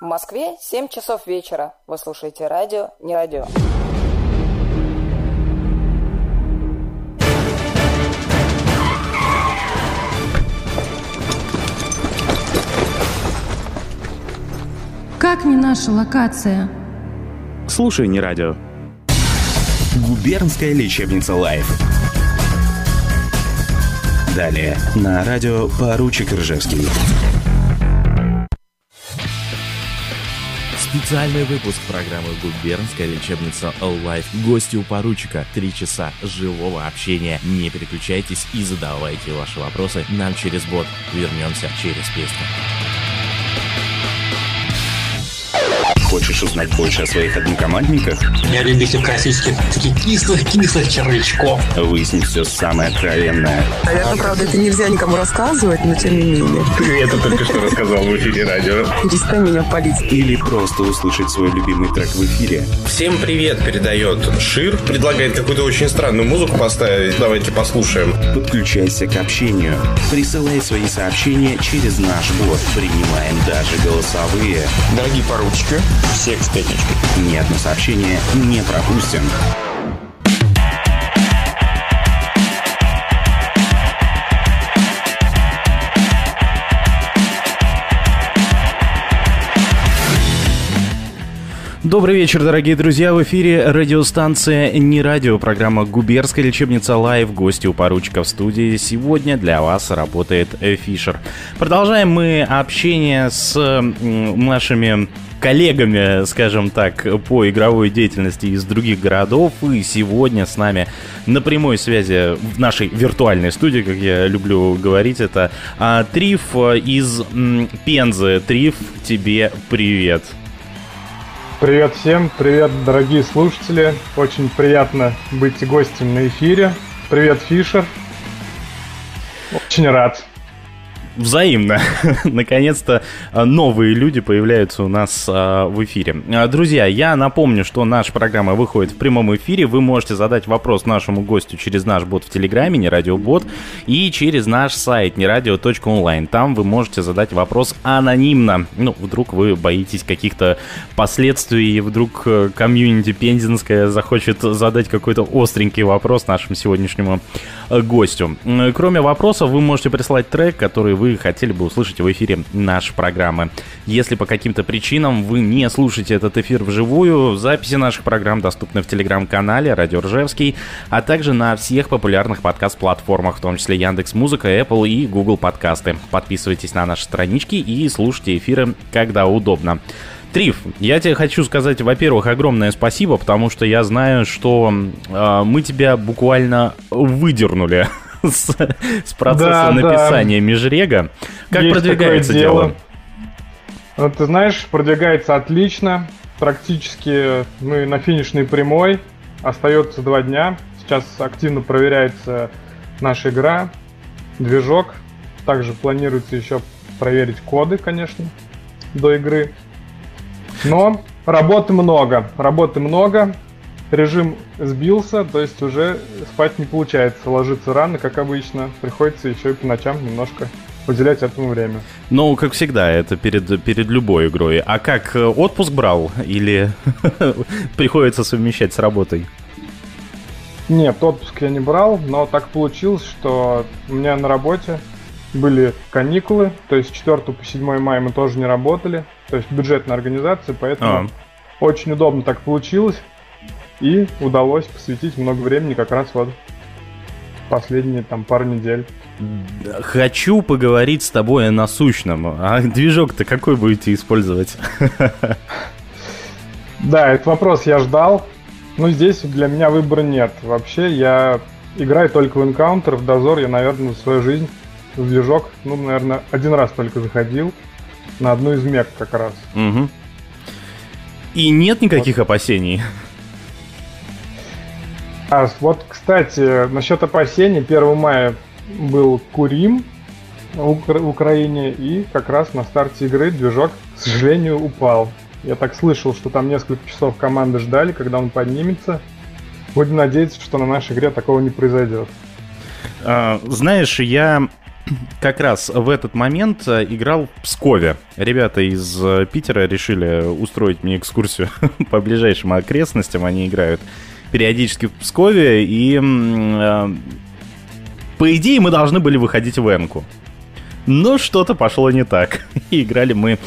В Москве 7 часов вечера. Вы слушаете радио «Не радио». Как не наша локация? Слушай, не радио. Губернская лечебница «Live». Далее на радио «Поручик Ржевский». Специальный выпуск программы «Губернская лечебница Life». Гости у поручика. Три часа живого общения. Не переключайтесь и задавайте ваши вопросы нам через бот. Вернемся через песню. Хочешь узнать больше о своих однокомандниках? Я любитель классических таких кислых-кислых червячков. Выяснить все самое откровенное. Наверное, правда, это нельзя никому рассказывать, но тем не менее. Ты это только что рассказал в эфире радио. Перестань меня палить. Или просто услышать свой любимый трек в эфире. Всем привет передает Шир. Предлагает какую-то очень странную музыку поставить. Давайте послушаем. Подключайся к общению. Присылай свои сообщения через наш бот. Принимаем даже голосовые. Дорогие поручики, всех с пятничкой. Ни одно сообщение не пропустим. Добрый вечер, дорогие друзья. В эфире радиостанция «Не радио», программа «Губерская лечебница Лайв». Гости у поручика в студии. Сегодня для вас работает Фишер. Продолжаем мы общение с нашими коллегами, скажем так, по игровой деятельности из других городов. И сегодня с нами на прямой связи в нашей виртуальной студии, как я люблю говорить, это а, Триф из м, Пензы. Триф, тебе привет. Привет всем, привет, дорогие слушатели. Очень приятно быть гостем на эфире. Привет, Фишер. Очень рад. Взаимно. Наконец-то а, новые люди появляются у нас а, в эфире. А, Друзья, я напомню, что наша программа выходит в прямом эфире. Вы можете задать вопрос нашему гостю через наш бот в Телеграме, не радиобот, и через наш сайт нерадио.онлайн. Там вы можете задать вопрос анонимно. Ну, вдруг вы боитесь каких-то последствий, и вдруг э, комьюнити пензенская захочет задать какой-то остренький вопрос нашему сегодняшнему э, гостю. Кроме вопросов, вы можете прислать трек, который вы хотели бы услышать в эфире нашей программы. Если по каким-то причинам вы не слушаете этот эфир вживую, записи наших программ доступны в телеграм-канале Радио Ржевский, а также на всех популярных подкаст-платформах, в том числе Яндекс Музыка, Apple и Google подкасты. Подписывайтесь на наши странички и слушайте эфиры, когда удобно. Триф, я тебе хочу сказать, во-первых, огромное спасибо, потому что я знаю, что э, мы тебя буквально выдернули с, с процесса Да, да. написания межрега. Как Есть продвигается дело? Вот, ты знаешь, продвигается отлично. Практически мы на финишной прямой. Остается два дня. Сейчас активно проверяется наша игра, движок. Также планируется еще проверить коды, конечно, до игры. Но работы много, работы много. Режим сбился, то есть уже спать не получается, ложиться рано, как обычно. Приходится еще и по ночам немножко уделять этому время. Ну, как всегда, это перед, перед любой игрой. А как, э, отпуск брал или приходится совмещать с работой? Нет, отпуск я не брал, но так получилось, что у меня на работе были каникулы, то есть с 4 по 7 мая мы тоже не работали, то есть бюджетная организация, поэтому А. очень удобно так получилось, и удалось посвятить много времени как раз вот последние там пару недель. Хочу поговорить с тобой о насущном. А движок-то какой будете использовать? Да, этот вопрос я ждал, но здесь для меня выбора нет. Вообще я играю только в Encounter, в Дозор я, наверное, за свою жизнь в движок, ну, наверное, один раз только заходил, на одну из мег как раз. Мгм. И нет никаких опасений? А вот, кстати, насчет опасений, 1 мая был Курим в Укра- Украине, и как раз на старте игры движок, к сожалению, упал. Я так слышал, что там несколько часов команды ждали, когда он поднимется. Будем надеяться, что на нашей игре такого не произойдет. А, Знаешь, я как раз в этот момент э, играл в Пскове. Ребята из э, Питера решили устроить мне экскурсию по ближайшим окрестностям. Они играют периодически в Пскове, и э, по идее мы должны были выходить в Энку. Но что-то пошло не так. И играли мы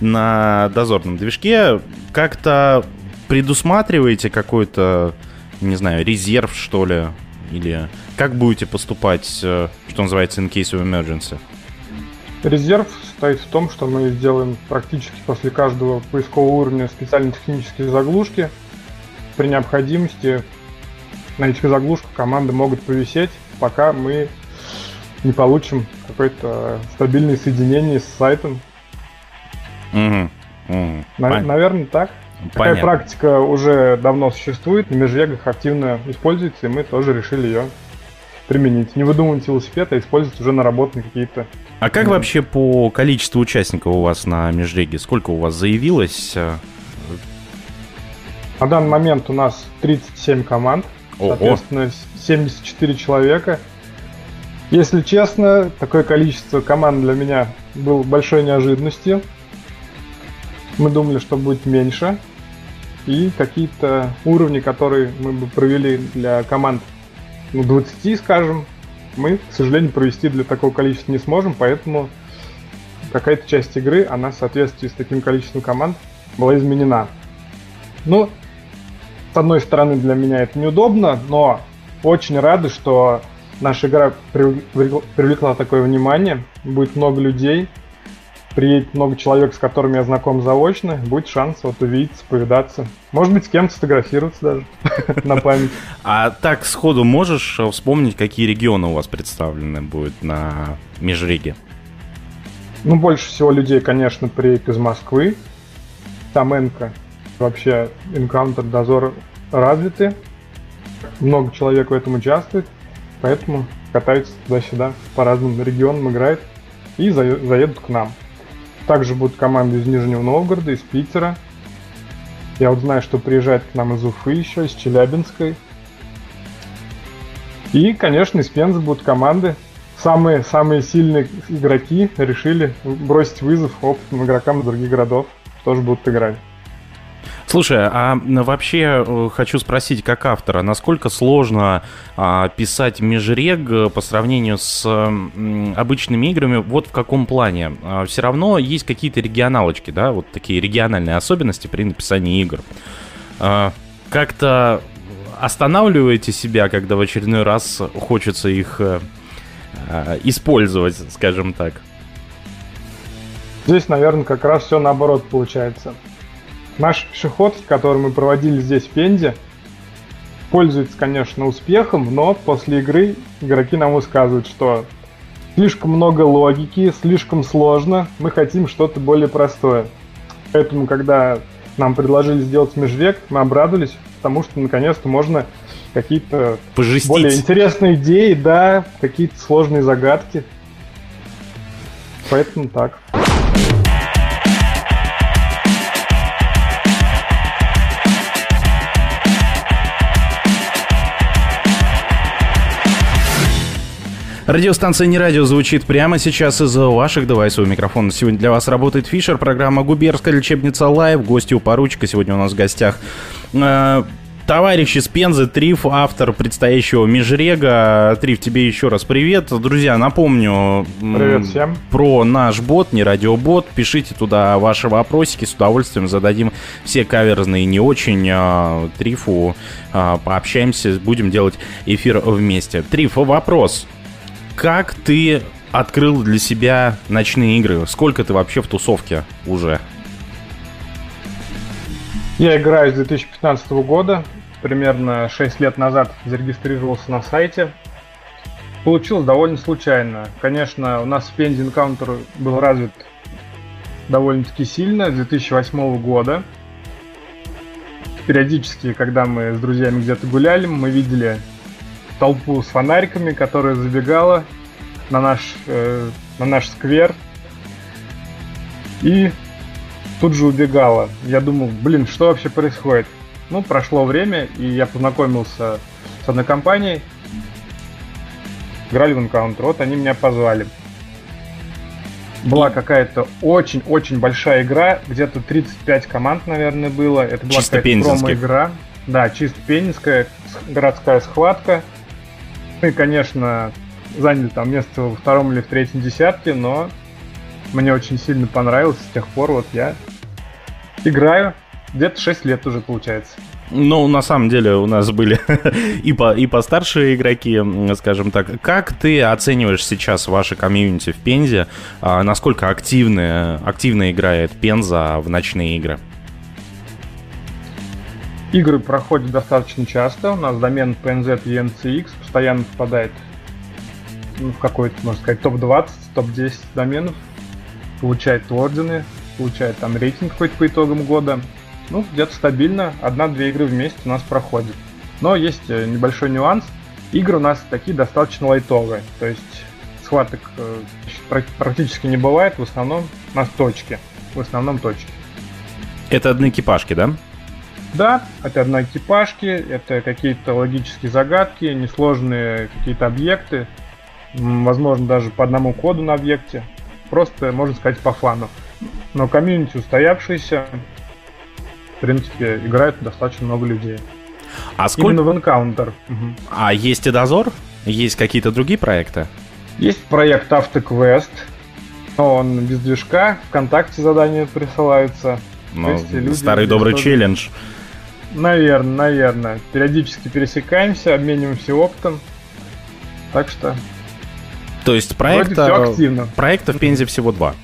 на дозорном движке. Как-то предусматриваете какой-то, не знаю, резерв, что ли? Или как будете поступать, э, что называется, in case of emergency? Резерв состоит в том, что мы сделаем практически после каждого поискового уровня специальные технические заглушки. При необходимости на этих заглушках команды могут повисеть, пока мы не получим какое-то стабильное соединение с сайтом. Угу. угу. На- наверное, так. Понятно. Такая практика уже давно существует, на межвегах активно используется, и мы тоже решили ее применить. Не выдумывать велосипед, а использовать уже наработанные какие-то. А как вообще по количеству участников у вас на межреге? Сколько у вас заявилось? На данный момент у нас 37 команд, Ого. соответственно, 74 человека. Если честно, такое количество команд для меня было большой неожиданностью. Мы думали, что будет меньше. И какие-то уровни, которые мы бы провели для команд ну, 20, скажем, мы, к сожалению, провести для такого количества не сможем, поэтому какая-то часть игры, она в соответствии с таким количеством команд была изменена. Ну, с одной стороны, для меня это неудобно, но очень рады, что наша игра привлекла, такое внимание. Будет много людей, приедет много человек, с которыми я знаком заочно, будет шанс вот увидеться, повидаться. Может быть, с кем-то сфотографироваться даже на память. А так сходу можешь вспомнить, какие регионы у вас представлены будут на межреге? Ну, больше всего людей, конечно, приедет из Москвы. Там Энка, вообще Encounter, Дозор развиты. Много человек в этом участвует, поэтому катаются туда-сюда по разным регионам, играют и заедут к нам. Также будут команды из Нижнего Новгорода, из Питера. Я вот знаю, что приезжает к нам из Уфы еще, из Челябинской. И, конечно, из Пензы будут команды. Самые, самые сильные игроки решили бросить вызов опытным игрокам других городов. Тоже будут играть. Слушай, а вообще э, хочу спросить, как автора, насколько сложно а, писать межрег по сравнению с м, обычными играми? Вот в каком плане? А, все равно есть какие-то регионалочки, да, вот такие региональные особенности при написании игр. А, как-то останавливаете себя, когда в очередной раз хочется их а, использовать, скажем так? Здесь, наверное, как раз все наоборот получается. Наш пешеход, который мы проводили здесь в Пензе, пользуется, конечно, успехом, но после игры игроки нам высказывают, что слишком много логики, слишком сложно, мы хотим что-то более простое. Поэтому, когда нам предложили сделать межвек, мы обрадовались, потому что наконец-то можно какие-то более интересные идеи, да, какие-то сложные загадки. Поэтому так. Радиостанция «Не радио» звучит прямо сейчас из ваших девайсов микрофона. Сегодня для вас работает Фишер, программа «Губерская лечебница Лайв». Гости у поручика. Сегодня у нас в гостях э, товарищ из Пензы, Триф, автор предстоящего Межрега. Триф, тебе еще раз привет. Друзья, напомню Привет всем. про наш бот, не радиобот. Пишите туда ваши вопросики, с удовольствием зададим все каверзные, не очень. э, Трифу э, пообщаемся, будем делать эфир вместе. Триф, вопрос. Как ты открыл для себя ночные игры? Сколько ты вообще в тусовке уже? Я играю с 2015 года. Примерно 6 лет назад зарегистрировался на сайте. Получилось довольно случайно. Конечно, у нас в Пензе Encounter был развит довольно-таки сильно с 2008 года. Периодически, когда мы с друзьями где-то гуляли, мы видели толпу с фонариками, которая забегала на наш, э, на наш сквер и тут же убегала. Я думал, блин, что вообще происходит? Ну, прошло время, и я познакомился с одной компанией, играли в Encounter, вот они меня позвали. была какая-то очень-очень большая игра, где-то 35 команд, наверное, было. Это была какая-то промо-игра. Да, чисто пензенская, с- городская схватка. Мы, конечно, заняли там место во втором или в третьем десятке, но мне очень сильно понравилось. С тех пор вот я играю. Где-то 6 лет уже получается. Ну, на самом деле, у нас были и, по, и постарше игроки, скажем так. Как ты оцениваешь сейчас ваше комьюнити в Пензе? А, насколько активно, активно играет Пенза в ночные игры? Игры проходят достаточно часто. У нас домен PNZ и NCX постоянно попадает ну, в какой-то, можно сказать, топ-20, топ-10 доменов. Получает ордены, получает там рейтинг хоть по итогам года. Ну, где-то стабильно. Одна-две игры в месяц у нас проходит. Но есть э, небольшой нюанс. Игры у нас такие достаточно лайтовые. То есть схваток э, пр- практически не бывает. В основном у нас точки. В основном точки. Это одноэкипажки, да? Да, это одна экипажки, это какие-то логические загадки, несложные какие-то объекты, возможно, даже по одному коду на объекте. Просто, можно сказать, по фану. Но комьюнити устоявшийся, в принципе, играет достаточно много людей. А сколько... Именно в Encounter. А есть и Дозор? Есть какие-то другие проекты? Есть проект AutoQuest, но он без движка, ВКонтакте задания присылаются. Ну, старый добрый тоже- челлендж. Наверное, наверное. Периодически пересекаемся, обмениваемся опытом. Так что То есть проекта, проекта в Пензе всего два.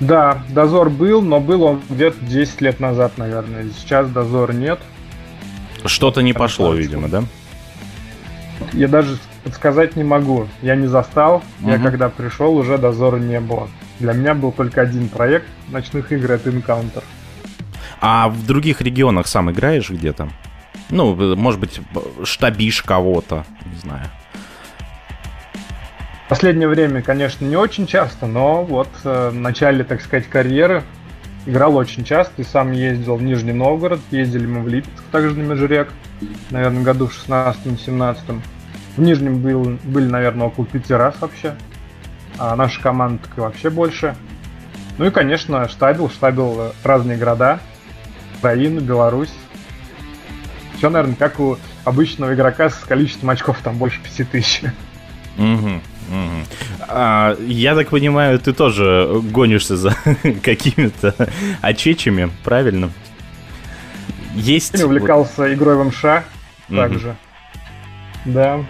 Да, дозор был, но был он где-то 10 лет назад, наверное. Сейчас дозора нет. Что-то не пошло, Контакт. видимо, да? Я даже подсказать не могу. Я не застал. Я Мгм. когда пришел, уже дозора не было. Для меня был только один проект ночных игр, это Encounter. А в других регионах сам играешь где-то? Ну, может быть, штабишь кого-то, не знаю. Последнее время, конечно, не очень часто, но вот э, в начале, так сказать, карьеры играл очень часто и сам ездил в Нижний Новгород, ездили мы в Липецк, также на Межрек, наверное, году в 16-17. В Нижнем был, были, наверное, около пяти раз вообще, а наша команда так и вообще больше. Ну и, конечно, штабил, штабил разные города, Украину, Беларусь. Все, наверное, как у обычного игрока с количеством очков там больше 5000. Мгм, мгм. А, я так понимаю, ты тоже гонишься за какими-то очечами, правильно? Есть... Я увлекался игрой в МШ Мгм. также. Да.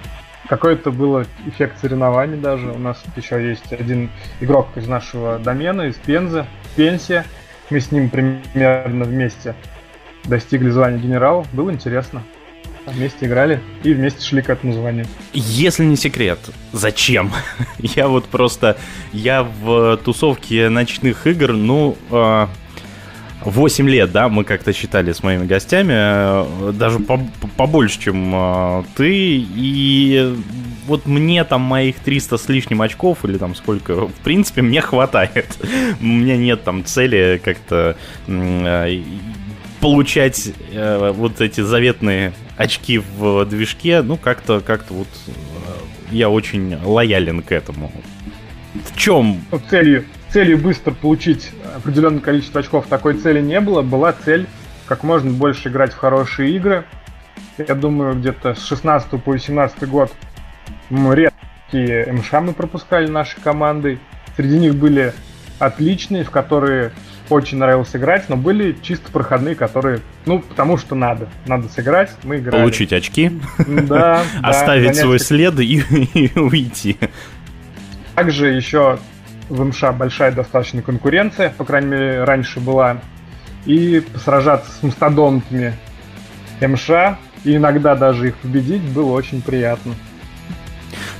Какой-то был эффект соревнований даже. У нас еще есть один игрок из нашего домена, из Пензы, Пенсия. Мы с ним примерно вместе достигли звания генерал. Было интересно. Вместе играли и вместе шли к этому званию. Если не секрет, зачем? Я вот просто... Я в тусовке ночных игр, ну... э, 8 лет, да, мы как-то считали с моими гостями, э, даже по- побольше, чем э, ты, и вот мне там моих 300 с лишним очков, или там сколько, в принципе, мне хватает. У меня нет там цели как-то э, получать вот эти заветные очки в движке, ну, как-то, как-то вот я очень лоялен к этому. В чем целью, целью быстро получить определенное количество очков такой цели не было. Была цель как можно больше играть в хорошие игры. Я думаю, где-то с 16 по 18 год редкие МШ мы пропускали нашей командой. Среди них были отличные, в которые очень нравилось играть, но были чисто проходные, которые, ну, потому что надо. Надо сыграть, мы играли. получить очки, Да, да, оставить занять свой след и, и уйти? Также еще в МШ большая достаточно конкуренция, по крайней мере, раньше была. И сражаться с мастодонтами МШ, и иногда даже их победить, было очень приятно.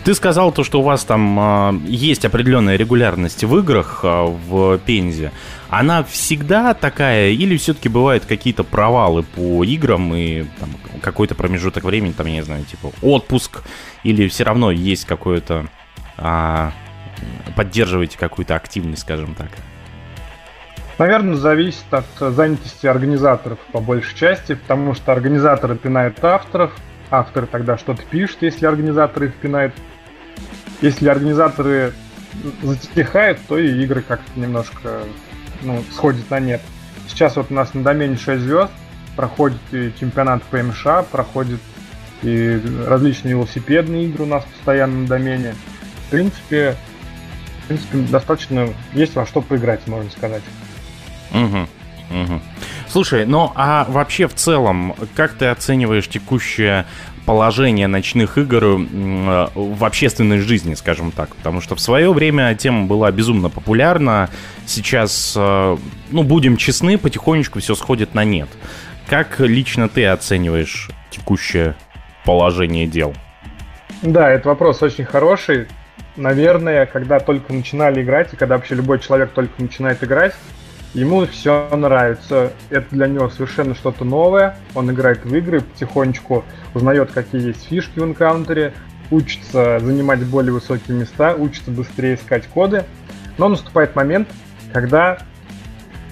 Ты сказал то, что у вас там а, есть определенная регулярность в играх а, в Пензе. Она всегда такая, или все-таки бывают какие-то провалы по играм и там, какой-то промежуток времени, там, я не знаю, типа отпуск, или все равно есть какое-то а, поддерживаете какую-то активность, скажем так. Наверное, зависит от занятости организаторов по большей части, потому что организаторы пинают авторов, авторы тогда что-то пишут, если организаторы их пинают. Если организаторы затихает, то и игры как-то немножко ну, сходят на нет. Сейчас вот у нас на домене 6 звезд, проходит и чемпионат ПМШ, проходит и различные велосипедные игры у нас постоянно на домене. В принципе, в принципе, достаточно есть во что поиграть, можно сказать. Угу. Угу. Слушай, ну а вообще в целом, как ты оцениваешь текущее положение ночных игр в общественной жизни, скажем так? Потому что в свое время тема была безумно популярна. Сейчас, э, ну, будем честны, потихонечку все сходит на нет. Как лично ты оцениваешь текущее положение дел? Да, это вопрос очень хороший. Наверное, когда только начинали играть, и когда вообще любой человек только начинает играть, ему все нравится. Это для него совершенно что-то новое. Он играет в игры, потихонечку узнает, какие есть фишки в энкаунтере, учится занимать более высокие места, учится быстрее искать коды. Но наступает момент, когда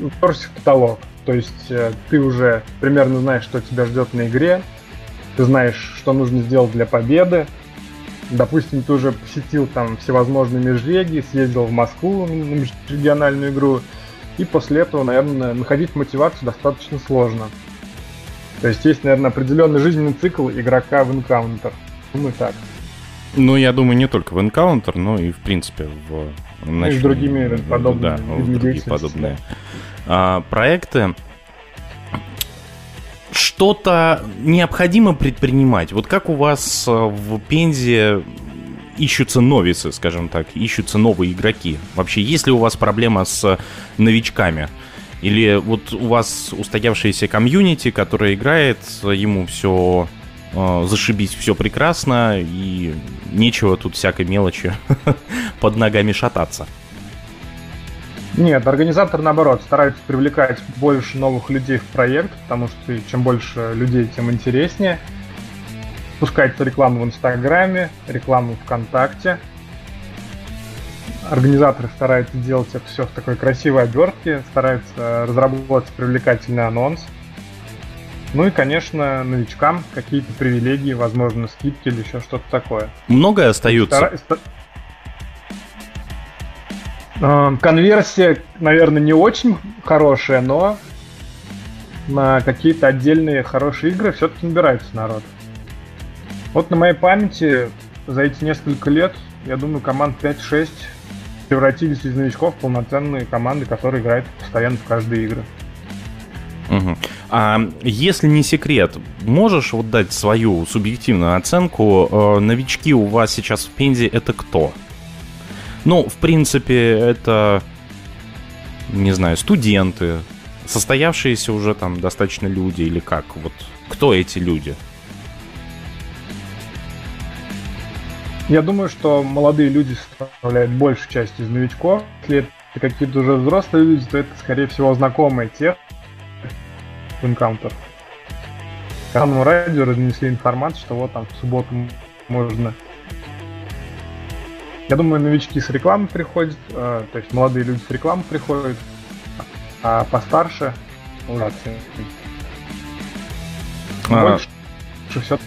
уперлся в потолок. То есть э, ты уже примерно знаешь, что тебя ждет на игре, ты знаешь, что нужно сделать для победы. Допустим, ты уже посетил там всевозможные межреги, съездил в Москву на межрегиональную игру, и после этого, наверное, находить мотивацию достаточно сложно. То есть есть, наверное, определенный жизненный цикл игрока в Encounter. Думаю, так. Ну, я думаю, не только в Encounter, но и, в принципе, в... Ну, и с другими подобными, да, в другие подобные а, проекты что-то необходимо предпринимать. Вот как у вас э, в Пензе ищутся новицы, скажем так, ищутся новые игроки? Вообще, есть ли у вас проблема с новичками? Или вот у вас устоявшаяся комьюнити, которая играет, ему все э, зашибись, все прекрасно, и нечего тут всякой мелочи под ногами шататься? Нет, организатор, наоборот, старается привлекать больше новых людей в проект, потому что чем больше людей, тем интереснее. Пускать рекламу в Инстаграме, рекламу ВКонтакте. Организаторы стараются делать это все в такой красивой обертке, стараются разработать привлекательный анонс. Ну и, конечно, новичкам какие-то привилегии, возможно, скидки или еще что-то такое. Многое остаются. Стар... Э, конверсия, наверное, не очень хорошая, но на какие-то отдельные хорошие игры все-таки набирается народ. Вот на моей памяти за эти несколько лет, я думаю, команд 5-6 превратились из новичков в полноценные команды, которые играют постоянно в каждые игры. Угу. А если не секрет, можешь вот дать свою субъективную оценку? Э, новички у вас сейчас в Пензе это кто? Ну, в принципе, это, не знаю, студенты, состоявшиеся уже там достаточно люди или как? Вот кто эти люди? Я думаю, что молодые люди составляют большую часть из новичков. Если это какие-то уже взрослые люди, то это, скорее всего, знакомые тех Encounter. Каналу радио разнесли информацию, что вот там в субботу можно я думаю, новички с рекламы приходят, э, то есть молодые люди с рекламы приходят, а постарше уже а... Больше все.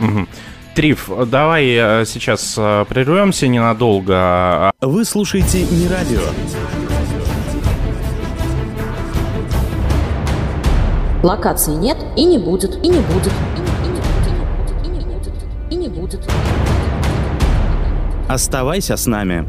Угу. Триф, давай э, сейчас э, прервемся ненадолго. Вы слушаете не радио. Локации нет и не будет, и не будет, и не, будет, и не будет, и не будет. Оставайся с нами.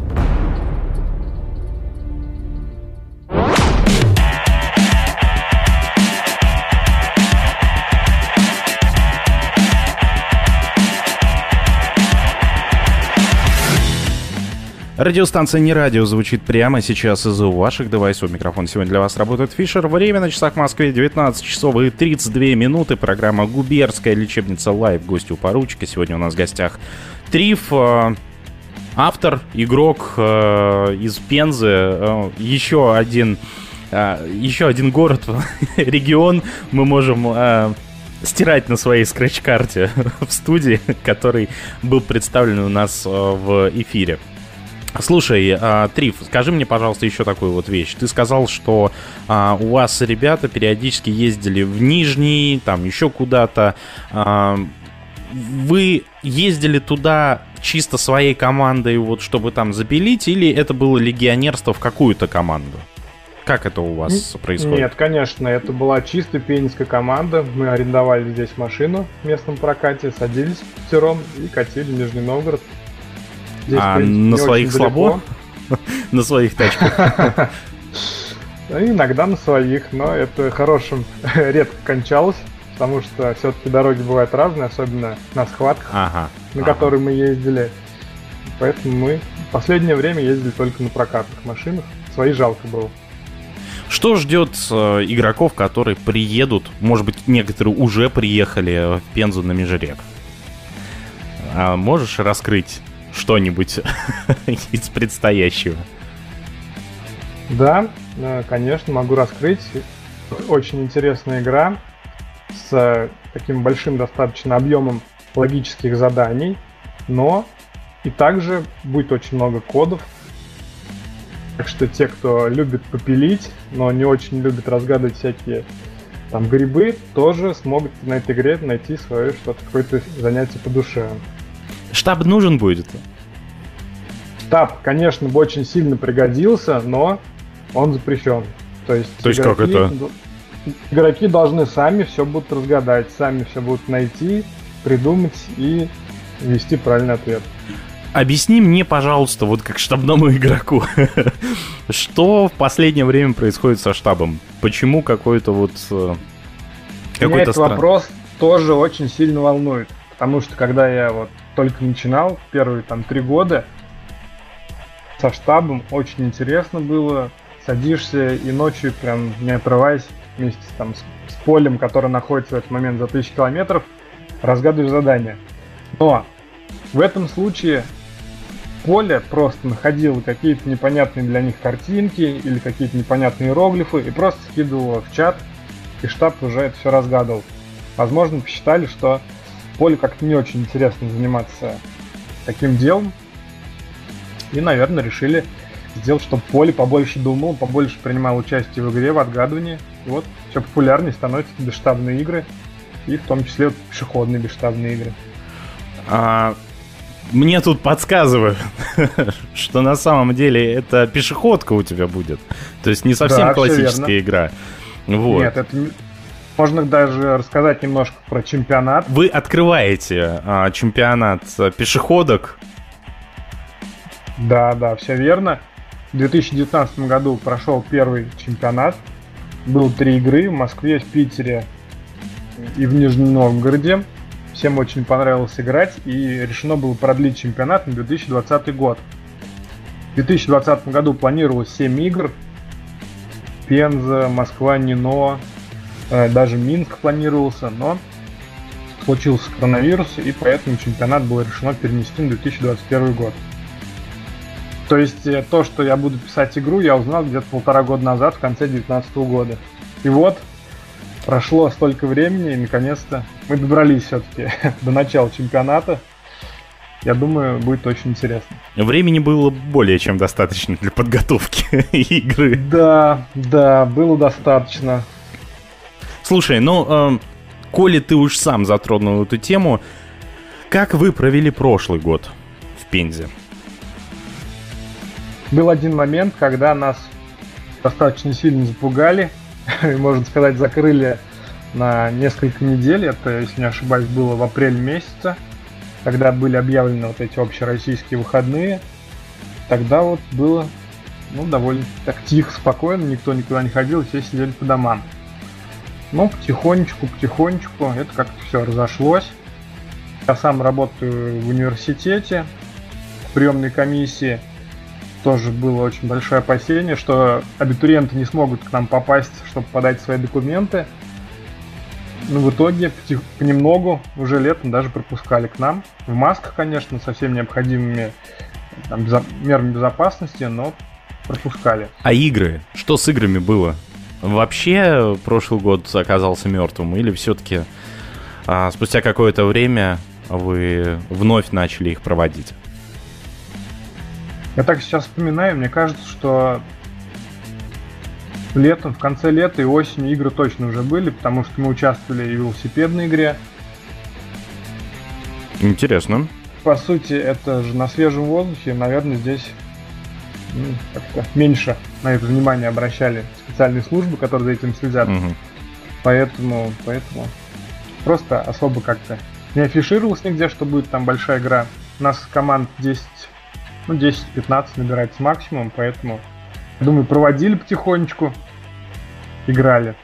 Радиостанция «Не радио» звучит прямо сейчас из ваших девайсов. Микрофон сегодня для вас работает Фишер. Время на часах в Москве 19 часов и 32 минуты. Программа «Губернская лечебница live». Гости у поручика. Сегодня у нас в гостях Триф, э, автор, игрок э, из Пензы, э, еще один, э, еще один город, регион мы можем э, стирать на своей скретч-карте в студии, который был представлен у нас э, в эфире. Слушай, э, Триф, скажи мне, пожалуйста, еще такую вот вещь. Ты сказал, что э, у вас ребята периодически ездили в Нижний, там еще куда-то. Э, вы ездили туда чисто своей командой, вот чтобы там запилить, или это было легионерство в какую-то команду? Как это у вас происходит? Нет, конечно, это была чисто пенинская команда. Мы арендовали здесь машину в местном прокате, садились пятером и катили в Нижний Новгород. Здесь, а принципе, на своих слабо? На своих тачках? Иногда на своих, но это хорошим редко кончалось, потому что все-таки дороги бывают разные, особенно на схватках, ага, на ага. которые мы ездили. Поэтому мы в последнее время ездили только на прокатных машинах. Свои жалко было. Что ждет э, игроков, которые приедут, может быть, некоторые уже приехали в Пензу на Межрек? А можешь раскрыть что-нибудь из предстоящего? Да, э, конечно, могу раскрыть. Очень интересная игра с таким большим достаточно объемом логических заданий, но и также будет очень много кодов, так что те, кто любит попилить, но не очень любит разгадывать всякие там грибы, тоже смогут на этой игре найти свое что-то, какое-то занятие по душе. Штаб нужен будет? Штаб, конечно, бы очень сильно пригодился, но он запрещен. То есть, То есть игроки, как это? Игроки должны сами все будут разгадать, сами все будут найти, придумать и ввести правильный ответ. Объясни мне, пожалуйста, вот как штабному игроку, что в последнее время происходит со штабом? Почему какой-то вот... Э, Меня этот стран... вопрос тоже очень сильно волнует. Потому что когда я вот только начинал, первые там три года, со штабом очень интересно было. Садишься и ночью прям не отрываясь вместе там, с, с полем, которое находится в этот момент за тысячи километров, разгадываешь задание. Но в этом случае поле просто находил какие-то непонятные для них картинки или какие-то непонятные иероглифы и просто скидывал в чат, и штаб уже это все разгадывал. Возможно, посчитали, что поле как-то не очень интересно заниматься таким делом, и, наверное, решили сделать, чтобы поле побольше думал, побольше принимал участие в игре, в отгадывании. И вот все популярнее становятся бесштабные игры, и в том числе вот, пешеходные бесштабные игры. А, мне тут подсказывают, что на самом деле это пешеходка у тебя будет. То есть не совсем да, классическая игра. Вот. Нет, это можно даже рассказать немножко про чемпионат. Вы открываете а, чемпионат пешеходок. Да, да, все верно. В 2019 году прошел первый чемпионат. Было три игры в Москве, в Питере и в Нижнем Новгороде. Всем очень понравилось играть, и решено было продлить чемпионат на 2020 год. В 2020 году планировалось 7 игр. Пенза, Москва, Нино, э, даже Минск планировался, но случился коронавирус, и поэтому чемпионат было решено перенести на 2021 год. То есть э, то, что я буду писать игру, я узнал где-то полтора года назад, в конце 2019 года. И вот, прошло столько времени, и наконец-то мы добрались все-таки до начала чемпионата. Я думаю, будет очень интересно. Времени было более чем достаточно для подготовки игры. Да, да, было достаточно. Слушай, ну, э, коли ты уж сам затронул эту тему, как вы провели прошлый год в Пензе? Был один момент, когда нас достаточно сильно запугали, можно сказать, закрыли на несколько недель. Это, если не ошибаюсь, было в апреле месяце, когда были объявлены вот эти общероссийские выходные. Тогда вот было ну, довольно так тихо, спокойно, никто никуда не ходил, все сидели по домам. Но потихонечку, потихонечку это как-то все разошлось. Я сам работаю в университете, в приемной комиссии. Тоже было очень большое опасение, что абитуриенты не смогут к нам попасть, чтобы подать свои документы. Ну, в итоге понемногу уже летом даже пропускали к нам. В масках, конечно, со всеми необходимыми там, безо- мерами безопасности, но пропускали. А игры? Что с играми было? Вообще прошлый год оказался мертвым или все-таки а, спустя какое-то время вы вновь начали их проводить? Я так сейчас вспоминаю, мне кажется, что летом, в конце лета и осенью игры точно уже были, потому что мы участвовали и в велосипедной игре. Интересно. По сути, это же на свежем воздухе, наверное, здесь ну, как-то меньше на это внимание обращали специальные службы, которые за этим следят. Мгм. Поэтому, поэтому просто особо как-то не афишировалось нигде, что будет там большая игра. У нас команд 10, ну 10-15 набирается максимум, поэтому, думаю, проводили потихонечку, играли.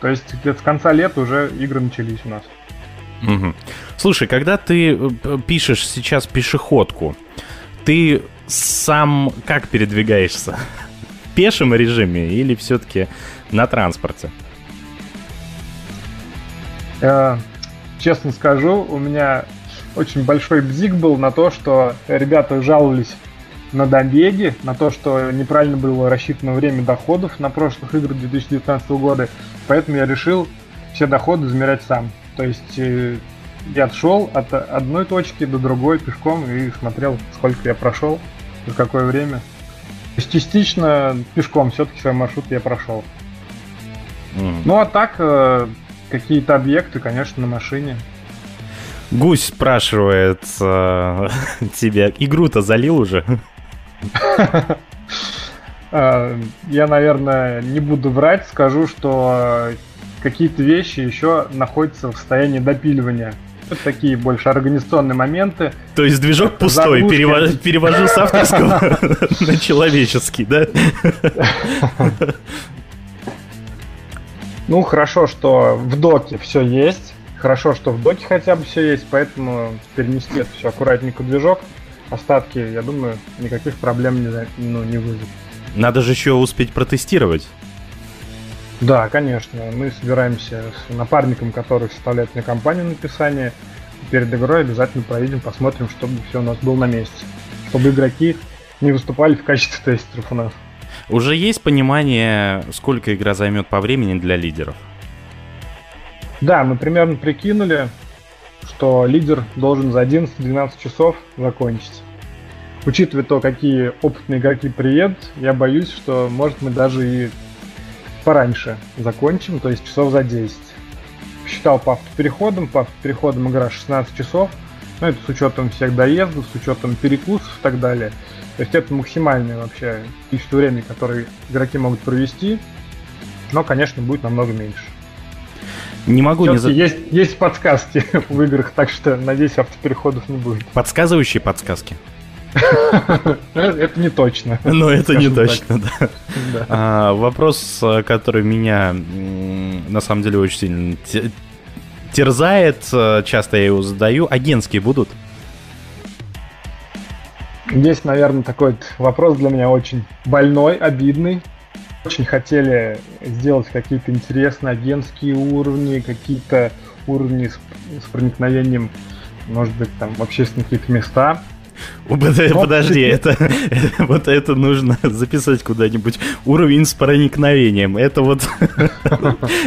То есть где-то с конца лета уже игры начались у нас. Мгм. Слушай, когда ты э, пишешь сейчас пешеходку, ты сам как передвигаешься? В пешем режиме или все-таки на транспорте? Э, честно скажу, у меня очень большой бзик был на то, что ребята жаловались на добеги, на то, что неправильно было рассчитано время доходов на прошлых играх 2019 года, поэтому я решил все доходы измерять сам. То есть э, я шел от одной точки до другой пешком и смотрел, сколько я прошел, за какое время. То есть частично пешком все-таки свой маршрут я прошел. Мгм. Ну а так, э, какие-то объекты, конечно, на машине. Гусь спрашивает э, тебя, игру-то залил уже? Э, Я, наверное, не буду врать, скажу, что какие-то вещи еще находятся в состоянии допиливания. Это такие больше организационные моменты. То есть движок пустой, Заглушки. перево- перевожу с авторского на человеческий, да? Ну, хорошо, что в доке все есть. Хорошо, что в доке хотя бы все есть, поэтому перенести это все аккуратненько в движок. Остатки, я думаю, никаких проблем не, ну, не вызовет. Надо же еще успеть протестировать. Да, конечно. Мы собираемся с напарником, который составляет мне компанию написания. Перед игрой обязательно проедем, посмотрим, чтобы все у нас было на месте. Чтобы игроки не выступали в качестве тестеров у нас. Уже есть понимание, сколько игра займет по времени для лидеров? Да, мы примерно прикинули, что лидер должен за 11-12 часов закончить. Учитывая то, какие опытные игроки приедут, я боюсь, что может мы даже и пораньше закончим, то есть часов за 10. Считал по автопереходам, по автопереходам игра 16 часов, но это с учетом всех доездов, с учетом перекусов и так далее. То есть это максимальное вообще количество времени, которое игроки могут провести, но, конечно, будет намного меньше. Не могу не... Всё-таки За... есть, есть подсказки в играх, так что, надеюсь, автопереходов не будет. Подсказывающие подсказки. Это не точно. Но это не точно, да. А, вопрос, а, который меня на самом деле очень сильно те- терзает, а, часто я его задаю. Агентские будут? Здесь, наверное, такой вопрос для меня очень больной, обидный. Очень хотели сделать какие-то интересные агентские уровни, какие-то уровни с, с проникновением, может быть, там в общественные какие-то места. Подожди, это, это- вот это нужно записать куда-нибудь. Уровень с проникновением. Это вот...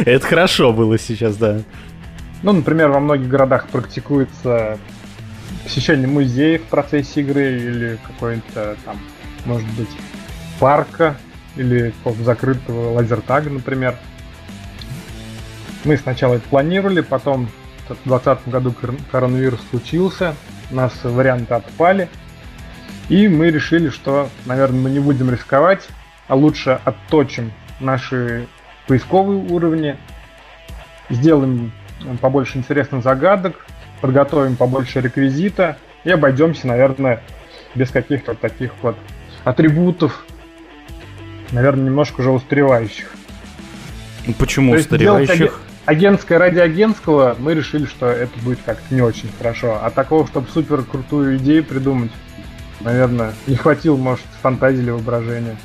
Это хорошо было сейчас, да. Ну, например, во многих городах практикуется посещение музеев в процессе игры или какой-то там, может быть, парка или закрытого лазертага, например. Мы сначала это планировали, потом в 2020 году кор- коронавирус случился, у нас варианты отпали, и мы решили, что, наверное, мы не будем рисковать, а лучше отточим наши поисковые уровни, сделаем побольше интересных загадок, подготовим побольше реквизита и обойдемся, наверное, без каких-то таких вот атрибутов, наверное, немножко уже устаревающих. Почему То есть устаревающих? Агентское ради агентского мы решили, что это будет как-то не очень хорошо. А такого, чтобы супер крутую идею придумать, наверное, не хватило, может, фантазии или воображения.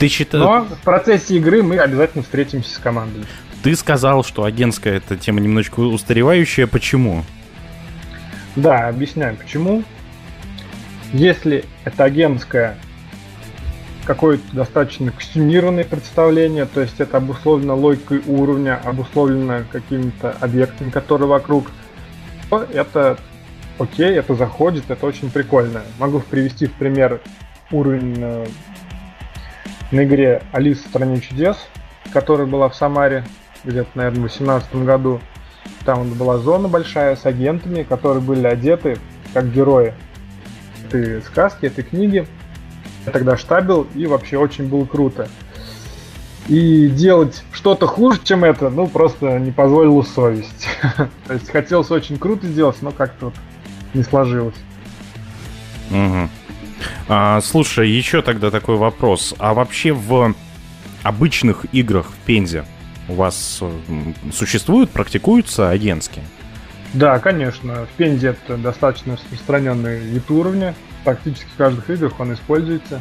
Ты считаешь... Но в процессе игры мы обязательно встретимся с командой. Ты сказал, что агентская это тема немножечко устаревающая. Почему? Да, объясняю почему. Если это агентское какое-то достаточно костюмированное представление, то есть это обусловлено логикой уровня, обусловлено какими-то объектами, которые вокруг, то это окей, это заходит, это очень прикольно. Могу привести в пример уровень э, на игре Алиса в стране чудес, которая была в Самаре где-то, наверное, в 2018 году. Там была зона большая с агентами, которые были одеты как герои этой сказки, этой книги. Я тогда штабил, и вообще очень было круто. И делать что-то хуже, чем это, ну, просто не позволила совесть. То есть хотелось очень круто сделать, но как-то вот не сложилось. Угу. А, слушай, еще тогда такой вопрос. А вообще в обычных играх в Пензе у вас существуют, практикуются агентские? Да, конечно. В Пензе это достаточно распространенный вид уровня. Практически в каждых играх он используется.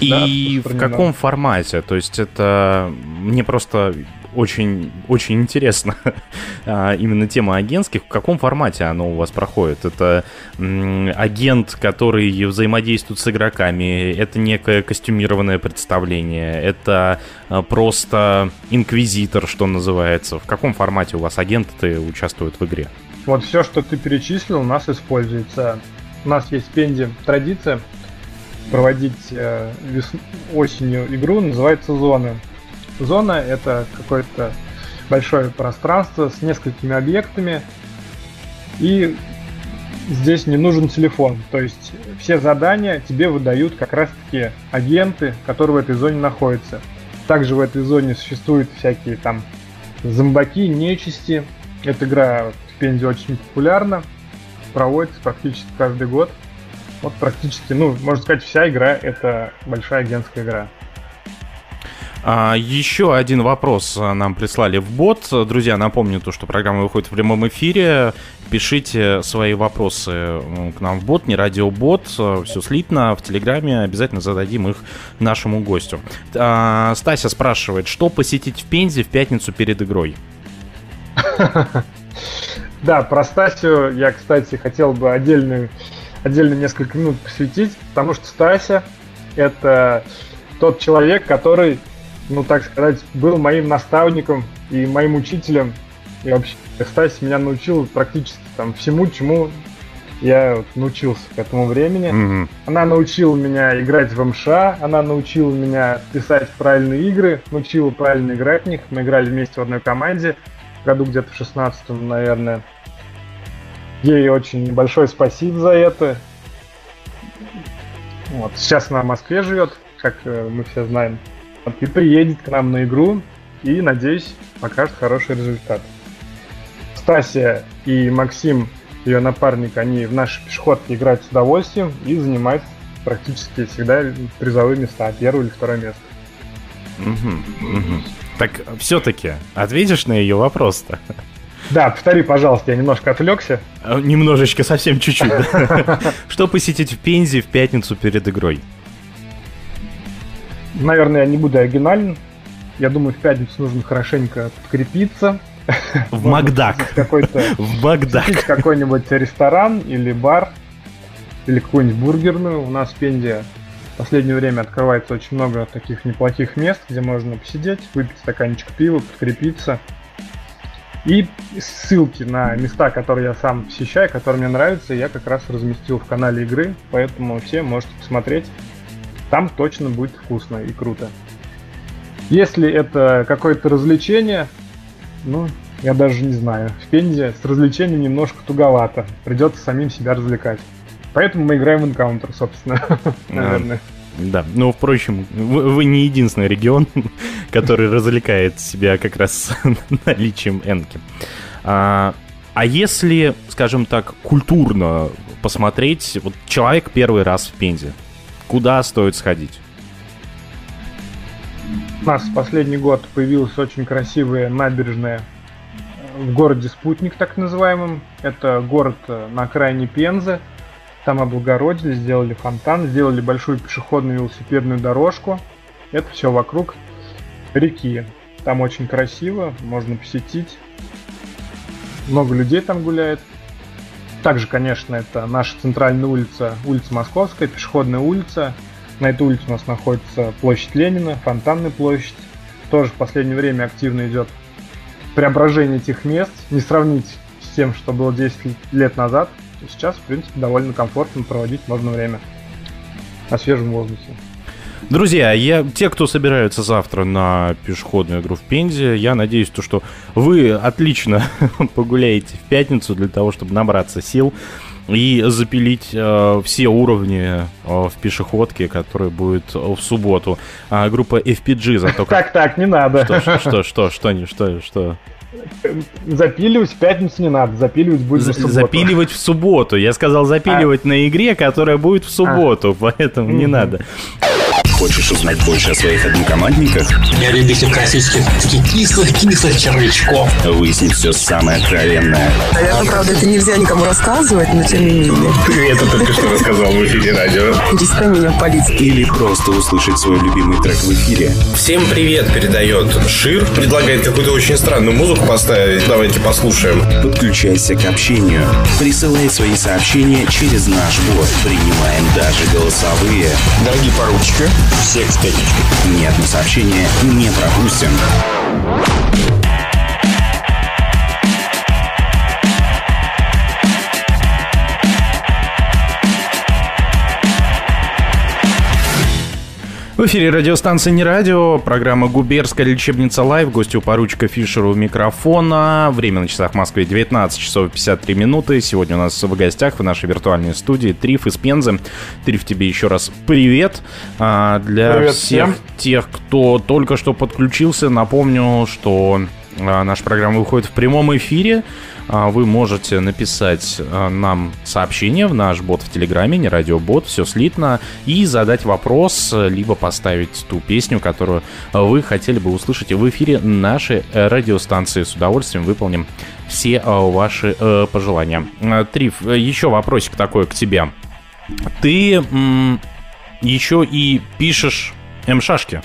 И да, в каком формате? То есть это мне просто очень, очень интересно а, именно тема агентских. В каком формате оно у вас проходит? Это агент, который взаимодействует с игроками, это некое костюмированное представление, это а, просто инквизитор, что называется. В каком формате у вас агенты участвуют в игре? Вот все, что ты перечислил, у нас используется. У нас есть в Пенде традиция проводить э, вес... осенью игру, называется «Зоны». Зона — это какое-то большое пространство с несколькими объектами, и здесь не нужен телефон. То есть все задания тебе выдают как раз-таки агенты, которые в этой зоне находятся. Также в этой зоне существуют всякие там зомбаки, нечисти. Эта игра в Пензе очень популярна, проводится практически каждый год. Вот практически, ну, можно сказать, вся игра это большая агентская игра. А, еще один вопрос а, нам прислали в бот. Друзья, напомню то, что программа выходит в прямом эфире. Пишите свои вопросы к нам в бот, не радиобот. Все слитно в Телеграме. Обязательно зададим их нашему гостю. А, Стася спрашивает, что посетить в Пензе в пятницу перед игрой? Да, про Стасю я, кстати, хотел бы отдельную отдельно несколько минут посвятить, потому что Стася это тот человек, который, ну так сказать, был моим наставником и моим учителем. И вообще Стася меня научил практически там всему, чему я вот научился к этому времени. Mm-hmm. Она научила меня играть в МШ, она научила меня писать правильные игры, научила правильно играть в них. Мы играли вместе в одной команде, году где-то в 16-м, наверное. Ей очень большое спасибо за это. Вот. Сейчас она в Москве живет, как э, мы все знаем. И приедет к нам на игру и, надеюсь, покажет хороший результат. Стасия и Максим, ее напарник, они в нашей пешеходке играют с удовольствием и занимают практически всегда призовые места, первое или второе место. Угу, угу. Так все-таки ответишь на ее вопрос-то? Да, повтори, пожалуйста, я немножко отвлекся. А, немножечко, совсем чуть-чуть. Что посетить в Пензе в пятницу перед игрой? Наверное, я не буду оригинален. Я думаю, в пятницу нужно хорошенько подкрепиться. В Макдак. Какой-то... В Макдак. Какой-нибудь ресторан или бар. Или какую-нибудь бургерную. У нас в Пензе последнее время открывается очень много таких неплохих мест, где можно посидеть, выпить стаканчик пива, подкрепиться. И ссылки на места, которые я сам посещаю, которые мне нравятся, я как раз разместил в канале игры, поэтому все можете посмотреть. Там точно будет вкусно и круто. Если это какое-то развлечение, ну, я даже не знаю. В Пензе с развлечением немножко туговато. Придется самим себя развлекать. Поэтому мы играем в Encounter, собственно, наверное. Да, ну, впрочем, вы, вы не единственный регион, который развлекает себя как раз наличием энки. А, а если, скажем так, культурно посмотреть, вот человек первый раз в Пензе, куда стоит сходить? У нас в последний год появилась очень красивая набережная в городе Спутник, так называемым. Это город на окраине Пензы. Там облагородили, сделали фонтан, сделали большую пешеходную велосипедную дорожку. Это все вокруг реки. Там очень красиво, можно посетить. Много людей там гуляет. Также, конечно, это наша центральная улица, улица Московская, пешеходная улица. На этой улице у нас находится площадь Ленина, Фонтанная площадь. Тоже в последнее время активно идет преображение этих мест. Не сравнить с тем, что было 10 лет назад. Сейчас, в принципе, довольно комфортно проводить можно время на свежем воздухе. Друзья, я, те, кто собираются завтра на пешеходную игру в Пензе, я надеюсь, то, что вы отлично погуляете в пятницу для того, чтобы набраться сил и запилить э, все уровни э, в пешеходке, которая будет в субботу. А группа FPG зато... Так, так, не надо. Что, что, что, что, что, что, что? Запиливать в пятницу не надо, запиливать будет в субботу. Запиливать в субботу. Я сказал запиливать а. на игре, которая будет в субботу, а. поэтому не надо. Хочешь узнать больше о своих однокомандниках? Я любитель классических таких кислых-кислых червячков. Выяснить все самое откровенное. Наверное, правда, это нельзя никому рассказывать, но тем не менее. Ты это только что рассказал в эфире радио. Перестань меня палить. Или просто услышать свой любимый трек в эфире. Всем привет передает Шир. Предлагает какую-то очень странную музыку поставить. Давайте послушаем. Подключайся к общению. Присылай свои сообщения через наш бот. Принимаем даже голосовые. Дорогие поручики, всех с пятничкой. Ни одно сообщение не пропустим. В эфире радиостанция «Не радио», программа «Губернская лечебница live», гости у поручика Фишера у микрофона. Время на часах в Москве 19 часов 53 минуты. Сегодня у нас в гостях в нашей виртуальной студии Триф из Пензы. Триф, тебе еще раз привет. А, для привет всех всем. тех, кто только что подключился, напомню, что наша программа выходит в прямом эфире. А, вы можете написать а, нам сообщение в наш бот в Телеграме, не радиобот, все слитно, и задать вопрос, либо поставить ту песню, которую вы хотели бы услышать в эфире нашей радиостанции. С удовольствием выполним все ваши э, пожелания. Триф, еще вопросик такой к тебе. Ты еще и пишешь м-шашки?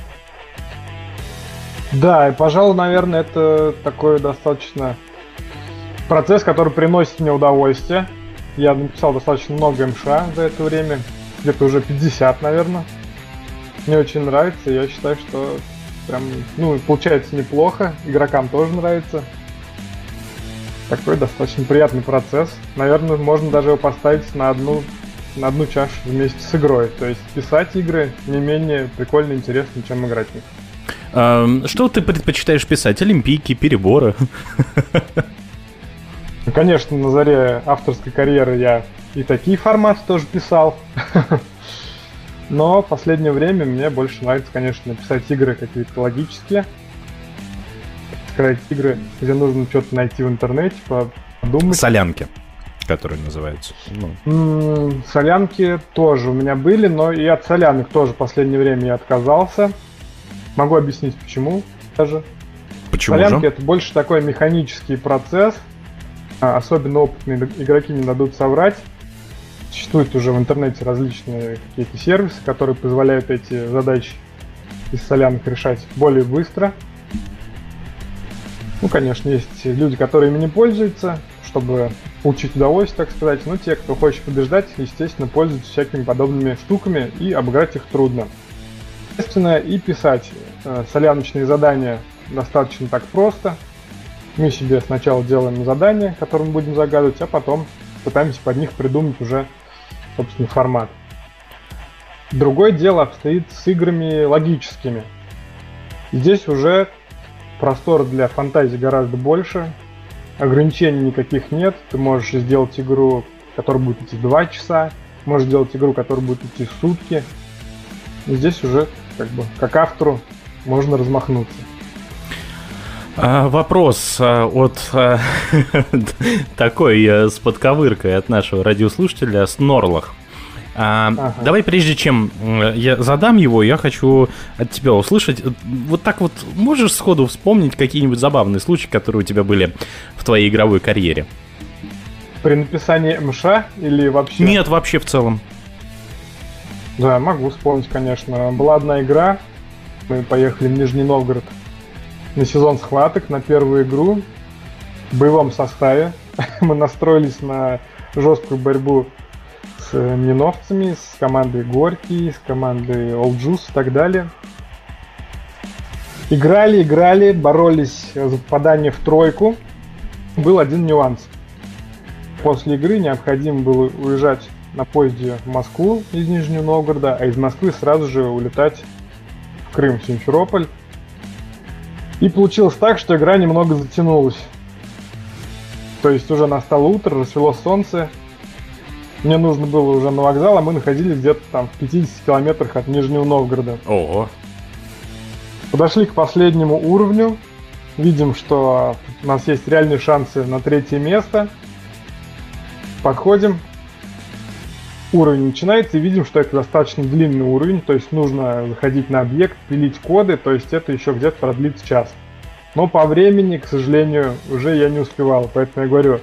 Да, и, пожалуй, наверное, это такой достаточно процесс, который приносит мне удовольствие. Я написал достаточно много МШ за это время, где-то уже 50, наверное. Мне очень нравится, я считаю, что прям, ну, получается неплохо, игрокам тоже нравится. Такой достаточно приятный процесс. Наверное, можно даже его поставить на одну, на одну чашу вместе с игрой. То есть писать игры не менее прикольно и интересно, чем играть в них. Что ты предпочитаешь писать? Олимпийки, переборы? Ну, конечно, на заре авторской карьеры я и такие форматы тоже писал. Но в последнее время мне больше нравится, конечно, писать игры какие-то логические. Сказать игры, где нужно что-то найти в интернете, подумать. Солянки, которые называются. Ну. Солянки тоже у меня были, но и от солянок тоже в последнее время я отказался. Могу объяснить почему даже. Почему Солянки же? это больше такой механический процесс. А, Особенно опытные игроки не дадут соврать. Существуют уже в интернете различные какие-то сервисы, которые позволяют эти задачи из солянок решать более быстро. Ну, конечно, есть люди, которые ими не пользуются, чтобы получить удовольствие, так сказать. Но те, кто хочет побеждать, естественно, пользуются всякими подобными штуками, и обыграть их трудно. Естественно, и писать э, соляночные задания достаточно так просто. Мы себе сначала делаем задания, которые мы будем загадывать, а потом пытаемся под них придумать уже, собственно, формат. Другое дело обстоит с играми логическими. Здесь уже простор для фантазии гораздо больше, ограничений никаких нет. Ты можешь сделать игру, которая будет идти 2 часа, можешь сделать игру, которая будет идти сутки. Здесь уже как бы как автору можно размахнуться. А, вопрос а, от а, такой а, с подковыркой от нашего радиослушателя Снорлах. А, Ага. Давай, прежде чем я задам его, я хочу от тебя услышать. Вот так вот можешь сходу вспомнить какие-нибудь забавные случаи, которые у тебя были в твоей игровой карьере? При написании МШ или вообще? Нет, вообще в целом. Да, могу вспомнить, конечно. Была одна игра. Мы поехали в Нижний Новгород на сезон схваток, на первую игру в боевом составе. Мы настроились на жесткую борьбу с миновцами, с командой Горький, с командой Old Juice и так далее. Играли, играли, боролись за попадание в тройку. Был один нюанс. После игры необходимо было уезжать на поезде в Москву из Нижнего Новгорода, а из Москвы сразу же улетать в Крым, в Симферополь. И получилось так, что игра немного затянулась. То есть уже настало утро, рассвело солнце. Мне нужно было уже на вокзал, а мы находились где-то там в 50 километрах от Нижнего Новгорода. Ого. Подошли к последнему уровню. Видим, что у нас есть реальные шансы на третье место. Подходим. Уровень начинается и видим, что это достаточно длинный уровень, то есть нужно заходить на объект, пилить коды, то есть это еще где-то продлится час. Но по времени, к сожалению, уже я не успевал, поэтому я говорю,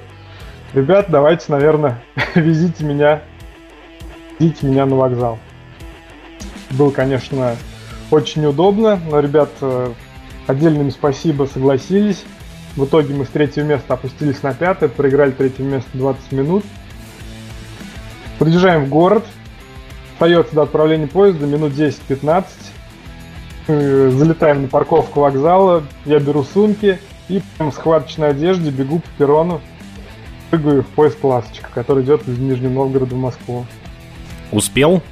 ребят, давайте, наверное, везите меня, везите меня на вокзал. Было, конечно, очень удобно, но ребят э, отдельно им спасибо, согласились. В итоге мы с третьего места опустились на пятое, проиграли третье место 20 минут. Подъезжаем в город, остается до отправления поезда минут 10-15. Залетаем на парковку вокзала, я беру сумки и в схваточной одежде бегу по перрону, прыгаю в поезд «Ласточка», который идет из Нижнего Новгорода в Москву. Успел?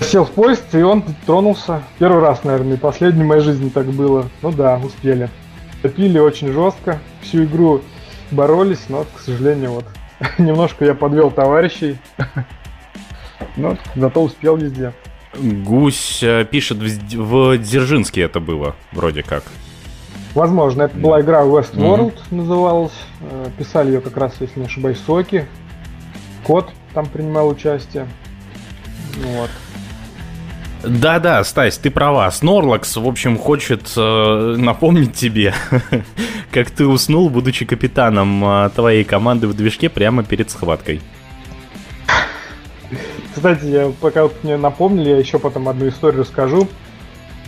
Сел в поезд, и он тронулся. Первый раз, наверное, и последний в моей жизни так было. Ну да, успели. Топили очень жестко, всю игру боролись, но, к сожалению, вот немножко я подвел товарищей. Но зато успел везде. Гусь э, пишет в, в Дзержинске это было, вроде как. Возможно, это была игра Westworld, mm-hmm. называлась. Э, писали ее как раз, если не ошибаюсь, Соки. Кот там принимал участие. Вот. Да-да, Стась, ты права. Снорлакс, в общем, хочет э, напомнить тебе, как ты уснул, будучи капитаном э, твоей команды в движке прямо перед схваткой. Кстати, я, пока вот мне напомнили, я еще потом одну историю расскажу.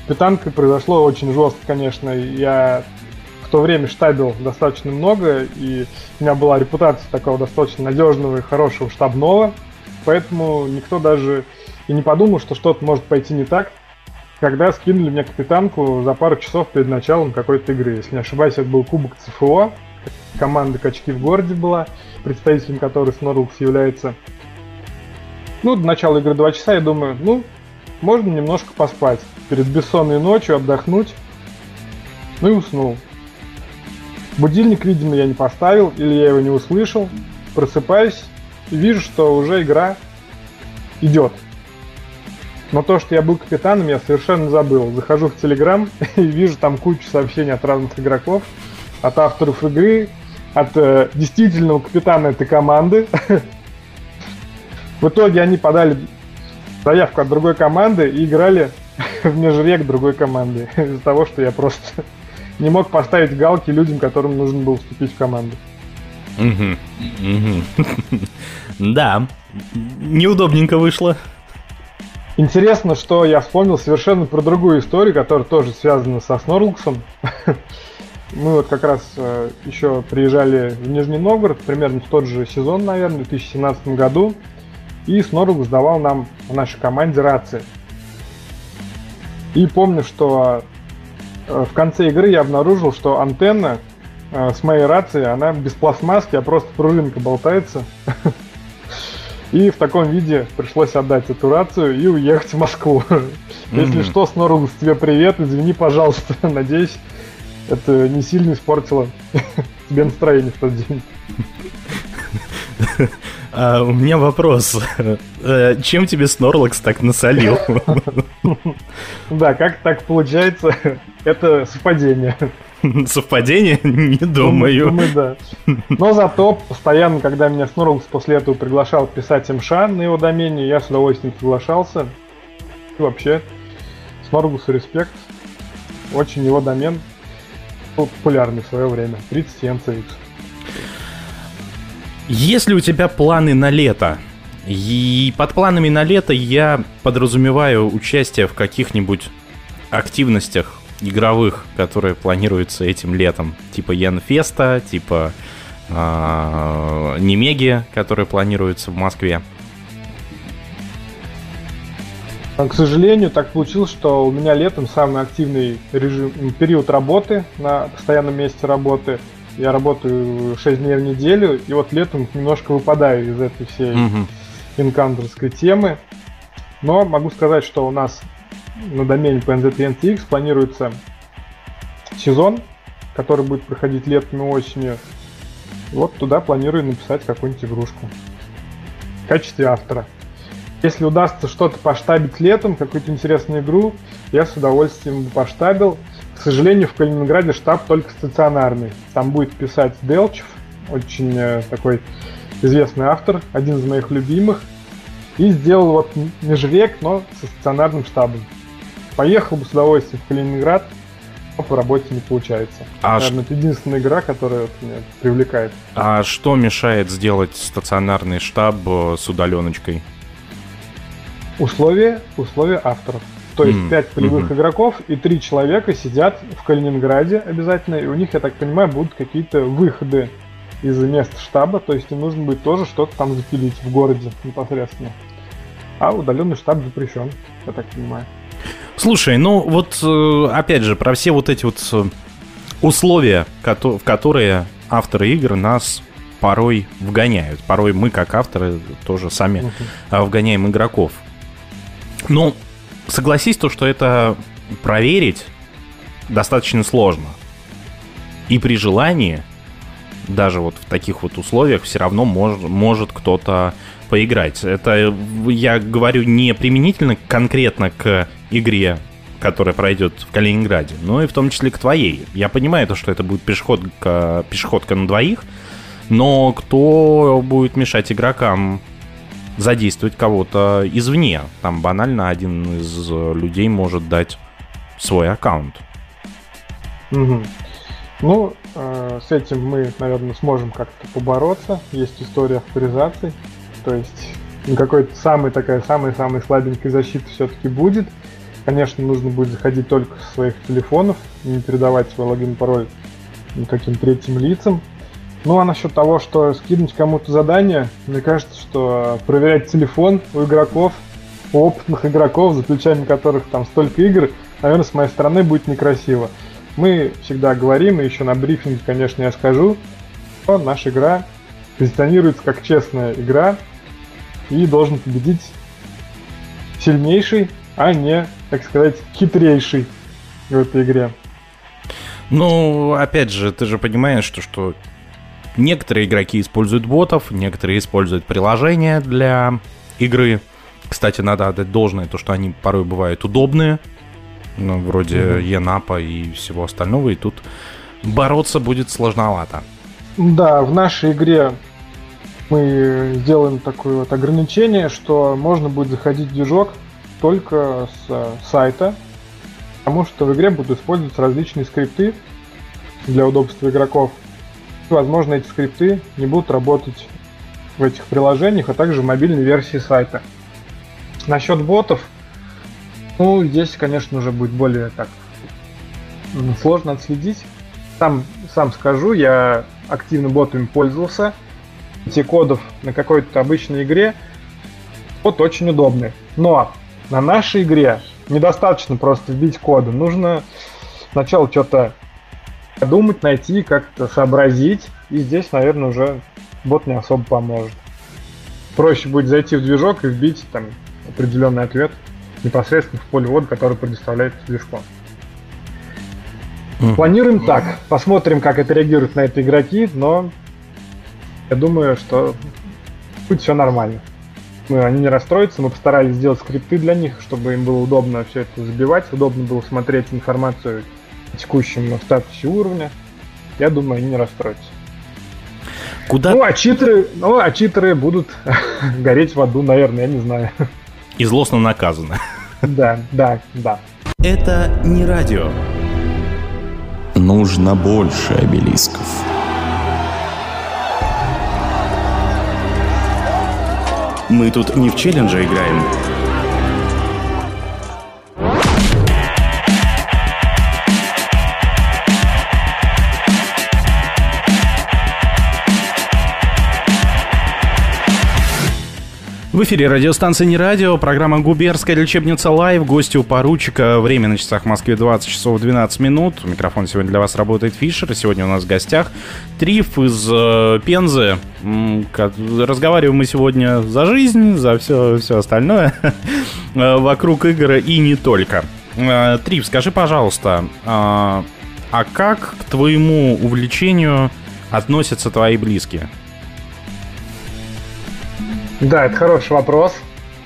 Капитанкой произошло очень жестко, конечно. Я в то время штабил достаточно много, и у меня была репутация такого достаточно надежного и хорошего штабного, поэтому никто даже и не подумал, что что-то может пойти не так, когда скинули мне капитанку за пару часов перед началом какой-то игры. Если не ошибаюсь, это был Кубок ЦФО, команда «Качки в городе» была, представителем которой Снорлкс является. Ну, до начала игры 2 часа, я думаю, ну, можно немножко поспать. Перед бессонной ночью отдохнуть. Ну и уснул. Будильник, видимо, я не поставил, или я его не услышал. Просыпаюсь и вижу, что уже игра идет. Но то, что я был капитаном, я совершенно забыл. Захожу в Телеграм и вижу там кучу сообщений от разных игроков, от авторов игры, от э, действительного капитана этой команды. В итоге они подали заявку от другой команды и играли в межрек другой команды. Из-за того, что я просто не мог поставить галки людям, которым нужно было вступить в команду. Да, неудобненько вышло. Интересно, что я вспомнил совершенно про другую историю, которая тоже связана со Снорлуксом. Мы вот как раз э, еще приезжали в Нижний Новгород, примерно в тот же сезон, наверное, в 2017 году. И Снорлукс давал нам в нашей команде рации. И помню, что э, в конце игры я обнаружил, что антенна э, с моей рации, она без пластмасски, а просто пружинка болтается. И в таком виде пришлось отдать эту рацию и уехать в Москву. Если что, Снорус, тебе привет, извини, пожалуйста. Надеюсь, это не сильно испортило тебе настроение в тот день. А, у меня вопрос. Э, чем тебе Снорлакс так насолил? Да, как так получается? Это совпадение. Совпадение? Не думаю. Думаю, да. Но зато постоянно, когда меня Снорлс после этого приглашал писать МШ на его домене, я с удовольствием соглашался. И вообще, Снорлсу респект. Очень его домен был популярный в свое время. 30 MCX. Если у тебя планы на лето, и под планами на лето я подразумеваю участие в каких-нибудь активностях игровых, которые планируются этим летом. Типа Янфеста, типа э, Немеги, которые планируются в Москве. К сожалению, так получилось, что у меня летом самый активный режим, период работы на постоянном месте работы. Я работаю 6 дней в неделю, и вот летом немножко выпадаю из этой всей Мгм. инкандерской темы. Но могу сказать, что у нас на домене PNZ планируется сезон, который будет проходить летом и осенью. Вот туда планирую написать какую-нибудь игрушку в качестве автора. Если удастся что-то поштабить летом, какую-то интересную игру, я с удовольствием бы поштабил. К сожалению, в Калининграде штаб только стационарный. Там будет писать Делчев, очень э, такой известный автор, один из моих любимых. И сделал вот межвек, но со стационарным штабом. Поехал бы с удовольствием в Калининград, но по работе не получается. А Наверное, это единственная игра, которая вот меня привлекает. А что мешает сделать стационарный штаб э, с удаленочкой? Условия, условия авторов. То есть М, 5 полевых мгм. игроков и 3 человека сидят в Калининграде обязательно, и у них, я так понимаю, будут какие-то выходы из мест штаба, то есть им нужно будет тоже что-то там запилить в городе непосредственно. А удаленный штаб запрещен, я так понимаю. Слушай, ну вот э, опять же про все вот эти вот э, условия, в которые авторы игр нас порой вгоняют. Порой мы, как авторы, тоже сами а, вгоняем игроков. Ну, согласись то, что это проверить достаточно сложно. И при желании, даже вот в таких вот условиях, все равно мож- может кто-то поиграть. Это я говорю не применительно конкретно к игре, которая пройдет в Калининграде, но и в том числе к твоей. Я понимаю то, что это будет пешеходка, пешеходка на двоих, но кто будет мешать игрокам задействовать кого-то извне? Там банально один из э, людей может дать свой аккаунт. Мгм. Ну, э, с этим мы, наверное, сможем как-то побороться. Есть история авторизации. То есть ну, какой-то самый такая, самая-самая слабенькая защита все-таки будет. Конечно, нужно будет заходить только со своих телефонов, не передавать свой логин пароль никаким третьим лицам. Ну а насчет того, что скинуть кому-то задание, мне кажется, что проверять телефон у игроков, у опытных игроков, за плечами которых там столько игр, наверное, с моей стороны будет некрасиво. Мы всегда говорим, и еще на брифинге, конечно, я скажу, что наша игра позиционируется как честная игра и должен победить сильнейший, а не, так сказать, хитрейший в этой игре. Ну, опять же, ты же понимаешь, что, что некоторые игроки используют ботов, некоторые используют приложения для игры. Кстати, надо отдать должное, то, что они порой бывают удобные, ну, вроде Мгм. Енапа и всего остального, и тут бороться будет сложновато. Да, в нашей игре мы сделаем такое вот ограничение, что можно будет заходить в движок только с э, сайта, потому что в игре будут использоваться различные скрипты для удобства игроков. Возможно, эти скрипты не будут работать в этих приложениях, а также в мобильной версии сайта. Насчет ботов, ну, здесь, конечно, уже будет более так сложно отследить. Сам, сам скажу, я активно ботами пользовался. Эти кодов на какой-то обычной игре вот очень удобный. Но на нашей игре недостаточно просто вбить коды. Нужно сначала что-то подумать, найти, как-то сообразить. И здесь, наверное, уже бот не особо поможет. Проще будет зайти в движок и вбить там определенный ответ непосредственно в поле ввода, который предоставляет движком. Планируем так. Посмотрим, как это реагируют на это игроки, но я думаю, что будет все нормально. Мы, они не расстроятся, мы постарались сделать скрипты для них, чтобы им было удобно все это забивать, удобно было смотреть информацию о текущем статусе уровня. Я думаю, они не расстроятся. Куда Ну, а читеры, ну, а читеры будут гореть в аду, наверное, я не знаю. и злостно наказано. Да, да, да. Это не радио. Нужно больше обелисков. Мы тут не в челлендже играем. В эфире радиостанция «Не радио», программа «Губернская лечебница live», гости у поручика, время на часах в Москве 20 часов 12 минут. Микрофон сегодня для вас работает Фишер, и сегодня у нас в гостях Триф из э, Пензы. Разговариваем мы сегодня за жизнь, за все, все остальное э, вокруг игр и не только. Э, Триф, скажи, пожалуйста, а, а как к твоему увлечению относятся твои близкие? Да, это хороший вопрос.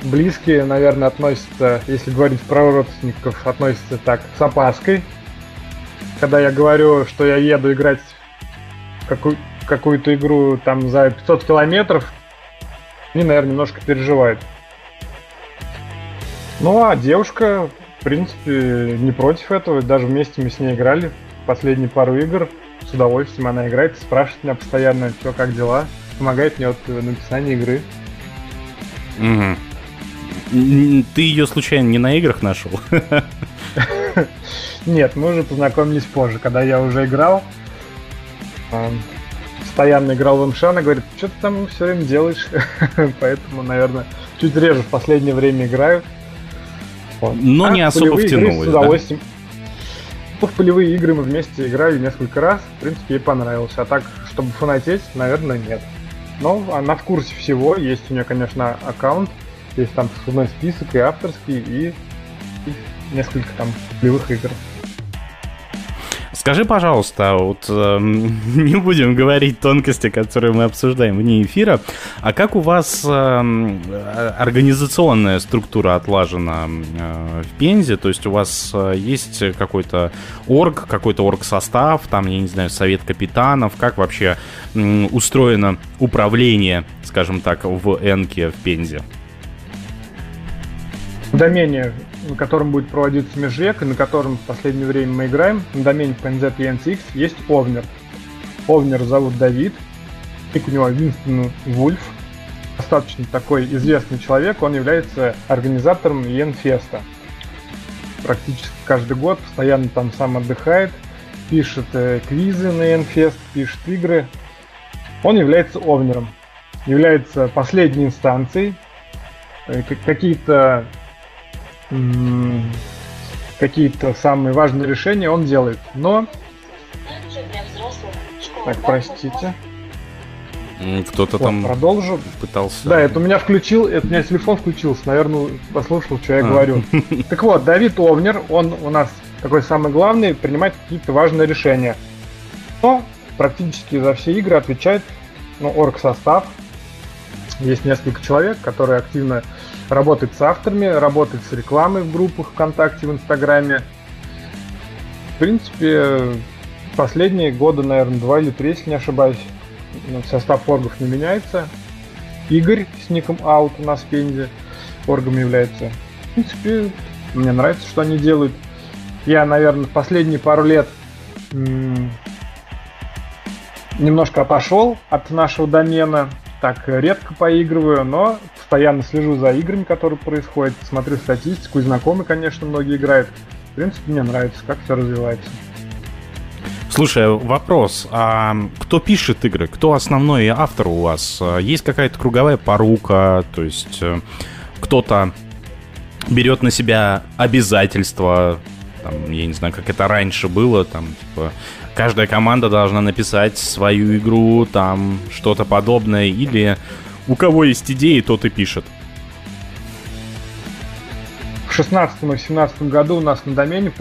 Близкие, наверное, относятся, если говорить про родственников, относятся так с опаской. Когда я говорю, что я еду играть какую- какую-то игру там за 500 километров, они, наверное, немножко переживают. Ну, а девушка, в принципе, не против этого. Даже вместе мы с ней играли последние пару игр. С удовольствием она играет, спрашивает меня постоянно, что, как дела. Помогает мне вот в написании игры. Угу. Ты ее случайно не на играх нашел? Нет, мы уже познакомились позже, когда я уже играл. Постоянно играл в МШ, она говорит, что ты там все время делаешь? Поэтому, наверное, чуть реже в последнее время играю. Но а не особо втянулась. Да? В полевые игры мы вместе играли несколько раз. В принципе, ей понравилось. А так, чтобы фанатеть, наверное, нет. Но она в курсе всего. Есть у нее, конечно, аккаунт. Есть там послужной список и авторский, и, и несколько там полевых игр. Скажи, пожалуйста, вот э, не будем говорить тонкости, которые мы обсуждаем вне эфира, а как у вас э, организационная структура отлажена э, в Пензе? То есть у вас э, есть какой-то орг, какой-то орг-состав, там, я не знаю, совет капитанов, как вообще э, устроено управление, скажем так, в Энке в Пензе? В домене на котором будет проводиться межрек, и на котором в последнее время мы играем, на домене PNZ и NCX, есть Овнер. Овнер зовут Давид, и у него Винстон Вульф, достаточно такой известный человек, он является организатором Йенфеста. Практически каждый год постоянно там сам отдыхает, пишет э, квизы на Йенфест, пишет игры. Он является овнером, является последней инстанцией. Э, какие-то какие-то самые важные решения он делает. Но... Так, простите. Кто-то вот, там продолжу. пытался. Да, это у меня включил, это у меня телефон включился, наверное, послушал, что я а. говорю. Так вот, Давид Овнер, он у нас такой самый главный, принимает какие-то важные решения. Но практически за все игры отвечает ну, орг состав. Есть несколько человек, которые активно работает с авторами, работает с рекламой в группах ВКонтакте, в Инстаграме. В принципе, последние годы, наверное, два или три, если не ошибаюсь, ну, состав оргов не меняется. Игорь с ником Out у нас в Пензе оргом является. В принципе, мне нравится, что они делают. Я, наверное, последние пару лет немножко отошел от нашего домена, так редко поигрываю, но постоянно слежу за играми, которые происходят, смотрю статистику, и знакомые, конечно, многие играют. В принципе, мне нравится, как все развивается. Слушай, вопрос. А кто пишет игры? Кто основной автор у вас? Есть какая-то круговая порука? То есть э, кто-то берет на себя обязательства? Там, я не знаю, как это раньше было, там, типа, каждая команда должна написать свою игру, там, что-то подобное, или у кого есть идеи, тот и пишет. В 16 и 17 году у нас на домене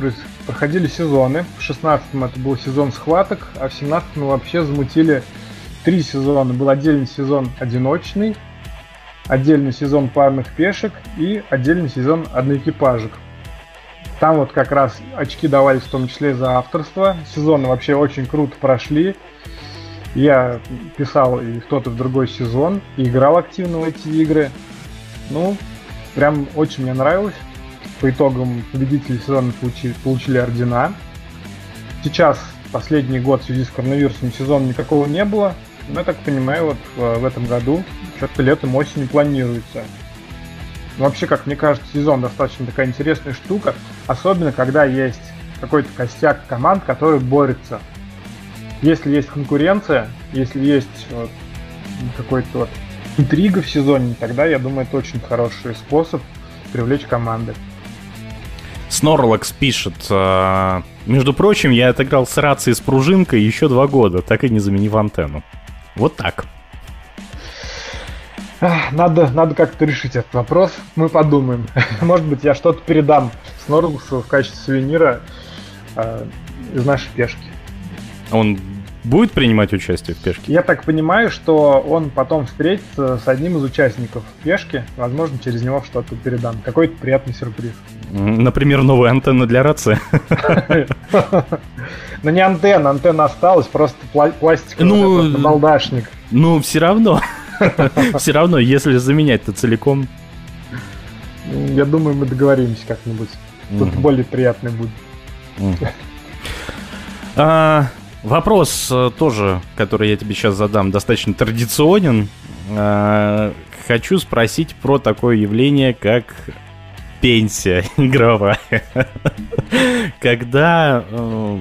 проходили сезоны. В 16 это был сезон схваток, а в 17 мы вообще замутили три сезона. Был отдельный сезон одиночный, отдельный сезон парных пешек и отдельный сезон одноэкипажек. Там вот как раз очки давались в том числе за авторство. Сезоны вообще очень круто прошли. Я писал и в тот, и в другой сезон, и играл активно в эти игры. Ну, прям очень мне нравилось. По итогам победители сезона получили, получили ордена. Сейчас, последний год в связи с коронавирусом, сезона никакого не было. Но я так понимаю, вот в, в этом году что-то летом, осенью планируется. вообще, как мне кажется, сезон достаточно такая интересная штука, особенно когда есть какой-то костяк команд, который борется если есть конкуренция, если есть вот, какой-то вот интрига в сезоне, тогда, я думаю, это очень хороший способ привлечь команды. Снорлакс пишет, э, между прочим, я отыграл с рацией с пружинкой еще два года, так и не заменив антенну. Вот так. Надо, надо как-то решить этот вопрос. Мы подумаем. Может быть, я что-то передам Снорлаксу в качестве сувенира э, из нашей пешки. Он будет принимать участие в пешке? Я так понимаю, что он потом встретится с одним из участников пешки. Возможно, через него что-то передам. Какой-то приятный сюрприз. Например, новая антенна для рации. Ну не антенна, антенна осталась, просто пластиковый ну, балдашник. Ну, все равно. Все равно, если заменять, то целиком. Я думаю, мы договоримся как-нибудь. Тут более приятный будет. Вопрос э, тоже, который я тебе сейчас задам, достаточно традиционен. А, хочу спросить про такое явление, как пенсия игровая. когда, э,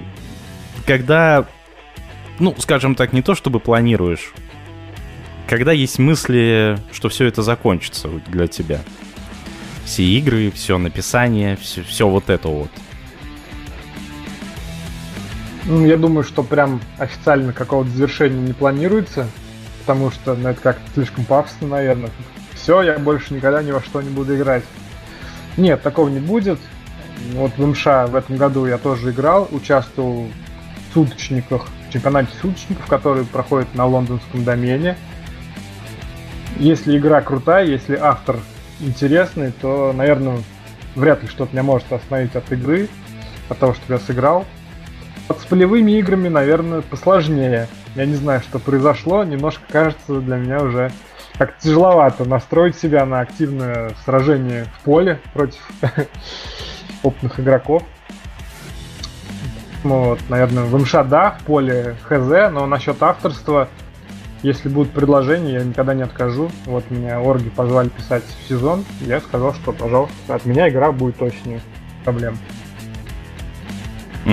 когда, ну, скажем так, не то чтобы планируешь, когда есть мысли, что все это закончится для тебя. Все игры, все написание, все, все вот это вот. Ну, я думаю, что прям официально какого-то завершения не планируется, потому что ну, это как-то слишком пафосно, наверное. Все, я больше никогда ни во что не буду играть. Нет, такого не будет. Вот в МШ в этом году я тоже играл, участвовал в суточниках, в чемпионате суточников, который проходит на лондонском домене. Если игра крутая, если автор интересный, то, наверное, вряд ли что-то меня может остановить от игры, от того, что я сыграл. Вот с полевыми играми, наверное, посложнее. Я не знаю, что произошло, немножко кажется для меня уже как тяжеловато настроить себя на активное сражение в поле против опытных игроков. Ну, вот, наверное, в МШ да, в поле ХЗ, но насчет авторства, если будут предложения, я никогда не откажу. Вот меня орги позвали писать в сезон, я сказал, что, пожалуйста, от меня игра будет точно проблем.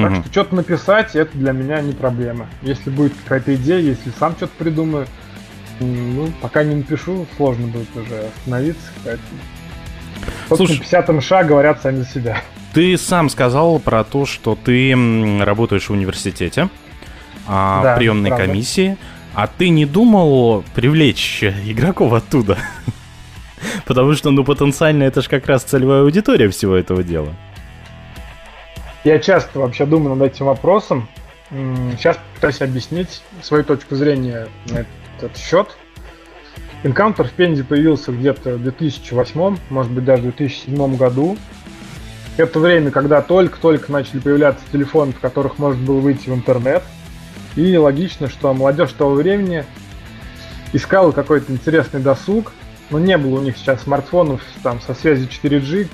Так что что-то написать, это для меня не проблема. Если будет какая-то идея, если сам что-то придумаю, ну, пока не напишу, сложно будет уже остановиться. Поэтому... Слушай, 50 МШ говорят сами за себя. Ты сам сказал про то, что ты работаешь в университете, а, да, приемной правда. комиссии, а ты не думал привлечь игроков оттуда? Потому что, ну, потенциально это же как раз целевая аудитория всего этого дела. Я часто вообще думаю над этим вопросом. Сейчас пытаюсь объяснить свою точку зрения на этот счет. Encounter в Пензе появился где-то в 2008, может быть даже в 2007 году. Это время, когда только-только начали появляться телефоны, в которых можно было выйти в интернет. И логично, что молодежь того времени искала какой-то интересный досуг, но не было у них сейчас смартфонов там со связью 4G,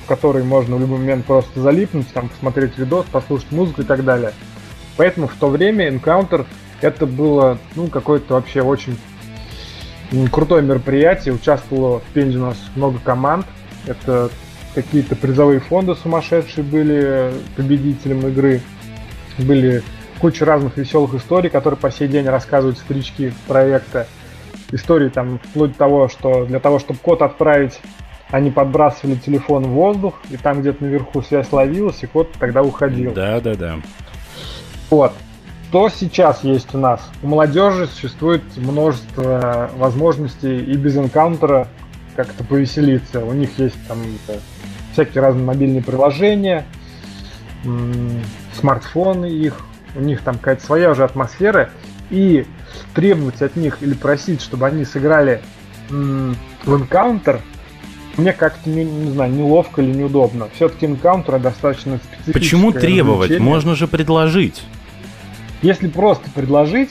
в который можно в любой момент просто залипнуть, там посмотреть видос, послушать музыку и так далее. Поэтому в то время Encounter это было ну какое-то вообще очень крутое мероприятие. Участвовало в Пензе у нас много команд. Это какие-то призовые фонды сумасшедшие были победителем игры. Были куча разных веселых историй, которые по сей день рассказывают стрички проекта истории там вплоть до того, что для того, чтобы код отправить, они подбрасывали телефон в воздух, и там где-то наверху связь ловилась, и код тогда уходил. Да, да, да. Вот. Что сейчас есть у нас? У молодежи существует множество возможностей и без энкаунтера как-то повеселиться. У них есть там всякие разные мобильные приложения, смартфоны их, у них там какая-то своя уже атмосфера, и требовать от них или просить, чтобы они сыграли м- в энкаунтер, мне как-то, не, не знаю, неловко или неудобно. Все-таки энкаунтер достаточно специфическое Почему требовать? Можно же предложить. Если просто предложить,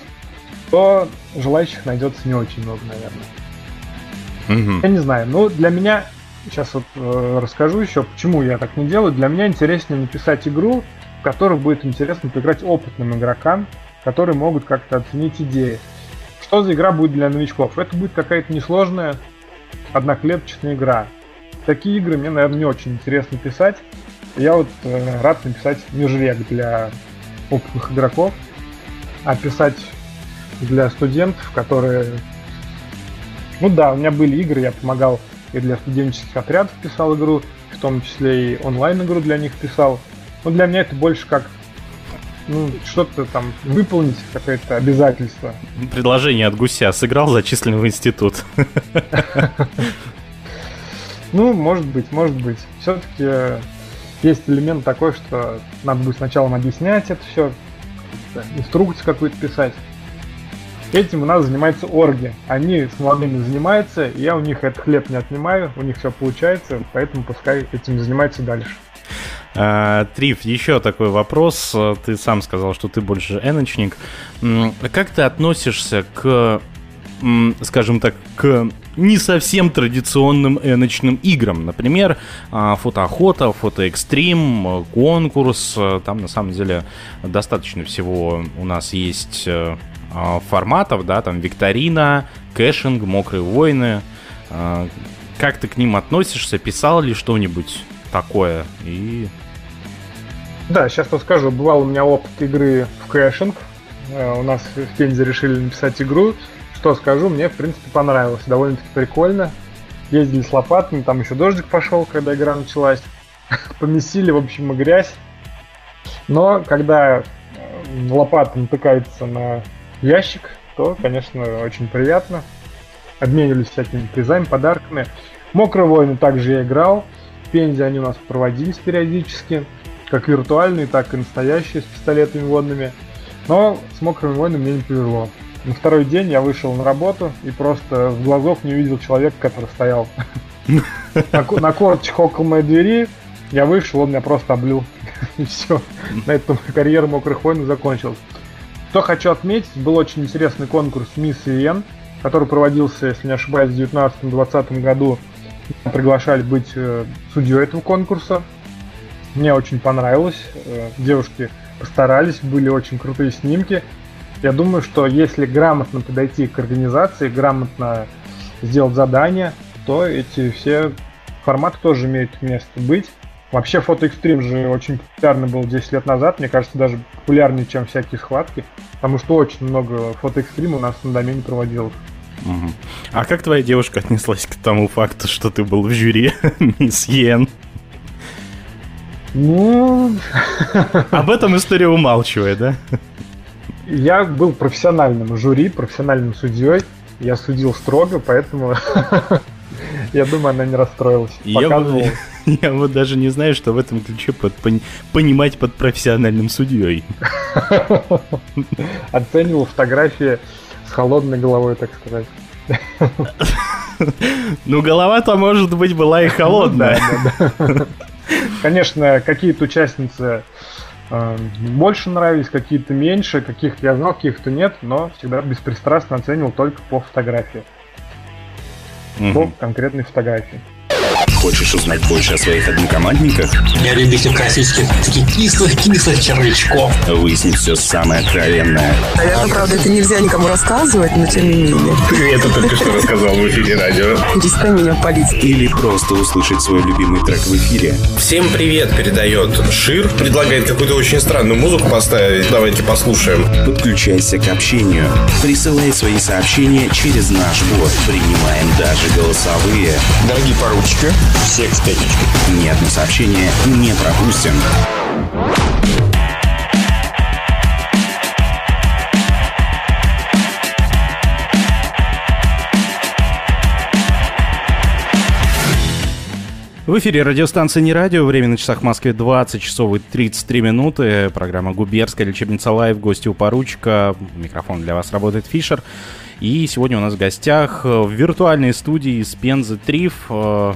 то желающих найдется не очень много, наверное. Угу. Я не знаю, но для меня, сейчас вот э, расскажу еще, почему я так не делаю. Для меня интереснее написать игру, в которой будет интересно поиграть опытным игрокам, которые могут как-то оценить идеи. Что за игра будет для новичков? Это будет какая-то несложная одноклеточная игра. Такие игры мне, наверное, не очень интересно писать. Я вот э, рад написать межрек для опытных игроков, а писать для студентов, которые Ну да, у меня были игры, я помогал и для студенческих отрядов писал игру, в том числе и онлайн-игру для них писал. Но для меня это больше как ну, что-то там выполнить, какое-то обязательство. Предложение от гуся. Сыграл, зачислен в институт. Ну, может быть, может быть. Все-таки есть элемент такой, что надо будет сначала объяснять это все, инструкцию какую-то писать. Этим у нас занимаются орги. Они с молодыми занимаются, я у них этот хлеб не отнимаю, у них все получается, поэтому пускай этим занимаются дальше. А, Триф, еще такой вопрос. Ты сам сказал, что ты больше эночник. Как ты относишься к, скажем так, к не совсем традиционным эночным играм. Например, а, фотоохота, фотоэкстрим, конкурс. Там на самом деле достаточно всего у нас есть э, а, форматов, да, там викторина, кэшинг, мокрые войны. Как ты к ним относишься? Писал ли что-нибудь такое? И да, сейчас расскажу. Бывал у меня опыт игры в кэшинг. Э, у нас в Пензе решили написать игру. Что скажу, мне, в принципе, понравилось. Довольно-таки прикольно. Ездили с лопатами, там еще дождик пошел, когда игра началась. Помесили, в общем, и грязь. Но когда э, лопата натыкается на ящик, то, конечно, очень приятно. Обменивались всякими призами, подарками. Мокрые войны также я играл. В Пензе они у нас проводились периодически как виртуальные, так и настоящие с пистолетами водными. Но с мокрыми войнами мне не повезло. На второй день я вышел на работу и просто в глазов не увидел человека, который стоял на корточках около моей двери. Я вышел, он меня просто облил. И все. На этом карьера мокрых войн закончилась. Что хочу отметить, был очень интересный конкурс Мисс Иен, который проводился, если не ошибаюсь, в 2019-2020 году. Приглашали быть э, судьей этого конкурса. Мне очень понравилось. Э, девушки постарались, были очень крутые снимки. Я думаю, что если грамотно подойти к организации, грамотно сделать задание, то эти все форматы тоже имеют место быть. Вообще фотоэкстрим же очень популярный был 10 лет назад, мне кажется, даже популярнее, чем всякие схватки, потому что очень много фотоэкстрима у нас на домене проводилось. А как твоя девушка отнеслась к тому факту, что ты был в жюри Мисс Йен? Ну... Об этом история умалчивает, да? Я был профессиональным жюри, профессиональным судьей. Я судил строго, поэтому я думаю, она не расстроилась. Я вот, я вот даже не знаю, что в этом ключе под, понимать под профессиональным судьей. Оценивал фотографии с холодной головой, так сказать. Ну, голова-то, может быть, была и холодная. Конечно, какие-то участницы э, больше нравились, какие-то меньше, каких-то я знал, каких-то нет, но всегда беспристрастно оценивал только по фотографии. Угу. По конкретной фотографии. Хочешь узнать больше о своих однокомандниках? Я любитель классических таких кислых-кислых червячков. Выяснить все самое откровенное. Наверное, правда, это нельзя никому рассказывать, но тем не менее. Ты это только что рассказал в эфире радио. Перестань меня палить. Или просто услышать свой любимый трек в эфире. Всем привет передает Шир. Предлагает какую-то очень странную музыку поставить. Давайте послушаем. Подключайся к общению. Присылай свои сообщения через наш бот. Принимаем даже голосовые. Дорогие поручики, всех с пятничкой. Ни одно сообщение не пропустим. В эфире радиостанция «Не радио». Время на часах в Москве 20 часов и 33 минуты. Программа «Губернская лечебница live». Гости у поручика. Микрофон для вас работает Фишер. И сегодня у нас в гостях в виртуальной студии с Пензы Триф э,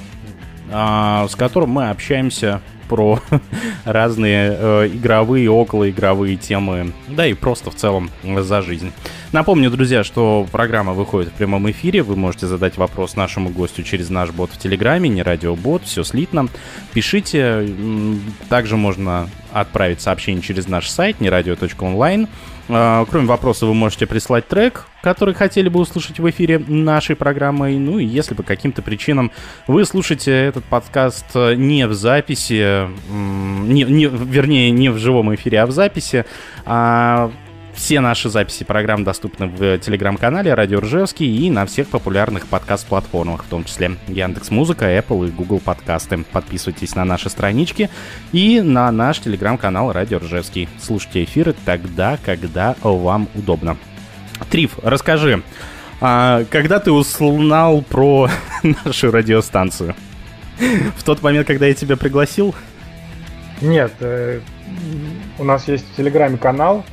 а, с которым мы общаемся про разные э, игровые, околоигровые темы, да и просто в целом за жизнь. Напомню, друзья, что программа выходит в прямом эфире. Вы можете задать вопрос нашему гостю через наш бот в Телеграме, не радиобот, все слитно. Пишите. Также можно отправить сообщение через наш сайт нерадио.онлайн. А, кроме вопроса, вы можете прислать трек, который хотели бы услышать в эфире нашей программы. Ну и если по каким-то причинам вы слушаете этот подкаст не в записи, не, не, вернее, не в живом эфире, а в записи, а все наши записи программ доступны в телеграм-канале Радио Ржевский и на всех популярных подкаст-платформах, в том числе Яндекс Музыка, Apple и Google подкасты. Подписывайтесь на наши странички и на наш телеграм-канал Радио Ржевский. Слушайте эфиры тогда, когда вам удобно. Триф, расскажи, а когда ты узнал про нашу радиостанцию? В тот момент, когда я тебя пригласил? Нет, э, у нас есть в Телеграме канал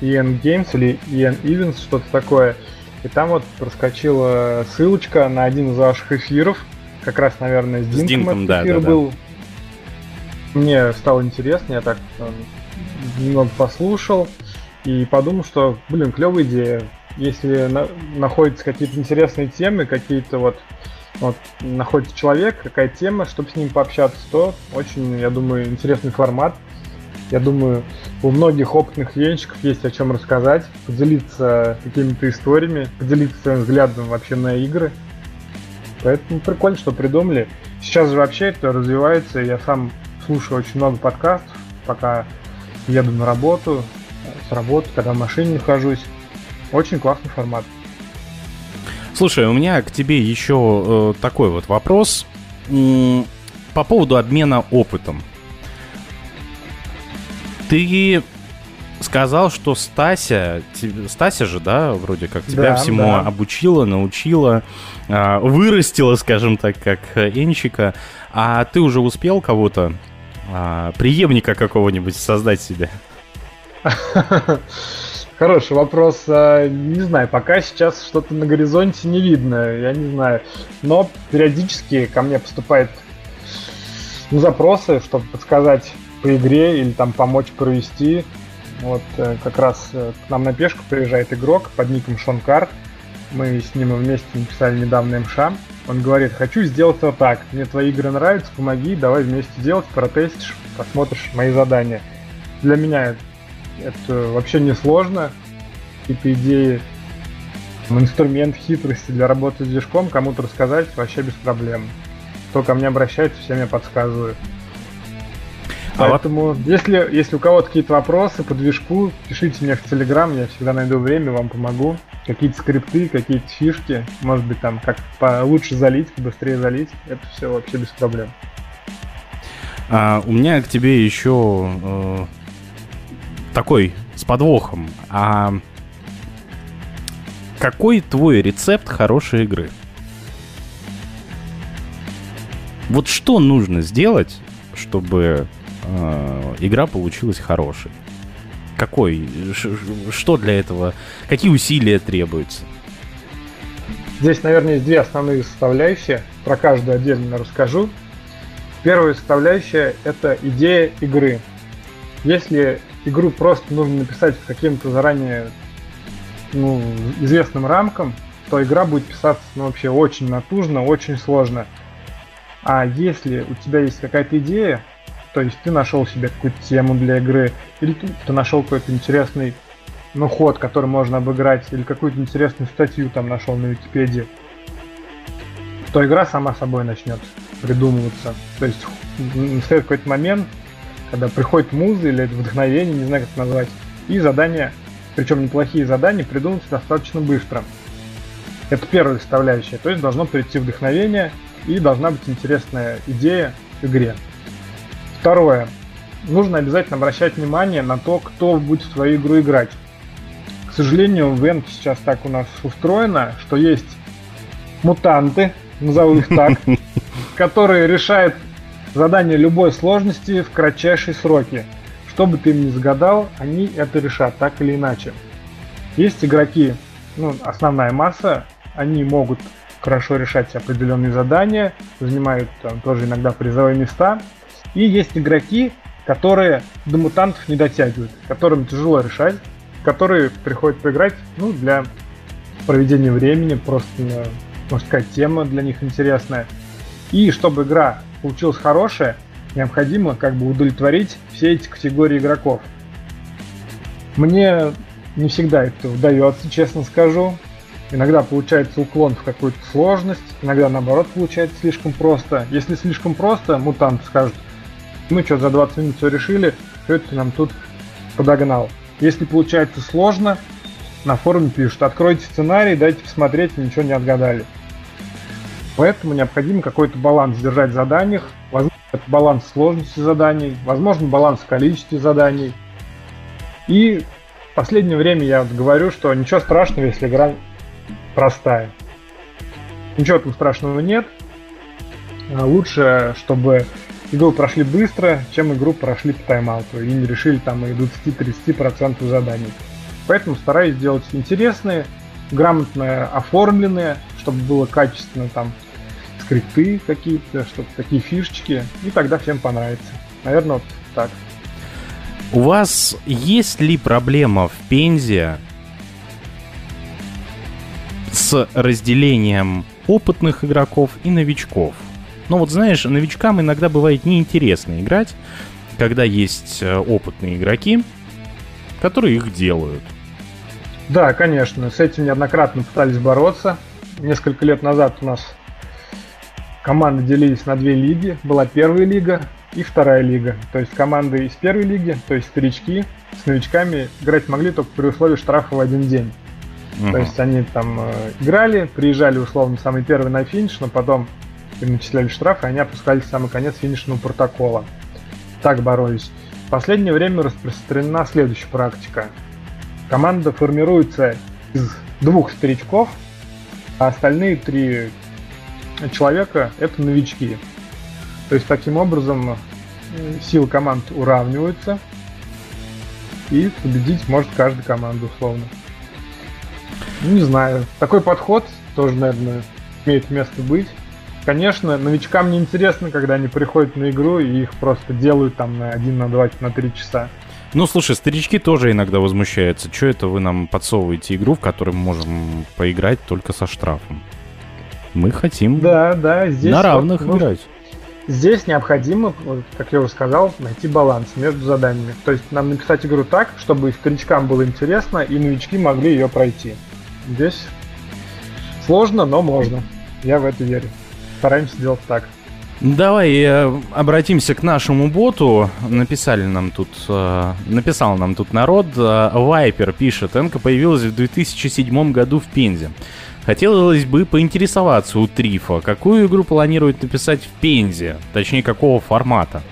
EN Games или EN Events, что-то такое. И там вот проскочила ссылочка на один из ваших эфиров. Как раз, наверное, с Динком, с Динком да, эфир да, был. Да. Мне стало интересно, я так там, немного послушал и подумал, что, блин, клевая идея. Если на, находятся какие-то интересные темы, какие-то вот, вот находится человек, какая тема, чтобы с ним пообщаться, то очень, я думаю, интересный формат. Я думаю, у многих опытных венчиков есть о чем рассказать, поделиться какими-то историями, поделиться своим взглядом вообще на игры. Поэтому прикольно, что придумали. Сейчас же вообще это развивается. Я сам слушаю очень много подкастов, пока еду на работу, с работы, когда в машине нахожусь. Очень классный формат. Слушай, у меня к тебе еще э, такой вот вопрос. По поводу обмена опытом. Ты сказал, что Стася, Стася же, да, вроде как тебя да, всему да. обучила, научила, а, вырастила, скажем так, как Энчика. А ты уже успел кого-то, а, преемника какого-нибудь создать себе? Хороший вопрос. А, не знаю, пока сейчас что-то на горизонте не видно, я не знаю. Но периодически ко мне поступают запросы, чтобы подсказать по игре или там помочь провести. Вот э, как раз э, к нам на пешку приезжает игрок под ником Шонкар. Мы с ним вместе написали недавно МШ. Он говорит, хочу сделать вот так. Мне твои игры нравятся, помоги, давай вместе делать, протестишь, посмотришь мои задания. Для меня это вообще не сложно. Какие-то идеи, инструмент хитрости для работы с движком кому-то рассказать вообще без проблем. Кто ко мне обращается, все мне подсказывают. А Поэтому, вот... если, если у кого-то какие-то вопросы по движку, пишите мне в Телеграм, я всегда найду время, вам помогу. Какие-то скрипты, какие-то фишки, может быть, там, как получше залить, быстрее залить, это все вообще без проблем. А, у меня к тебе еще э, такой с подвохом. А какой твой рецепт хорошей игры? Вот что нужно сделать, чтобы игра получилась хорошей? Какой? Что для этого? Какие усилия требуются? Здесь, наверное, есть две основные составляющие. Про каждую отдельно расскажу. Первая составляющая – это идея игры. Если игру просто нужно написать по каким-то заранее ну, известным рамкам, то игра будет писаться ну, вообще очень натужно, очень сложно. А если у тебя есть какая-то идея, то есть ты нашел себе какую-то тему для игры, или ты, ты нашел какой-то интересный ну, ход, который можно обыграть, или какую-то интересную статью там нашел на Википедии, то игра сама собой начнет придумываться. То есть настает какой-то момент, когда приходит муза или вдохновение, не знаю как это назвать, и задания, причем неплохие задания, придумываются достаточно быстро. Это первая составляющая, то есть должно прийти вдохновение и должна быть интересная идея в игре. Второе. Нужно обязательно обращать внимание на то, кто будет в твою игру играть. К сожалению, в Энке сейчас так у нас устроено, что есть мутанты, назову их так, которые решают задание любой сложности в кратчайшие сроки. Что бы ты им ни загадал, они это решат, так или иначе. Есть игроки, ну, основная масса, они могут хорошо решать определенные задания, занимают там, тоже иногда призовые места, и есть игроки, которые до мутантов не дотягивают, которым тяжело решать, которые приходят поиграть ну, для проведения времени, просто, можно сказать, тема для них интересная. И чтобы игра получилась хорошая, необходимо как бы удовлетворить все эти категории игроков. Мне не всегда это удается, честно скажу. Иногда получается уклон в какую-то сложность, иногда наоборот получается слишком просто. Если слишком просто, мутант скажет, мы что, за 20 минут все решили, что это нам тут подогнал. Если получается сложно, на форуме пишут, откройте сценарий, дайте посмотреть, ничего не отгадали. Поэтому необходимо какой-то баланс держать в заданиях. Возможно, это баланс сложности заданий, возможно, баланс в количестве заданий. И в последнее время я вот говорю, что ничего страшного, если игра простая. Ничего там страшного нет. Лучше, чтобы игру прошли быстро, чем игру прошли по тайм-ауту и не решили там и 20-30% заданий. Поэтому стараюсь сделать интересные, грамотно оформленные, чтобы было качественно там скрипты какие-то, чтобы такие фишечки, и тогда всем понравится. Наверное, вот так. У вас есть ли проблема в Пензе с разделением опытных игроков и новичков? Ну вот знаешь, новичкам иногда бывает неинтересно играть, когда есть э, опытные игроки, которые их делают. Да, конечно, с этим неоднократно пытались бороться. Несколько лет назад у нас команды делились на две лиги. Была первая лига и вторая лига. То есть команды из первой лиги, то есть старички, с новичками играть могли только при условии штрафа в один день. Uh-huh. То есть они там э, играли, приезжали условно самый первый на финиш, но потом им начисляли штрафы, и они опускались в самый конец финишного протокола. Так боролись. В последнее время распространена следующая практика. Команда формируется из двух старичков, а остальные три человека – это новички. То есть таким образом э, силы команд уравниваются, и победить может каждая команда условно. Ну, не знаю. Такой подход тоже, наверное, имеет место быть. Конечно, новичкам не интересно, когда они приходят на игру и их просто делают там на один, на два, на три часа. Ну, слушай, старички тоже иногда возмущаются. Что это вы нам подсовываете игру, в которой мы можем поиграть только со штрафом? Мы хотим да, да, здесь на равных вот, играть. Здесь необходимо, как я уже сказал, найти баланс между заданиями. То есть нам написать игру так, чтобы и старичкам было интересно, и новички могли ее пройти. Здесь сложно, но можно. Я в это верю стараемся делать так. Давай э, обратимся к нашему боту. Написали нам тут, э, написал нам тут народ. Э, Вайпер пишет, Энка появилась в 2007 году в Пензе. Хотелось бы поинтересоваться у Трифа, какую игру планирует написать в Пензе, точнее какого формата.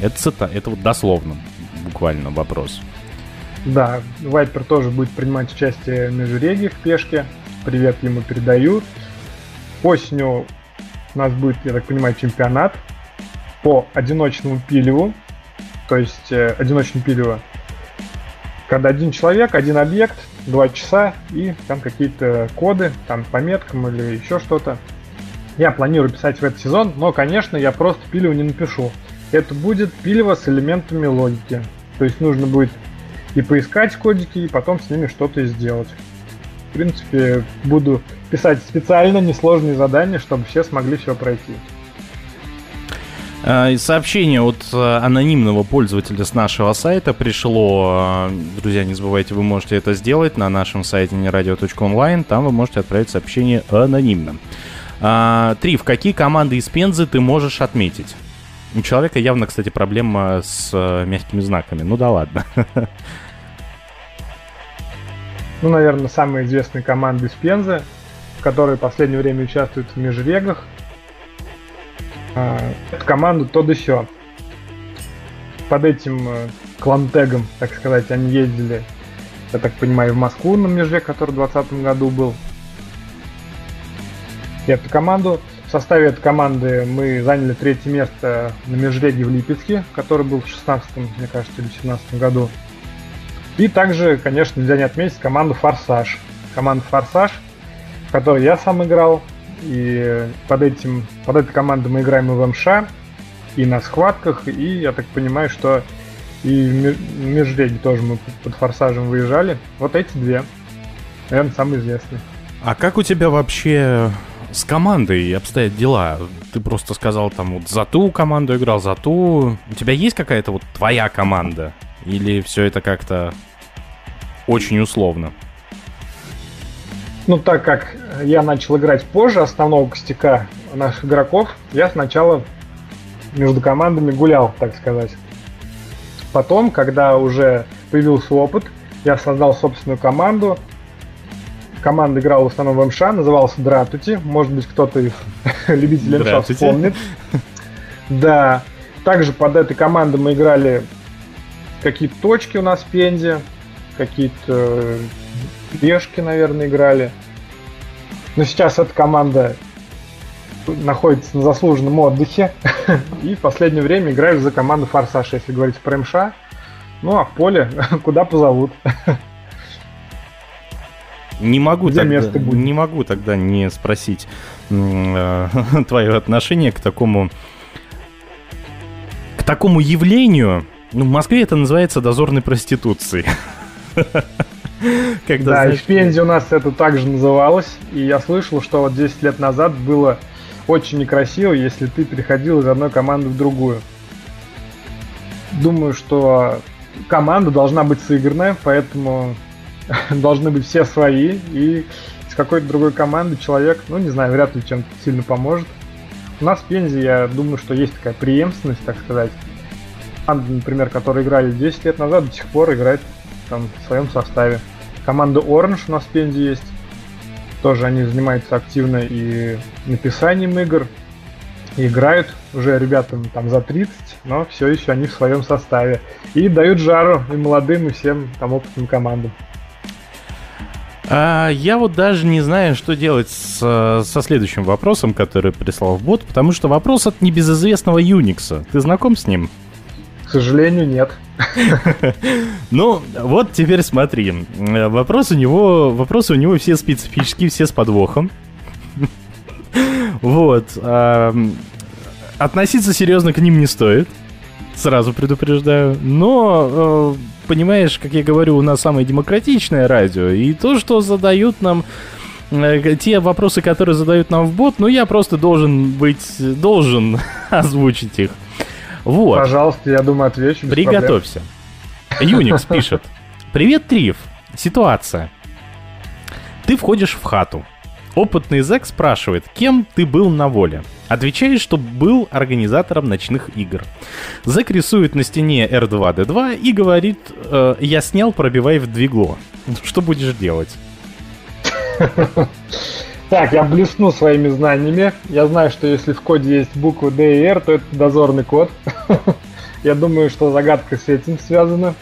Это цитата, это вот дословно, буквально вопрос. Да, Вайпер тоже будет принимать участие в межреге в пешке. Привет ему передают. Осенью у нас будет, я так понимаю, чемпионат по одиночному пилеву. То есть э, одиночному пилево. Когда один человек, один объект, два часа и там какие-то коды, там по меткам или еще что-то. Я планирую писать в этот сезон, но, конечно, я просто пилево не напишу. Это будет пилево с элементами логики. То есть нужно будет и поискать кодики, и потом с ними что-то сделать. В принципе, буду писать специально несложные задания, чтобы все смогли все пройти. А, сообщение от э, анонимного пользователя с нашего сайта пришло. Друзья, не забывайте, вы можете это сделать на нашем сайте нерадио.онлайн. Там вы можете отправить сообщение анонимно. А, Триф, какие команды из Пензы ты можешь отметить? У человека явно, кстати, проблема с э, мягкими знаками. Ну да ладно. Ну, наверное, самые известные команды из Пензы которые в последнее время участвуют в межрегах. А, это команда то да сё. Под этим э, клантегом, так сказать, они ездили, я так понимаю, в Москву на межрег, который в 2020 году был. И эту команду, в составе этой команды мы заняли третье место на межреге в Липецке, который был в 16 мне кажется, или 17 году. И также, конечно, нельзя не отметить команду «Форсаж». Команда «Форсаж» в которой я сам играл. И под, этим, под этой командой мы играем и в МШ, и на схватках, и я так понимаю, что и в Межреге тоже мы под форсажем выезжали. Вот эти две, наверное, самые известные. А как у тебя вообще с командой обстоят дела? Ты просто сказал там вот за ту команду играл, за ту. У тебя есть какая-то вот твоя команда? Или все это как-то очень условно? Ну, так как я начал играть позже основного костяка наших игроков, я сначала между командами гулял, так сказать. Потом, когда уже появился опыт, я создал собственную команду. Команда играла в основном в МШ, называлась Дратути. Может быть, кто-то из любителей МШ вспомнит. Да. Также под этой командой мы играли какие-то точки у нас в Пензе, какие-то пешки, наверное, играли. Но сейчас эта команда находится на заслуженном отдыхе. И в последнее время играю за команду Форсаж, если говорить про МШ. Ну, а в поле куда позовут. Не могу, Где тогда, место будет? не могу тогда не спросить э, твое отношение к такому к такому явлению. Ну, в Москве это называется дозорной проституцией. Когда, да, знаешь, и в Пензе у нас это также называлось. И я слышал, что вот 10 лет назад было очень некрасиво, если ты переходил из одной команды в другую. Думаю, что команда должна быть сыгранная, поэтому должны быть все свои, и с какой-то другой команды человек, ну, не знаю, вряд ли чем-то сильно поможет. У нас в Пензе, я думаю, что есть такая преемственность, так сказать. Команды, например, которые играли 10 лет назад, до сих пор играют там в своем составе. Команда Orange у нас в Пензе есть. Тоже они занимаются активно и написанием игр, и играют уже ребятам там за 30, но все еще они в своем составе. И дают жару и молодым, и всем там опытным командам. А, я вот даже не знаю, что делать с, со следующим вопросом, который прислал в бот, потому что вопрос от небезызвестного Unix. Ты знаком с ним? К сожалению, нет. Ну, вот теперь смотри. Вопрос у него, вопросы у него все специфические, все с подвохом. Вот. Относиться серьезно к ним не стоит. Сразу предупреждаю. Но, э, понимаешь, как я говорю, у нас самое демократичное радио. И то, что задают нам э, те вопросы, которые задают нам в бот, ну, я просто должен быть, должен озвучить их. Вот. Пожалуйста, я думаю, отвечу. Приготовься. Юникс пишет. Привет, Триф. Ситуация. Ты входишь в хату. Опытный зэк спрашивает, кем ты был на воле. Отвечаешь, что был организатором ночных игр. Зэк рисует на стене R2-D2 и говорит, э, я снял, пробивай в двигло. Что будешь делать? Так, я блесну своими знаниями. Я знаю, что если в коде есть буквы D и R, то это дозорный код. Я думаю, что загадка с этим связана.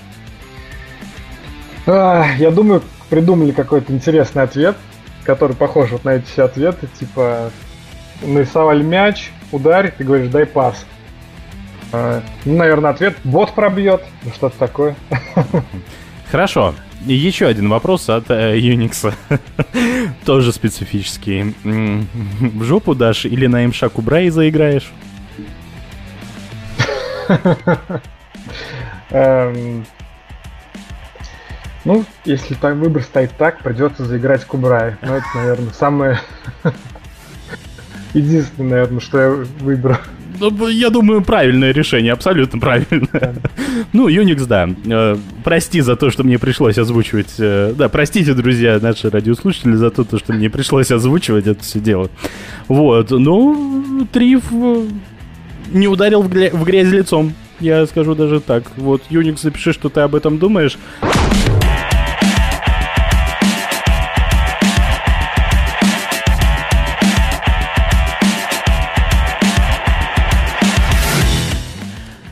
Я думаю, придумали какой-то интересный ответ, который похож вот на эти все ответы, типа нарисовали мяч, ударь, ты говоришь, дай пас. Ну, наверное, ответ бот пробьет, что-то такое. Хорошо. И еще один вопрос от э, Unix. Тоже специфический. В жопу дашь или на МШ Кубрай заиграешь? Эм, ну, если выбор стоит так, придется заиграть Кубрай. Ну, это, наверное, самое единственное, наверное, что я выберу. Ну, я думаю, правильное решение, абсолютно правильное. Ну, Unix, да. Э, прости за то, что мне пришлось озвучивать. Э, да, простите, друзья, наши радиослушатели, за то, что мне пришлось озвучивать это все дело. Вот, ну, Триф э, не ударил в, грязь лицом. Я скажу даже так. Вот, Unix, запиши, что ты об этом думаешь.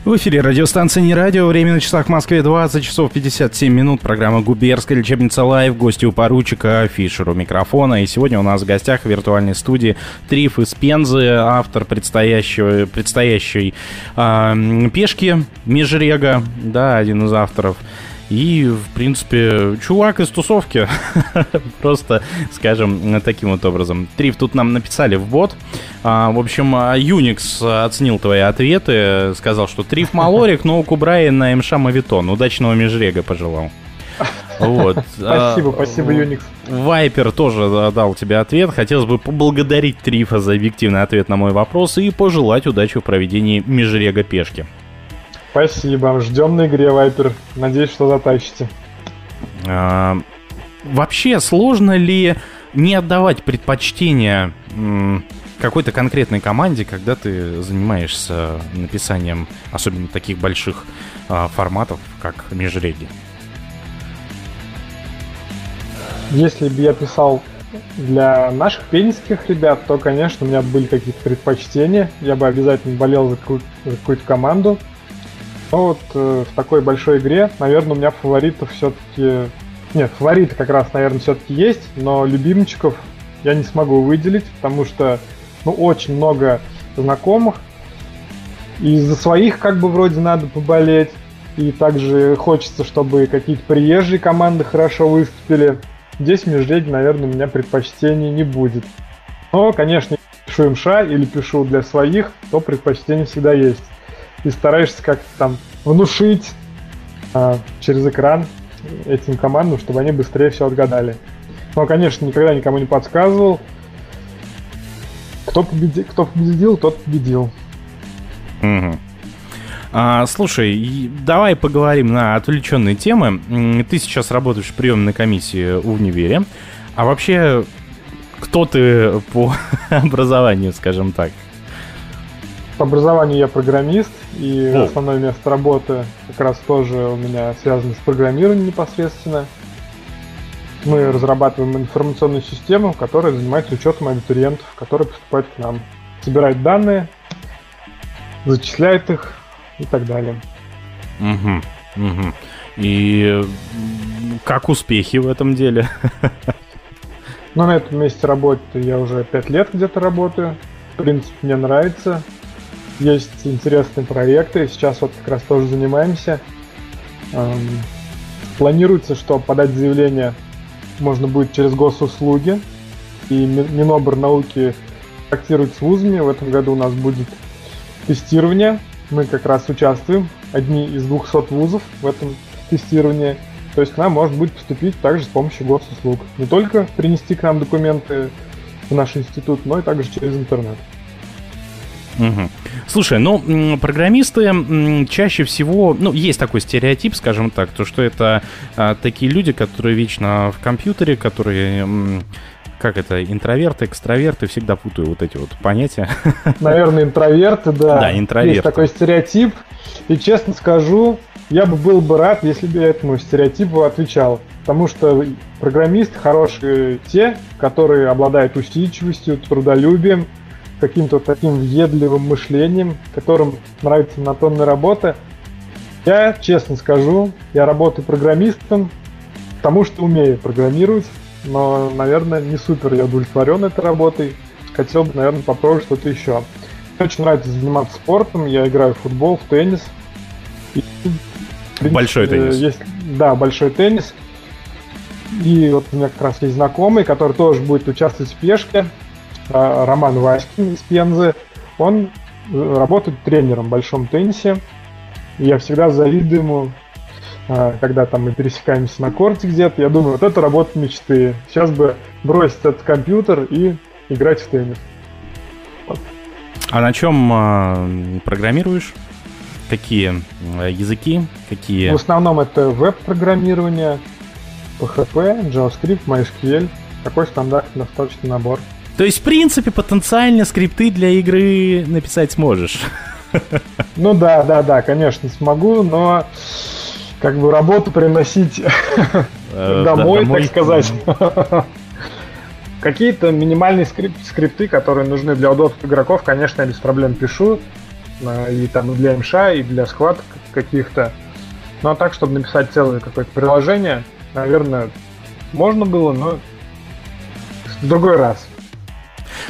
В эфире радиостанция «Не радио». Время на часах в Москве 20 часов 57 минут. Программа «Губернская лечебница live». Гости у поручика Фишер у микрофона. И сегодня у нас в гостях в виртуальной студии Триф из Пензы, автор предстоящего, предстоящей э, пешки Межрега, да, один из авторов. И, в принципе, чувак из тусовки. Просто, скажем, таким вот образом. Триф тут нам написали в бот. А, в общем, Unix оценил твои ответы. Сказал, что Триф Малорик, но у Кубрая на МШ Мавитон. Удачного межрега пожелал. Вот. Спасибо, спасибо, Unix. Вайпер тоже дал тебе ответ. Хотелось бы поблагодарить Трифа за объективный ответ на мой вопрос и пожелать удачи в проведении межрега пешки. Спасибо. Ждем на игре, Вайпер. Надеюсь, что затащите. А, вообще, сложно ли не отдавать предпочтение какой-то конкретной команде, когда ты занимаешься написанием особенно таких больших а, форматов, как межреги? Если бы я писал для наших пенинских ребят, то, конечно, у меня были какие-то предпочтения. Я бы обязательно болел за какую-то, за какую-то команду. Но вот э, в такой большой игре, наверное, у меня фаворитов все-таки... Нет, фавориты как раз, наверное, все-таки есть, но любимчиков я не смогу выделить, потому что ну, очень много знакомых. И за своих как бы вроде надо поболеть. И также хочется, чтобы какие-то приезжие команды хорошо выступили. Здесь в Межреде, наверное, у меня предпочтений не будет. Но, конечно, пишу МШ или пишу для своих, то предпочтение всегда есть. И стараешься как-то там внушить а, через экран этим командам, чтобы они быстрее все отгадали. Но, конечно, никогда никому не подсказывал. Кто, победи... Кто победил, тот победил. Угу. А, слушай, давай поговорим на отвлеченные темы. Ты сейчас работаешь в приемной комиссии в универе. А вообще, кто ты по образованию, скажем так? По образованию я программист, и О. основное место работы как раз тоже у меня связано с программированием непосредственно. Мы разрабатываем информационную систему, которая занимается учетом абитуриентов, которые поступают к нам. Собирает данные, зачисляет их, и так далее. Угу, угу. И как успехи в этом деле? Ну, на этом месте работы я уже пять лет где-то работаю. В принципе, мне нравится. Есть интересные проекты. Сейчас вот как раз тоже занимаемся. Эм, планируется, что подать заявление можно будет через госуслуги. И Минобр-науки контактирует с вузами. В этом году у нас будет тестирование мы как раз участвуем, одни из 200 вузов в этом тестировании. То есть к нам может быть поступить также с помощью госуслуг. Не только принести к нам документы в наш институт, но и также через интернет. Угу. Слушай, ну, программисты чаще всего, ну, есть такой стереотип, скажем так, то, что это а, такие люди, которые вечно в компьютере, которые как это, интроверты, экстраверты, всегда путаю вот эти вот понятия. Наверное, интроверты, да. Да, интроверты. Есть такой стереотип. И честно скажу, я бы был бы рад, если бы я этому стереотипу отвечал. Потому что программисты хорошие те, которые обладают усидчивостью, трудолюбием, каким-то таким въедливым мышлением, которым нравится монотонная работа. Я честно скажу, я работаю программистом, потому что умею программировать, но, наверное, не супер я удовлетворен этой работой. Хотел бы, наверное, попробовать что-то еще. Мне очень нравится заниматься спортом. Я играю в футбол, в теннис. И, принципе, большой теннис. Есть, да, большой теннис. И вот у меня как раз есть знакомый, который тоже будет участвовать в пешке. А, Роман Васькин из Пензы. Он э, работает тренером в большом теннисе. И я всегда завидую ему а, когда там мы пересекаемся на корте где-то, я думаю, вот это работа мечты. Сейчас бы бросить этот компьютер и играть в теннис. Вот. А на чем э, программируешь? Какие э, языки? Какие? В основном это веб-программирование, PHP, JavaScript, MySQL. Такой стандартный достаточно набор. То есть, в принципе, потенциально скрипты для игры написать сможешь? Ну да, да, да, конечно, смогу, но как бы работу приносить э, домой, так сказать. Какие-то минимальные скрипты, которые нужны для удобства игроков, конечно, я без проблем пишу. Э, и там для МШ, и для схваток каких-то. Ну а так, чтобы написать целое какое-то приложение, наверное, можно было, но в другой раз.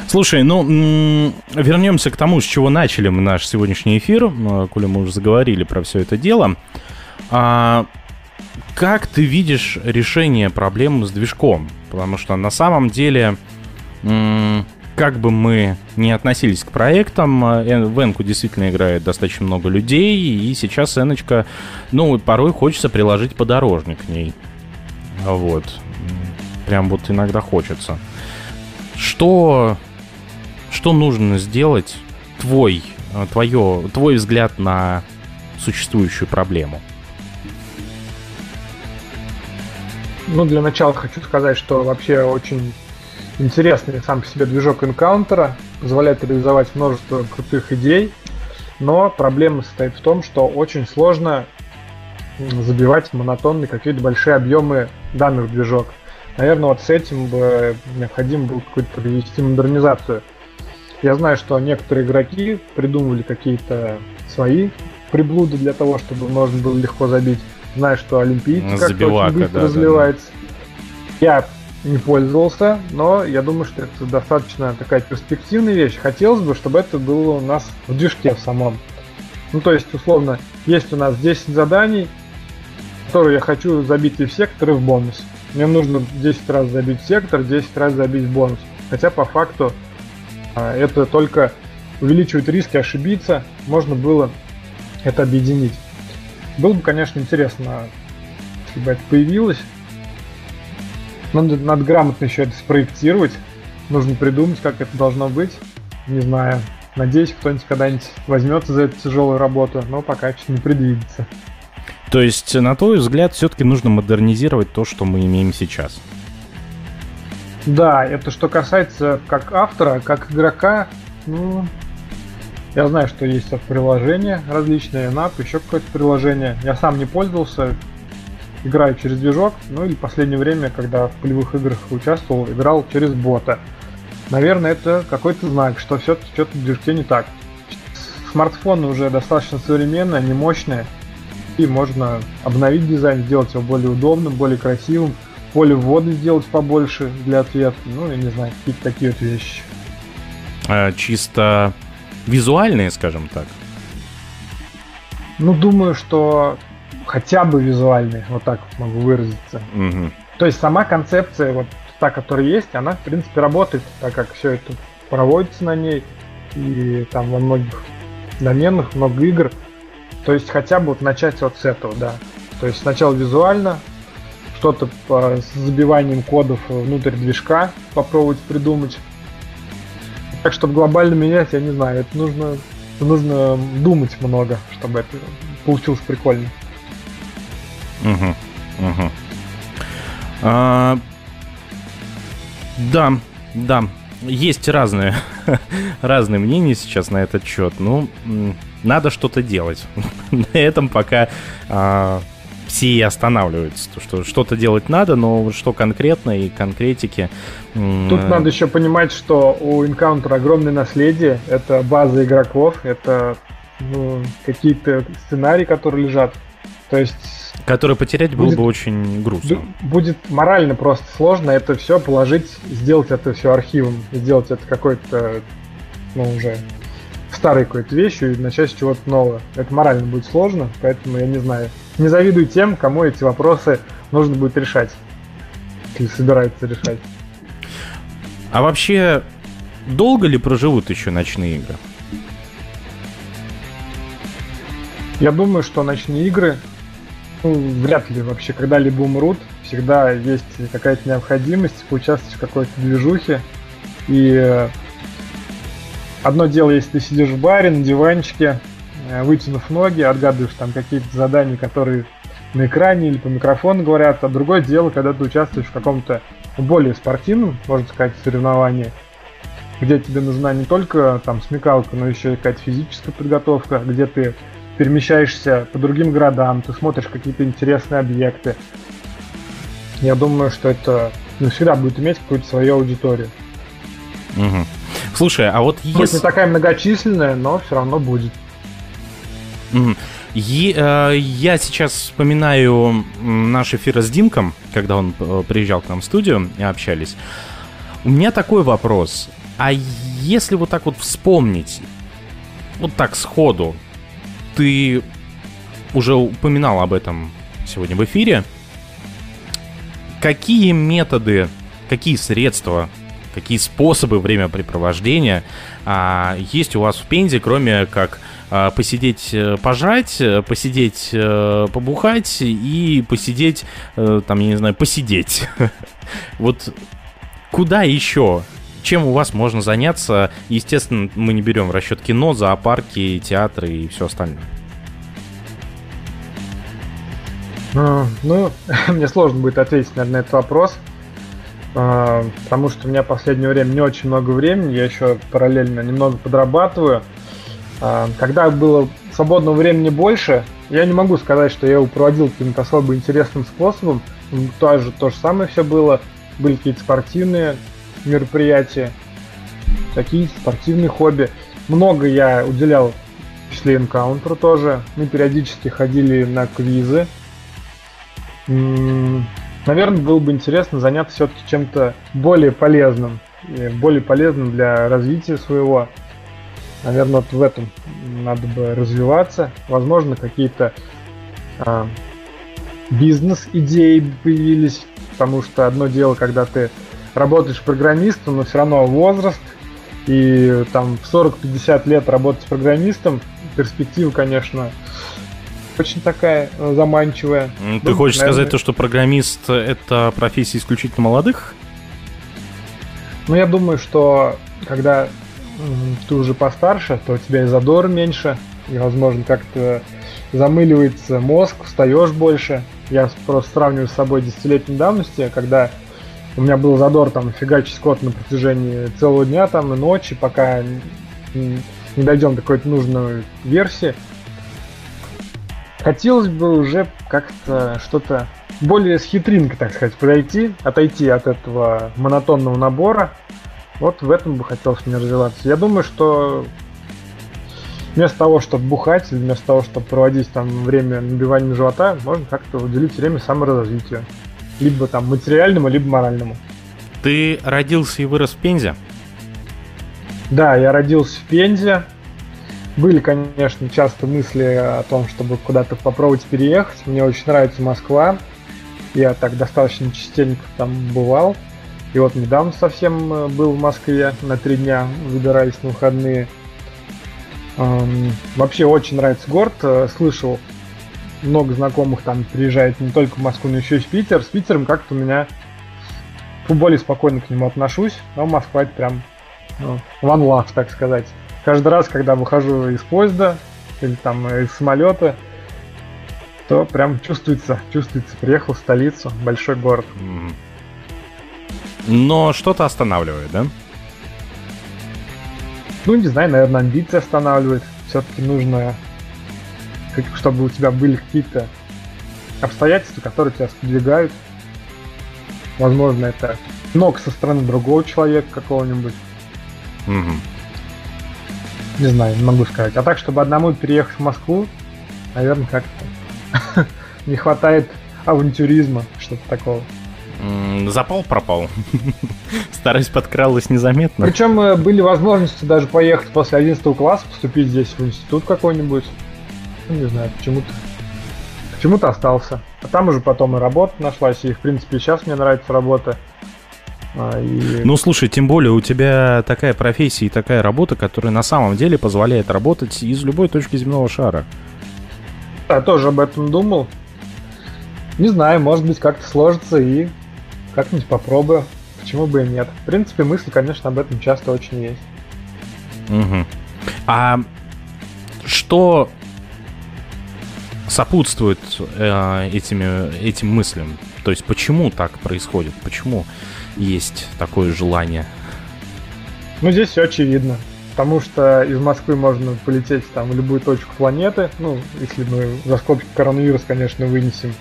Слушай, ну, вернемся к тому, с чего начали мы наш сегодняшний эфир, коли мы уже заговорили про все это дело. А, как ты видишь решение проблем с движком? Потому что на самом деле, как бы мы ни относились к проектам, э, в Энку действительно играет достаточно много людей, и сейчас Эночка, ну, порой хочется приложить подорожник к ней. Вот. Прям вот иногда хочется. Что, что нужно сделать, твой, э, твое, твой взгляд на существующую проблему? Ну, для начала хочу сказать, что вообще очень интересный сам по себе движок Encounter, позволяет реализовать множество крутых идей, но проблема состоит в том, что очень сложно забивать монотонные какие-то большие объемы данных в движок. Наверное, вот с этим бы необходимо было какую-то провести модернизацию. Я знаю, что некоторые игроки придумывали какие-то свои приблуды для того, чтобы можно было легко забить. Знаю, что олимпийцы как-то очень быстро да, разливается. Да, да. Я не пользовался, но я думаю, что это достаточно такая перспективная вещь. Хотелось бы, чтобы это было у нас в движке в самом. Ну, то есть, условно, есть у нас 10 заданий, которые я хочу забить и в сектор, и в бонус. Мне нужно 10 раз забить сектор, 10 раз забить бонус. Хотя по факту а, это только увеличивает риски ошибиться, можно было это объединить. Было бы, конечно, интересно, если бы это появилось. Надо, надо грамотно еще это спроектировать. Нужно придумать, как это должно быть. Не знаю. Надеюсь, кто-нибудь когда-нибудь возьмется за эту тяжелую работу, но пока что не предвидится. То есть, на твой взгляд, все-таки нужно модернизировать то, что мы имеем сейчас? Да, это что касается как автора, как игрока, ну, я знаю, что есть приложения различные, NAP, еще какое-то приложение. Я сам не пользовался, играю через движок, ну или в последнее время, когда в полевых играх участвовал, играл через бота. Наверное, это какой-то знак, что все-таки что-то в движке не так. Смартфоны уже достаточно современные, они мощные, и можно обновить дизайн, сделать его более удобным, более красивым, поле ввода сделать побольше для ответа, ну, я не знаю, какие-то такие вот вещи. А, чисто визуальные, скажем так? Ну, думаю, что хотя бы визуальные, вот так могу выразиться. Угу. То есть сама концепция, вот та, которая есть, она, в принципе, работает, так как все это проводится на ней, и там во многих доменах много игр. То есть хотя бы вот начать вот с этого, да. То есть сначала визуально, что-то с забиванием кодов внутрь движка попробовать придумать. Так, чтобы глобально менять, я не знаю, это нужно, нужно думать много, чтобы это получилось прикольно. Угу, угу. А, да, да, есть разные, разные мнения сейчас на этот счет. Ну, надо что-то делать. на этом пока а, все останавливаются. То, что что-то делать надо, но что конкретно и конкретики... Тут надо еще понимать, что у Encounter огромное наследие. Это база игроков, это ну, какие-то сценарии, которые лежат. То есть... Которые потерять будет, было бы очень грустно. Будет морально просто сложно это все положить, сделать это все архивом, сделать это какой-то, ну, уже старой какой-то вещью и начать с чего-то нового. Это морально будет сложно, поэтому я не знаю. Не завидую тем, кому эти вопросы нужно будет решать. Или собирается решать. А вообще, долго ли проживут еще ночные игры? Я думаю, что ночные игры ну, вряд ли вообще когда-либо умрут. Всегда есть какая-то необходимость поучаствовать в какой-то движухе. И э, одно дело, если ты сидишь в баре на диванчике, э, вытянув ноги, отгадываешь там какие-то задания, которые на экране или по микрофону говорят, а другое дело, когда ты участвуешь в каком-то более спортивном, можно сказать, соревновании, где тебе нужна не только там смекалка, но еще и какая-то физическая подготовка, где ты перемещаешься по другим городам, ты смотришь какие-то интересные объекты. Я думаю, что это ну, всегда будет иметь какую-то свою аудиторию. Угу. Слушай, а вот если... Хоть не такая многочисленная, но все равно будет. Е, э, я сейчас вспоминаю наш эфир с Димком, когда он э, приезжал к нам в студию и общались. У меня такой вопрос. А если вот так вот вспомнить, вот так сходу, ты уже упоминал об этом сегодня в эфире. Какие методы, какие средства, какие способы времяпрепровождения а, есть у вас в Пензе, кроме как а, посидеть, э, пожрать, э, посидеть, а, побухать и посидеть, а, там, я не знаю, посидеть. Вот куда еще чем у вас можно заняться. Естественно, мы не берем в расчет кино, зоопарки, театры и все остальное. А, ну, мне сложно будет ответить, наверное, на этот вопрос, потому что у меня последнее время не очень много времени, я еще параллельно немного подрабатываю. А, когда было свободного времени больше, я не могу сказать, что я его проводил каким-то особо интересным способом. То же, то же самое все было. были какие-то спортивные мероприятия, такие спортивные хобби. Много я уделял в числе энкаунтеру тоже. Мы периодически ходили на квизы. Наверное, было бы интересно заняться все-таки чем-то более полезным. Более полезным для развития своего. Наверное, вот в этом надо бы развиваться. Возможно, какие-то а, бизнес-идеи появились. Потому что одно дело, когда ты работаешь программистом, но все равно возраст, и там в 40-50 лет работать программистом, перспектива, конечно, очень такая э, заманчивая. Ты ну, хочешь наверное... сказать то, что программист это профессия исключительно молодых? Ну, я думаю, что когда ты уже постарше, то у тебя и задор меньше, и, возможно, как-то замыливается мозг, встаешь больше. Я просто сравниваю с собой десятилетней давности, когда у меня был задор там фигачить код на протяжении целого дня там и ночи, пока не дойдем до какой-то нужной версии. Хотелось бы уже как-то что-то более с хитринкой, так сказать, подойти, отойти от этого монотонного набора. Вот в этом бы хотелось мне развиваться. Я думаю, что вместо того, чтобы бухать, или вместо того, чтобы проводить там время набиванием живота, можно как-то уделить время саморазвитию. Либо там материальному, либо моральному. Ты родился и вырос в Пензе? Да, я родился в Пензе. Были, конечно, часто мысли о том, чтобы куда-то попробовать переехать. Мне очень нравится Москва. Я так достаточно частенько там бывал. И вот недавно совсем э, был в Москве на три дня, выбирались на выходные. Вообще очень нравится город. Э, слышал, много знакомых там приезжает не только в Москву, но еще и в Питер. С Питером как-то у меня более спокойно к нему отношусь, но Москва это прям ну, one love, так сказать. Каждый раз, когда выхожу из поезда или там из самолета, то прям чувствуется, чувствуется, приехал в столицу, большой город. Но что-то останавливает, да? Ну, не знаю, наверное, амбиции останавливает. Все-таки нужно чтобы у тебя были какие-то обстоятельства, которые тебя сподвигают. Возможно, это ног со стороны другого человека какого-нибудь. Угу. Не знаю, не могу сказать. А так, чтобы одному переехать в Москву, наверное, как-то не хватает авантюризма, что-то такого. Запал пропал. Старость подкралась незаметно. Причем э, были возможности даже поехать после 11 класса, поступить здесь в институт какой-нибудь. Ну, не знаю, почему-то почему-то остался. А там уже потом и работа нашлась, и в принципе сейчас мне нравится работа. А, и... Ну, слушай, тем более у тебя такая профессия и такая работа, которая на самом деле позволяет работать из любой точки земного шара. Я тоже об этом думал. Не знаю, может быть, как-то сложится и как-нибудь попробую. Почему бы и нет. В принципе, мысли, конечно, об этом часто очень есть. Угу. А что сопутствует э, этими, этим мыслям? То есть почему так происходит? Почему есть такое желание? Ну, здесь все очевидно. Потому что из Москвы можно полететь там в любую точку планеты. Ну, если мы за скобки коронавирус, конечно, вынесем.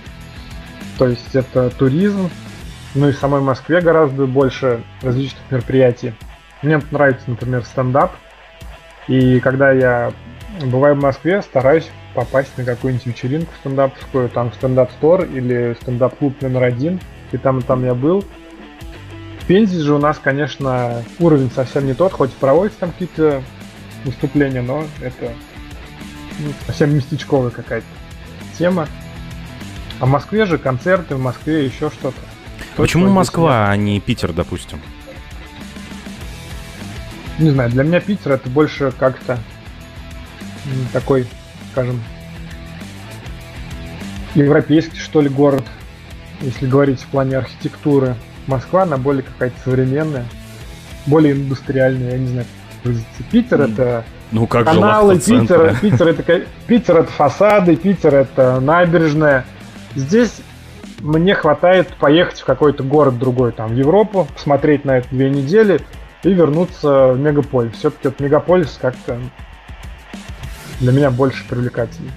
То есть это туризм. Ну и в самой Москве гораздо больше различных мероприятий. Мне нравится, например, стендап. И когда я бываю в Москве, стараюсь попасть на какую-нибудь вечеринку стендаповскую, там стендап-стор или стендап-клуб номер один, и там и там я был. Пензе же у нас, конечно, уровень совсем не тот, хоть проводятся там какие-то выступления, но это ну, совсем местечковая какая-то тема. А в Москве же концерты, в Москве еще что-то. Почему Москва, а не Питер, допустим? Не знаю, для меня Питер это больше как-то такой скажем, европейский, что ли, город, если говорить в плане архитектуры. Москва, она более какая-то современная, более индустриальная, я не знаю, Питер это ну, как каналы, Питер, Питер, это, Питер это фасады, Питер это набережная. Здесь мне хватает поехать в какой-то город другой, там, в Европу, посмотреть на это две недели и вернуться в мегаполис. Все-таки вот мегаполис как-то для меня больше привлекательный.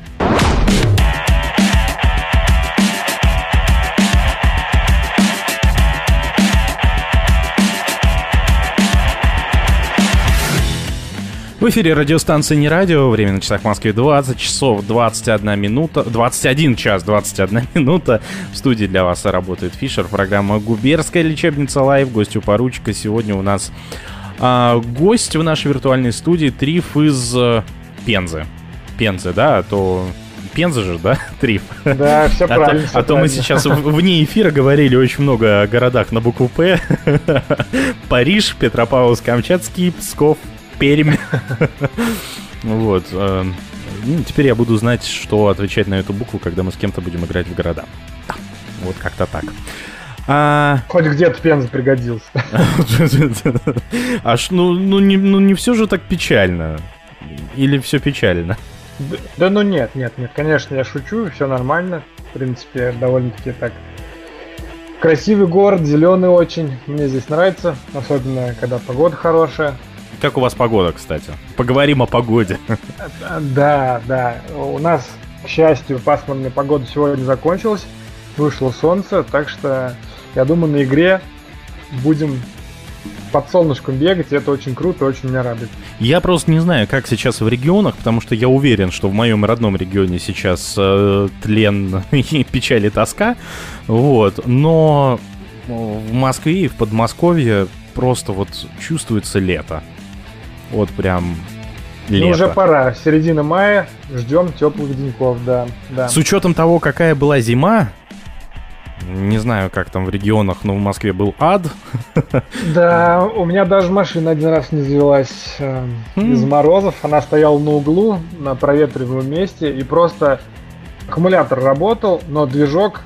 Эфире радиостанция «Не радио». Время на часах в Москве 20 часов 21 минута. 21 час 21 минута. В студии для вас работает Фишер. Программа «Губернская лечебница live». Гости у поручика. Сегодня у нас а, гость в нашей виртуальной студии Триф из э, Пензы. Пензы, да? А то Пенза же, да, Триф? Да, все а правильно. То, все а то мы сейчас вне эфира говорили очень много о городах на букву «П». Париж, Петропавловск-Камчатский, Псков, Пермь. Вот. Э, ну, теперь я буду знать, что отвечать на эту букву, когда мы с кем-то будем играть в города. Да, вот как-то так. А... Хоть где-то Пенза пригодился. Аж, ну, ну, не, ну не все же так печально. Или все печально? Да, да ну нет, нет, нет, конечно, я шучу, все нормально. В принципе, довольно-таки так. Красивый город, зеленый очень. Мне здесь нравится, особенно когда погода хорошая. Как у вас погода, кстати? Поговорим о погоде. Да, да. У нас, к счастью, пасмурная погода сегодня закончилась. Вышло солнце, так что я думаю, на игре будем под солнышком бегать, и это очень круто, очень меня радует. Я просто не знаю, как сейчас в регионах, потому что я уверен, что в моем родном регионе сейчас э, тлен и печаль и тоска, вот, но в Москве и в Подмосковье просто вот чувствуется лето. Вот прям лето. Ну, уже пора. Середина мая. Ждем теплых деньков, да, да. С учетом того, какая была зима, не знаю, как там в регионах, но в Москве был ад. Да, у меня даже машина один раз не завелась э, mm. из морозов. Она стояла на углу, на проветриваемом месте, и просто аккумулятор работал, но движок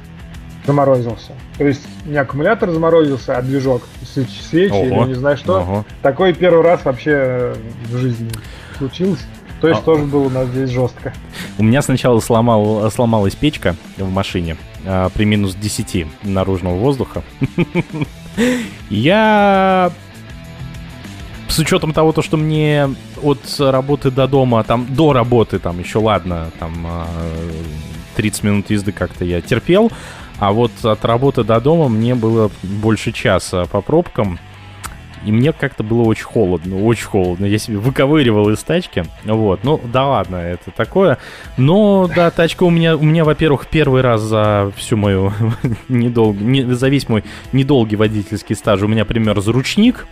заморозился. То есть не аккумулятор заморозился, а движок. Свечи Ого. или не знаю что. Ого. Такой первый раз вообще в жизни случилось. То есть а... тоже было у нас здесь жестко. У меня сначала сломал, сломалась печка в машине а, при минус 10 наружного воздуха. Я с учетом того, то, что мне от работы до дома, там, до работы, там, еще ладно, там, 30 а, минут езды как-то я терпел, а вот от работы до дома мне было больше часа по пробкам. И мне как-то было очень холодно, очень холодно. Я себе выковыривал из тачки. Вот, ну да ладно, это такое. Но да, тачка у меня, у меня, во-первых, первый раз за всю мою недолг, не, за весь мой недолгий водительский стаж у меня примерз ручник.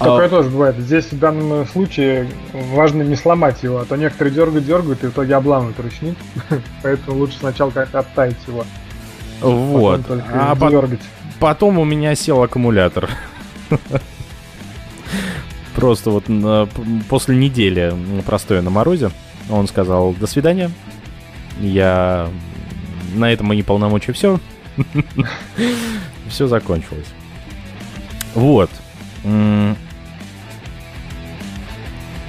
Такое а... тоже бывает. Здесь в данном случае важно не сломать его, а то некоторые дергают, дергают и в итоге обламывают ручник. Поэтому лучше сначала как-то оттаять его. Вот. А дергать. потом у меня сел аккумулятор. Просто вот после недели простоя на морозе он сказал «до свидания». Я на этом мои полномочия все. Все закончилось. Вот.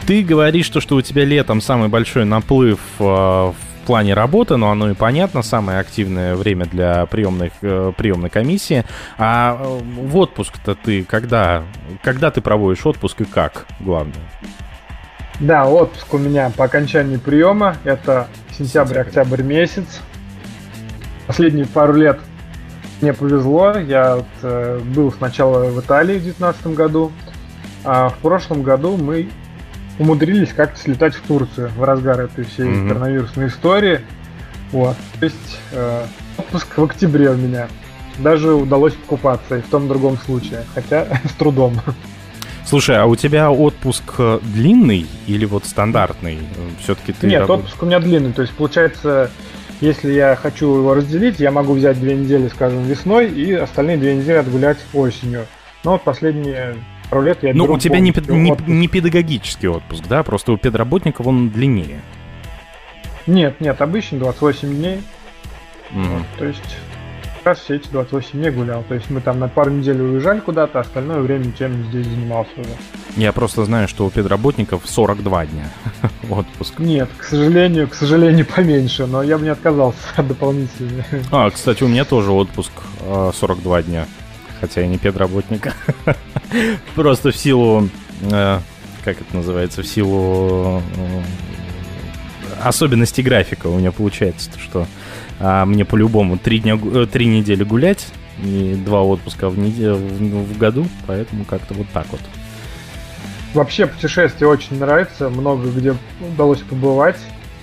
Ты говоришь, что, что у тебя летом самый большой наплыв э, в плане работы, но оно и понятно, самое активное время для приемных, э, приемной комиссии. А э, в отпуск-то ты когда? Когда ты проводишь отпуск и как, главное? Да, отпуск у меня по окончании приема. Это сентябрь-октябрь месяц. Последние пару лет мне повезло. Я вот, э, был сначала в Италии в 2019 году, а в прошлом году мы умудрились как-то слетать в Турцию в разгар этой всей mm-hmm. коронавирусной истории. Вот. То есть э, отпуск в октябре у меня. Даже удалось покупаться и в том другом случае, хотя с трудом. Слушай, а у тебя отпуск э, длинный или вот стандартный? Все-таки ты... Нет, отпуск у меня длинный. То есть, получается, если я хочу его разделить, я могу взять две недели, скажем, весной и остальные две недели отгулять осенью. Но вот последние пару лет я Ну, у тебя не, не, не педагогический отпуск, да? Просто у педработников он длиннее. Нет, нет, обычно 28 дней. Mm. Вот, то есть раз все эти 28 дней гулял. То есть мы там на пару недель уезжали куда-то, а остальное время чем здесь занимался уже. Я просто знаю, что у педработников 42 дня отпуск. Нет, к сожалению, к сожалению, поменьше, но я бы не отказался от дополнительных. А, кстати, у меня тоже отпуск 42 а, дня хотя я не педработник. Просто в силу, э, как это называется, в силу э, особенностей графика у меня получается, что а, мне по-любому три, дня, э, три недели гулять и два отпуска в, неделю, в, году, поэтому как-то вот так вот. Вообще путешествие очень нравится, много где удалось побывать.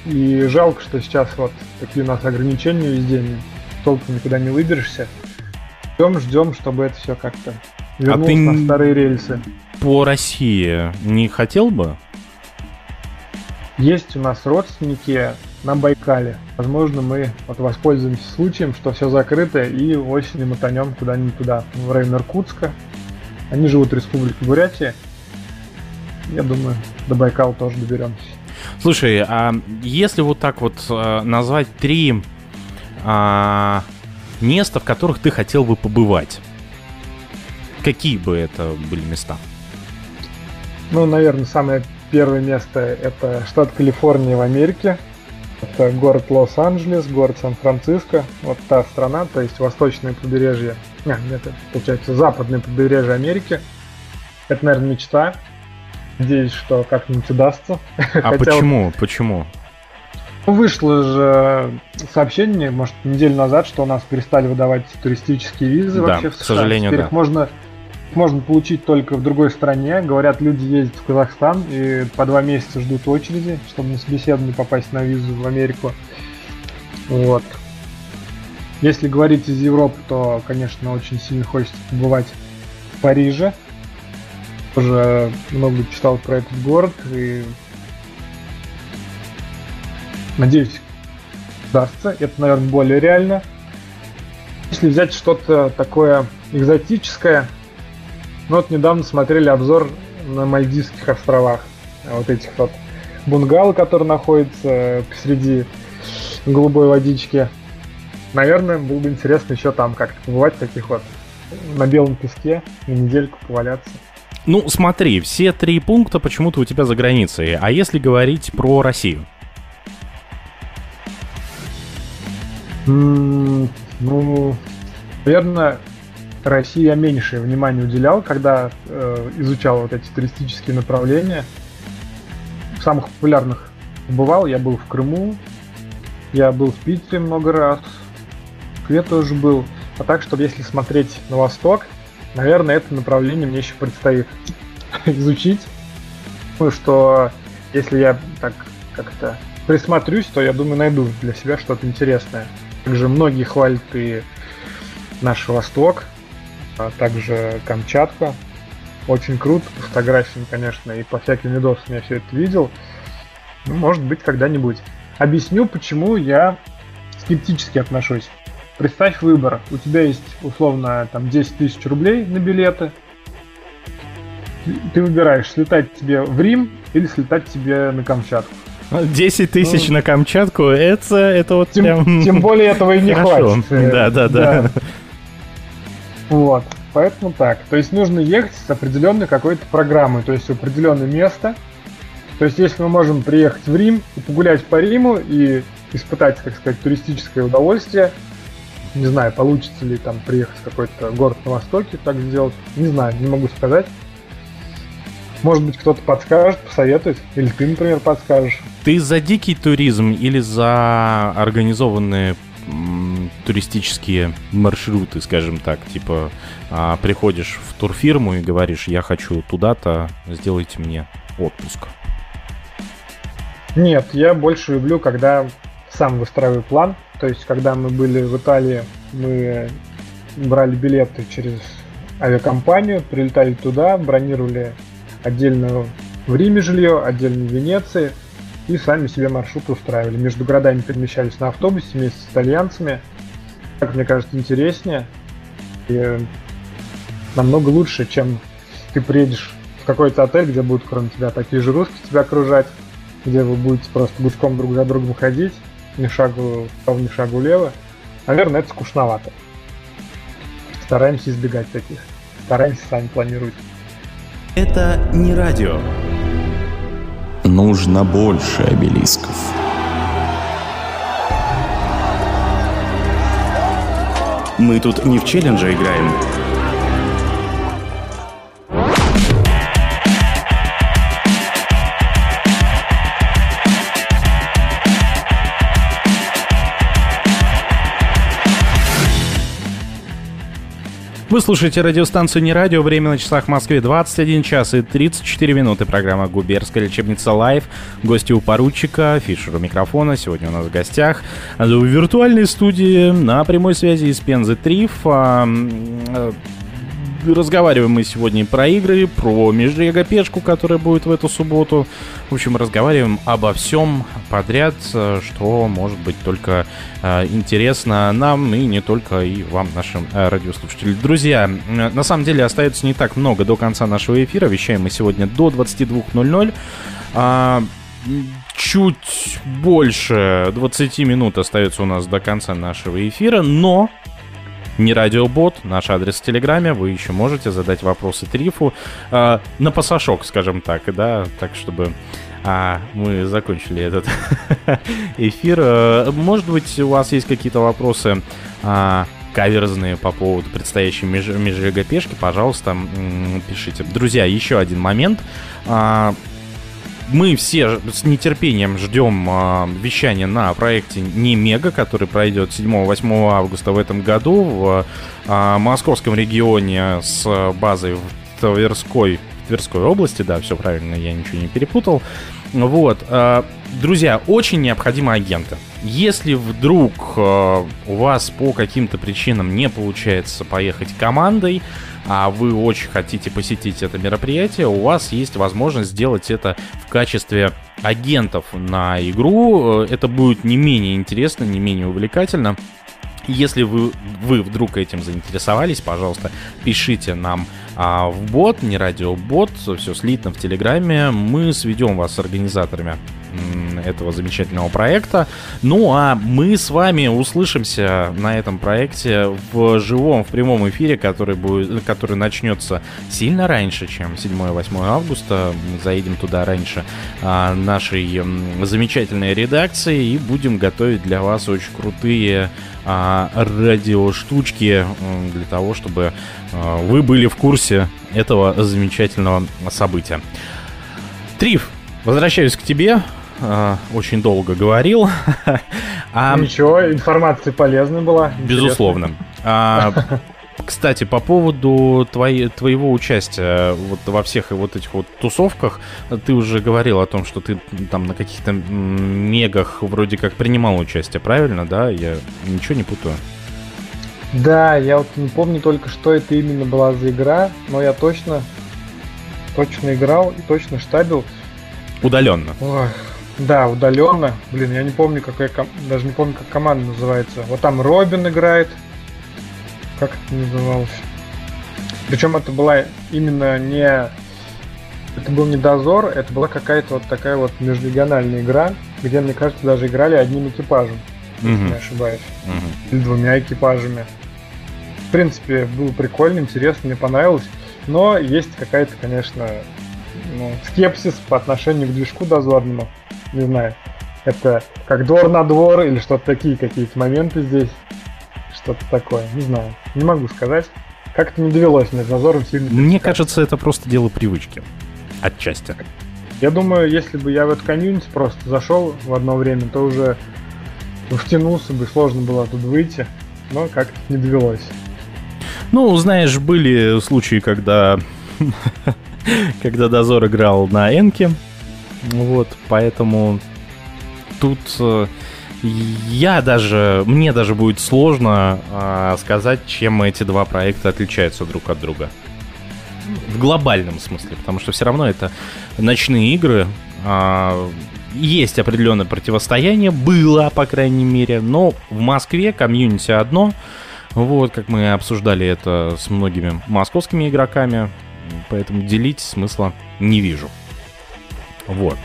И жалко, что сейчас вот такие у нас ограничения везде, толком никуда не выберешься. Ждем, ждем, чтобы это все как-то вернулось а ты на старые рельсы. По России не хотел бы? Есть у нас родственники на Байкале. Возможно, мы вот воспользуемся случаем, что все закрыто, и осенью мотанем куда-нибудь туда, в район Иркутска. Они живут в Республике Бурятия. Я думаю, до Байкала тоже доберемся. Слушай, а если вот так вот а, назвать три а, места, в которых ты хотел бы побывать, какие бы это были места? Ну, наверное, самое первое место это штат Калифорния в Америке. Это город Лос-Анджелес, город Сан-Франциско. Вот та страна, то есть восточное побережье. Нет, это получается западное побережье Америки. Это, наверное, мечта. Надеюсь, что как-нибудь удастся. А Хотя почему? Вот... Почему? Вышло же сообщение, может, неделю назад, что у нас перестали выдавать туристические визы да, вообще в США. к сожалению, Теперь да. их можно, можно получить только в другой стране. Говорят, люди ездят в Казахстан и по два месяца ждут очереди, чтобы на собеседование попасть на визу в Америку. Вот. Если говорить из Европы, то, конечно, очень сильно хочется побывать в Париже. Тоже много читал про этот город и Надеюсь, удастся. Это, наверное, более реально. Если взять что-то такое экзотическое, ну вот недавно смотрели обзор на Мальдивских островах. Вот этих вот бунгало, которые находятся посреди голубой водички. Наверное, было бы интересно еще там как-то побывать таких вот на белом песке, на недельку поваляться. Ну, смотри, все три пункта почему-то у тебя за границей. А если говорить про Россию? Ну, наверное, Россия меньшее внимание уделял, когда э, изучал вот эти туристические направления. В самых популярных бывал. Я был в Крыму, я был в Питере много раз, в Москве тоже был. А так, чтобы если смотреть на восток, наверное, это направление мне еще предстоит изучить. Думаю, что если я так как-то присмотрюсь, то я думаю, найду для себя что-то интересное. Также многие хвалят и наш Восток, а также Камчатка. Очень круто, по фотографиям, конечно, и по всяким видосам я все это видел. Ну, может быть, когда-нибудь. Объясню, почему я скептически отношусь. Представь выбор. У тебя есть, условно, там 10 тысяч рублей на билеты. Ты выбираешь, слетать тебе в Рим или слетать тебе на Камчатку. 10 тысяч ну, на Камчатку, это, это вот тем, прям... Тем более этого и не Хорошо. хватит. Да, да, да, да. Вот, поэтому так. То есть нужно ехать с определенной какой-то программой, то есть в определенное место. То есть если мы можем приехать в Рим и погулять по Риму и испытать, так сказать, туристическое удовольствие, не знаю, получится ли там приехать в какой-то город на востоке, так сделать, не знаю, не могу сказать. Может быть, кто-то подскажет, посоветует, или ты, например, подскажешь. Ты за дикий туризм или за организованные туристические маршруты, скажем так, типа а, приходишь в турфирму и говоришь, я хочу туда-то, сделайте мне отпуск. Нет, я больше люблю, когда сам выстраиваю план. То есть, когда мы были в Италии, мы брали билеты через авиакомпанию, прилетали туда, бронировали отдельно в Риме жилье, отдельно в Венеции, и сами себе маршрут устраивали. Между городами перемещались на автобусе вместе с итальянцами. Так, мне кажется, интереснее и намного лучше, чем ты приедешь в какой-то отель, где будут кроме тебя такие же русские тебя окружать, где вы будете просто гуськом друг за другом ходить, ни шагу вправо, ни шагу влево. Наверное, это скучновато. Стараемся избегать таких. Стараемся сами планировать. Это не радио. Нужно больше обелисков. Мы тут не в челлендже играем. Вы слушаете радиостанцию «Не радио». Время на часах в Москве 21 час и 34 минуты. Программа «Губерская лечебница Лайв». Гости у поручика, Фишер у микрофона. Сегодня у нас в гостях в виртуальной студии на прямой связи из Пензы Триф. Разговариваем мы сегодня про игры, про межрегопешку, которая будет в эту субботу. В общем, разговариваем обо всем подряд, э, что может быть только э, интересно нам и не только и вам, нашим э, радиослушателям. Друзья, э, на самом деле остается не так много до конца нашего эфира. Вещаем мы сегодня до 22.00. А, чуть больше 20 минут остается у нас до конца нашего эфира, но не радиобот, наш адрес в Телеграме, вы еще можете задать вопросы Трифу э, на пасашок, скажем так, да, так чтобы а, мы закончили этот эфир. Э, может быть, у вас есть какие-то вопросы а, каверзные по поводу предстоящей меж межрегопешки, пожалуйста, пишите. Друзья, еще один момент. А, мы все с нетерпением ждем э, вещания на проекте Не Мега, который пройдет 7-8 августа в этом году в э, московском регионе с базой в Тверской, в Тверской области, да, все правильно, я ничего не перепутал. Вот, э, друзья, очень необходимы агенты. Если вдруг э, у вас по каким-то причинам не получается поехать командой, а вы очень хотите посетить это мероприятие, у вас есть возможность сделать это в качестве агентов на игру. Э, это будет не менее интересно, не менее увлекательно. Если вы, вы вдруг этим заинтересовались, пожалуйста, пишите нам а, в бот, не радиобот, все слитно в Телеграме. Мы сведем вас с организаторами этого замечательного проекта. Ну а мы с вами услышимся на этом проекте в живом, в прямом эфире, который, будет, который начнется сильно раньше, чем 7-8 августа. Заедем туда раньше а, нашей замечательной редакции и будем готовить для вас очень крутые а, радиоштучки для того, чтобы а, вы были в курсе этого замечательного события. Триф, возвращаюсь к тебе. Э, очень долго говорил. а, Ничего, информация полезная была. Безусловно. А, кстати, по поводу твоей, твоего участия вот во всех вот этих вот тусовках, ты уже говорил о том, что ты там на каких-то мегах вроде как принимал участие, правильно, да? Я ничего не путаю. Да, я вот не помню только, что это именно была за игра, но я точно, точно играл и точно штабил. Удаленно. Ой, да, удаленно. Блин, я не помню, какая ком... даже не помню, как команда называется. Вот там Робин играет. Как это называлось? Причем это была именно не... Это был не дозор, это была какая-то вот такая вот межрегиональная игра, где, мне кажется, даже играли одним экипажем, mm-hmm. если не ошибаюсь. Mm-hmm. Или двумя экипажами. В принципе, было прикольно, интересно, мне понравилось. Но есть какая-то, конечно, ну, скепсис по отношению к движку дозорному не знаю, это как двор на двор или что-то такие какие-то моменты здесь, что-то такое, не знаю, не могу сказать. Как-то не довелось мне с зазором сильно. Мне кажется, это просто дело привычки. Отчасти. Я думаю, если бы я в эту комьюнити просто зашел в одно время, то уже втянулся бы, сложно было оттуда выйти, но как-то не довелось. Ну, знаешь, были случаи, когда когда Дозор играл на Энке, вот, поэтому тут э, я даже, мне даже будет сложно э, сказать, чем эти два проекта отличаются друг от друга. В глобальном смысле, потому что все равно это ночные игры, э, есть определенное противостояние, было, по крайней мере, но в Москве комьюнити одно, вот, как мы обсуждали это с многими московскими игроками, поэтому делить смысла не вижу. Вот.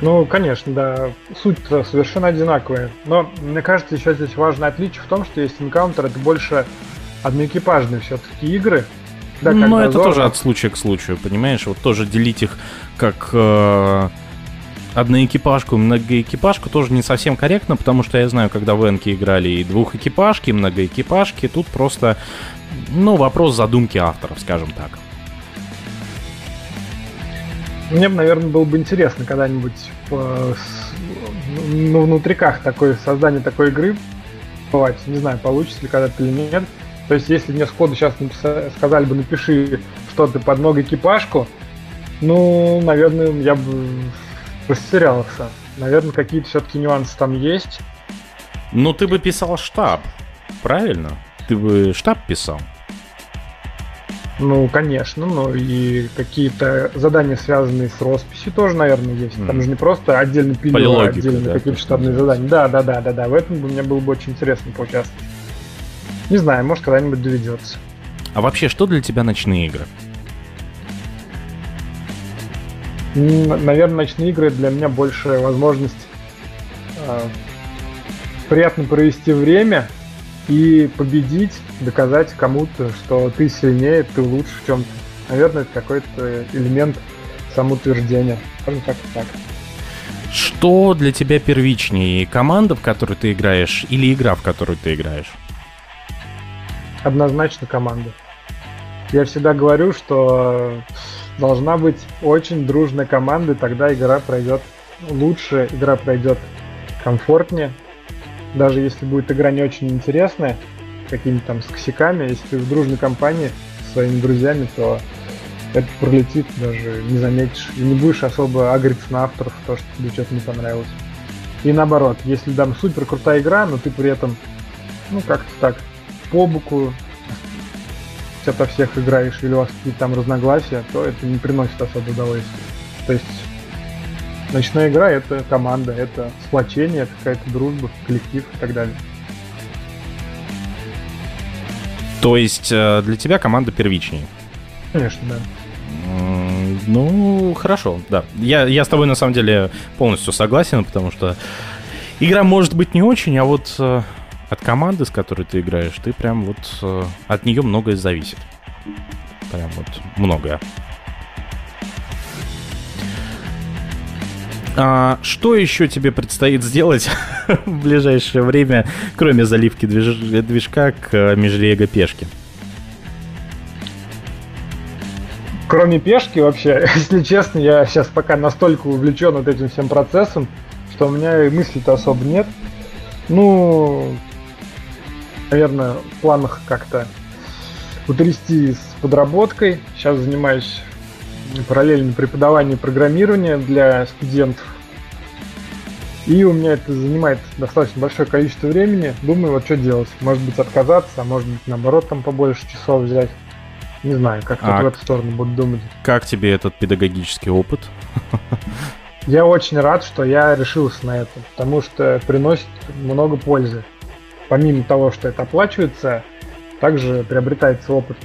Ну, конечно, да. Суть совершенно одинаковая. Но мне кажется, еще здесь важное отличие в том, что есть Encounter, это больше одноэкипажные все-таки игры. Да, Но это тоже от случая к случаю, понимаешь? Вот тоже делить их как э, одноэкипажку и многоэкипажку тоже не совсем корректно, потому что я знаю, когда в Энке играли и двухэкипажки, и многоэкипажки, тут просто, ну, вопрос задумки авторов, скажем так. Мне бы, наверное, было бы интересно когда-нибудь по, ну, внутриках такой, создание такой игры бывать. Не знаю, получится ли когда-то или нет. То есть, если мне сходу сейчас сказали бы, напиши что ты под много экипажку, ну, наверное, я бы растерялся. Наверное, какие-то все-таки нюансы там есть. Ну, ты бы писал штаб, правильно? Ты бы штаб писал. Ну, конечно, но и какие-то задания, связанные с росписью, тоже, наверное, есть. Mm. Там же не просто отдельно пилил, а отдельно да, какие-то штабные задания. Да, да, да, да, да. В этом бы мне было бы очень интересно поучаствовать. Не знаю, может, когда-нибудь доведется. А вообще, что для тебя ночные игры? Наверное, ночные игры для меня больше возможность э, приятно провести время и победить, доказать кому-то, что ты сильнее, ты лучше в чем-то. Наверное, это какой-то элемент самоутверждения. Скажем так и так. Что для тебя первичнее, команда, в которой ты играешь, или игра, в которую ты играешь? Однозначно команда. Я всегда говорю, что должна быть очень дружная команда, тогда игра пройдет лучше, игра пройдет комфортнее. Даже если будет игра не очень интересная, какими-то там с косяками, если ты в дружной компании с своими друзьями, то это пролетит, даже не заметишь. И не будешь особо агриться на авторов, то, что тебе что-то не понравилось. И наоборот, если там супер крутая игра, но ты при этом, ну, как-то так, по боку ото всех играешь или у вас какие-то там разногласия, то это не приносит особо удовольствия. То есть ночная игра это команда, это сплочение, какая-то дружба, коллектив и так далее. То есть э, для тебя команда первичнее? Конечно, да. Ну, хорошо, да. Я, я с тобой на самом деле полностью согласен, потому что игра может быть не очень, а вот э, от команды, с которой ты играешь, ты прям вот э, от нее многое зависит. Прям вот многое. А что еще тебе предстоит сделать в ближайшее время, кроме заливки движ... движка к э, межрега пешки? Кроме пешки вообще, если честно, я сейчас пока настолько увлечен вот этим всем процессом, что у меня мыслей-то особо нет. Ну, наверное, в планах как-то утрясти с подработкой. Сейчас занимаюсь параллельно преподаванием программирования для студентов. И у меня это занимает достаточно большое количество времени. Думаю, вот что делать. Может быть, отказаться, а может быть, наоборот, там побольше часов взять. Не знаю, как а в эту сторону буду думать. Как тебе этот педагогический опыт? Я очень рад, что я решился на это, потому что приносит много пользы помимо того, что это оплачивается, также приобретается опыт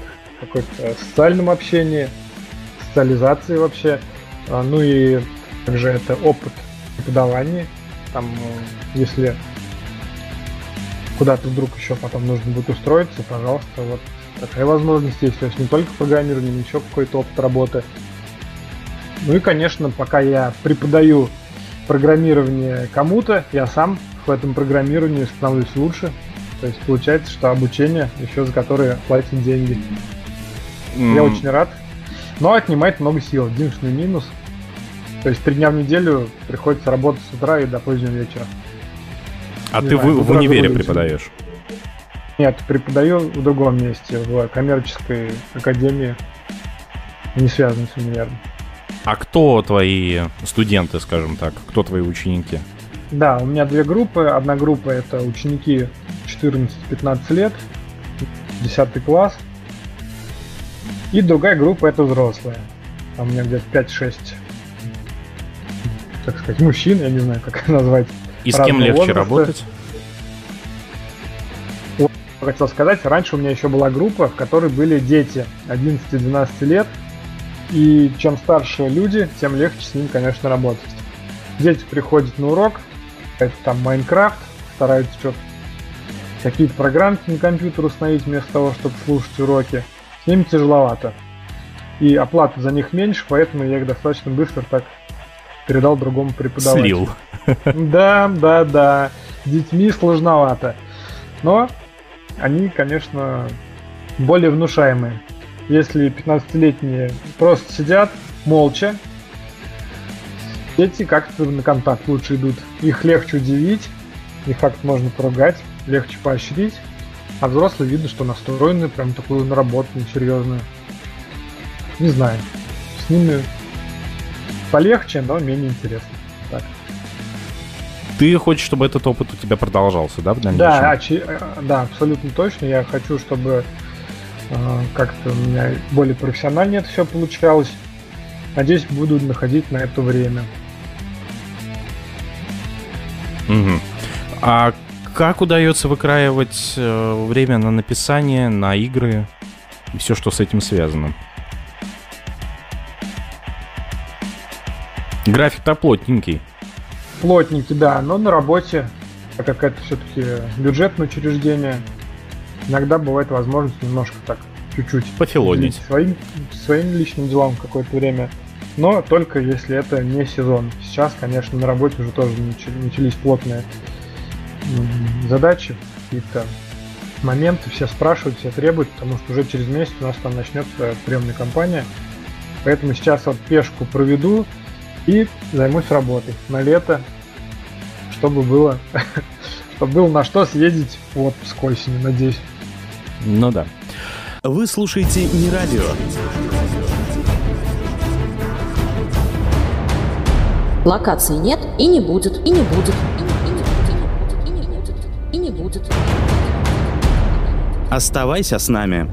какой-то социальном общении, социализации вообще. А, ну и также это опыт преподавания. Там, если куда-то вдруг еще потом нужно будет устроиться, пожалуйста, вот такая возможность есть. То есть не только программирование, но еще какой-то опыт работы. Ну и, конечно, пока я преподаю программирование кому-то, я сам в этом программировании становлюсь лучше. То есть получается, что обучение еще за которое платят деньги. Mm. Я очень рад. Но отнимает много сил. Единственный минус. То есть три дня в неделю приходится работать с утра и до позднего вечера. А Не ты знаю, в, в универе преподаешь? Нет, преподаю в другом месте, в коммерческой академии, не связанной с универом. А кто твои студенты, скажем так? Кто твои ученики? Да, у меня две группы. Одна группа это ученики 14-15 лет, 10 класс. И другая группа это взрослые. Там у меня где-то 5-6, так сказать, мужчин, я не знаю, как назвать. И с кем легче возраста. работать? Хотел сказать, раньше у меня еще была группа, в которой были дети 11-12 лет, и чем старше люди, тем легче с ним, конечно, работать. Дети приходят на урок, это там Майнкрафт, стараются что-то какие-то программки на компьютер установить вместо того, чтобы слушать уроки. С ними тяжеловато. И оплата за них меньше, поэтому я их достаточно быстро так передал другому преподавателю. Слил. Да, да, да. С детьми сложновато. Но они, конечно, более внушаемые. Если 15-летние просто сидят молча, Дети как-то на контакт лучше идут. Их легче удивить, их как-то можно поругать, легче поощрить. А взрослые видно, что настроены, прям такую наработанную, серьезную. Не знаю. С ними полегче, но менее интересно. Так. Ты хочешь, чтобы этот опыт у тебя продолжался, да, в дальнейшем? Да, очи- э, да, абсолютно точно. Я хочу, чтобы э, как-то у меня более профессионально это все получалось. Надеюсь, буду находить на это время. Мгм. А как удается выкраивать э, время на написание, на игры и все, что с этим связано? График-то плотненький. Плотненький, да, но на работе, так как это все-таки бюджетное учреждение, иногда бывает возможность немножко так чуть-чуть Пофилонить. своим, своим личным делам какое-то время, но только если это не сезон. Сейчас, конечно, на работе уже тоже начали- начались плотные задачи, какие-то моменты, все спрашивают, все требуют, потому что уже через месяц у нас там начнется приемная кампания. Поэтому сейчас вот пешку проведу и займусь работой на лето, чтобы было, чтобы было на что съездить в отпуск осенью, надеюсь. Ну да. Вы слушаете не радио. Локаций нет и не будет, и не будет, будет. Оставайся с нами.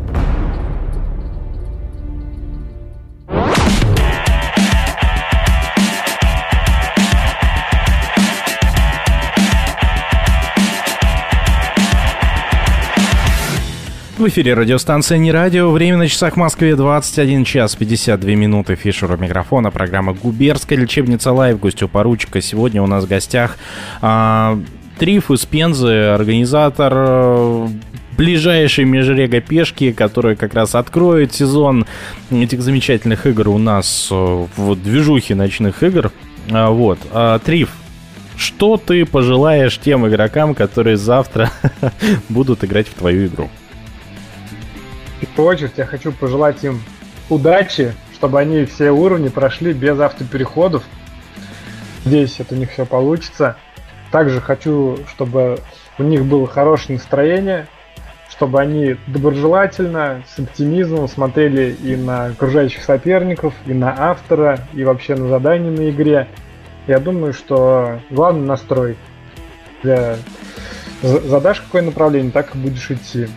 В эфире радиостанция «Не радио». Время на часах в Москве 21 час 52 минуты. Фишер у микрофона. Программа «Губерская лечебница live». Гостю поручика. Сегодня у нас в гостях а, Триф из Пензы, организатор э, ближайшей межрега пешки, которая как раз откроет сезон этих замечательных игр у нас э, в движухе ночных игр. А, Вот. А, Триф, что ты пожелаешь тем игрокам, которые завтра будут играть в твою игру? В первую очередь я хочу пожелать им удачи, чтобы они все уровни прошли без автопереходов. Надеюсь, это у них все получится. Также хочу, чтобы у них было хорошее настроение, чтобы они доброжелательно, с оптимизмом смотрели и на окружающих соперников, и на автора, и вообще на задания на игре. Я думаю, что главный настрой. Для... за- Задашь какое направление, так и будешь идти.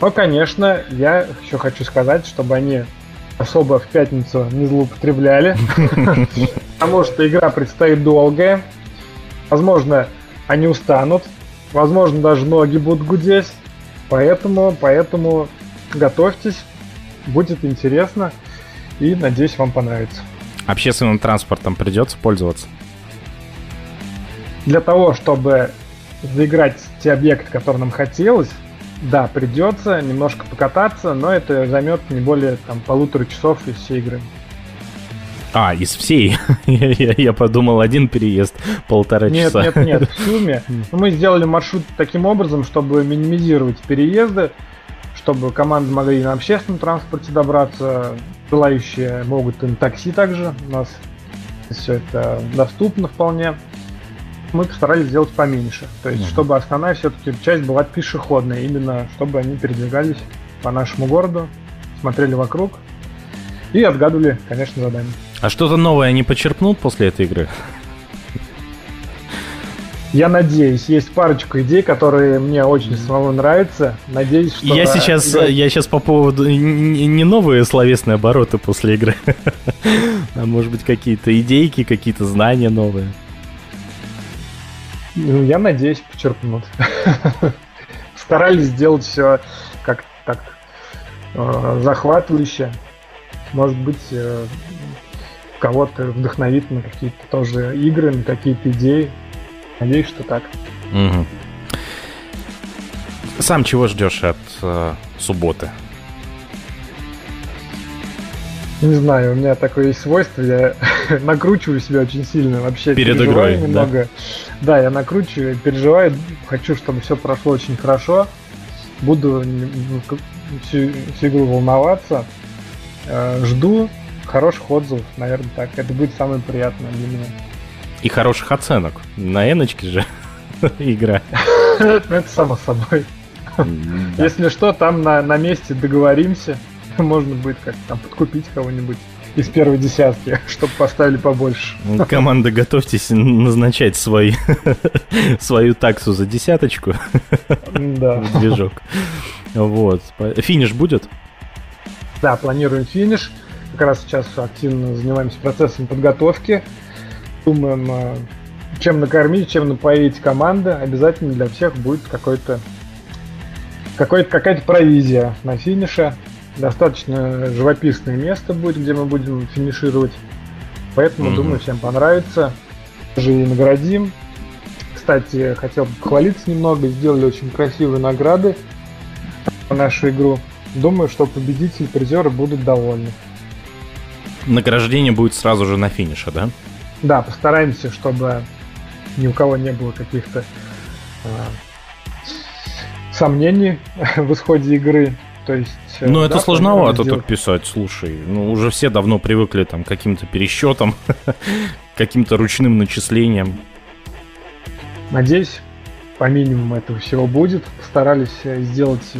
Но, конечно, я еще хочу сказать, чтобы они особо в пятницу не злоупотребляли, потому что игра предстоит долгая. Возможно, они устанут, возможно, даже ноги будут гудеть. Поэтому, поэтому готовьтесь, будет интересно и надеюсь, вам понравится. Общественным транспортом придется пользоваться? Для того, чтобы заиграть те объекты, которые нам хотелось, да, придется немножко покататься, но это займет не более там полутора часов из всей игры. А, из всей. я, я- я подумал, один переезд полтора Нет, часа. нет, нет, в сумме. Ну, Мы сделали маршрут таким образом, чтобы минимизировать переезды, чтобы команды могли и на общественном транспорте добраться, желающие могут и на такси также, у нас все это доступно вполне. Мы постарались сделать поменьше, то есть Мгм. чтобы основная все-таки часть была пешеходная, именно чтобы они передвигались по нашему городу, смотрели вокруг и отгадывали, конечно, задания. А что-то новое они почерпнут после этой игры? Я надеюсь, есть парочку идей, которые мне очень самому нравятся. Надеюсь, что... Я сейчас, игра- я сейчас по поводу не новые словесные обороты после игры, а может быть какие-то идейки, какие-то знания новые. Ну, я надеюсь, почерпнут. Старались сделать все как так э, захватывающе. Может быть, э, кого-то вдохновит на какие-то тоже игры, на какие-то идеи. Надеюсь, что так. Мгм. Сам чего ждешь от э, субботы? Не знаю, у меня такое есть свойство, я накручиваю себя очень сильно, вообще Перед игрой, да? немного. Да? я накручиваю, переживаю, хочу, чтобы все прошло очень хорошо. Буду всю, всю игру волноваться. Э, Жду хороших отзывов, наверное, так. Это будет самое приятное для меня. И хороших оценок. На эночке же игра. Ну, Это само собой. Если что, там на, месте договоримся. Можно будет как-то там подкупить кого-нибудь из первой десятки, чтобы поставили побольше. Команда, готовьтесь назначать свой, свою таксу за десяточку да. движок. Вот. Финиш будет? Да, планируем финиш. Как раз сейчас активно занимаемся процессом подготовки. Думаем, э, чем накормить, чем напоить команды. Обязательно для всех будет какой-то какой какая-то провизия на финише. Достаточно живописное место будет, где мы будем финишировать. Поэтому, mm-hmm. думаю, всем понравится. Тоже и наградим. Кстати, хотел бы похвалиться немного. Сделали очень красивые награды на нашу игру. Думаю, что победители, призеры будут довольны. Награждение будет сразу же на финише, да? Да, постараемся, чтобы ни у кого не было каких-то э, сомнений в исходе игры. То есть, э, ну, да, это сложновато так писать, слушай. Ну, уже все давно привыкли там к каким-то пересчетам, каким-то ручным начислениям. Надеюсь, по минимуму этого всего будет. Постарались э, сделать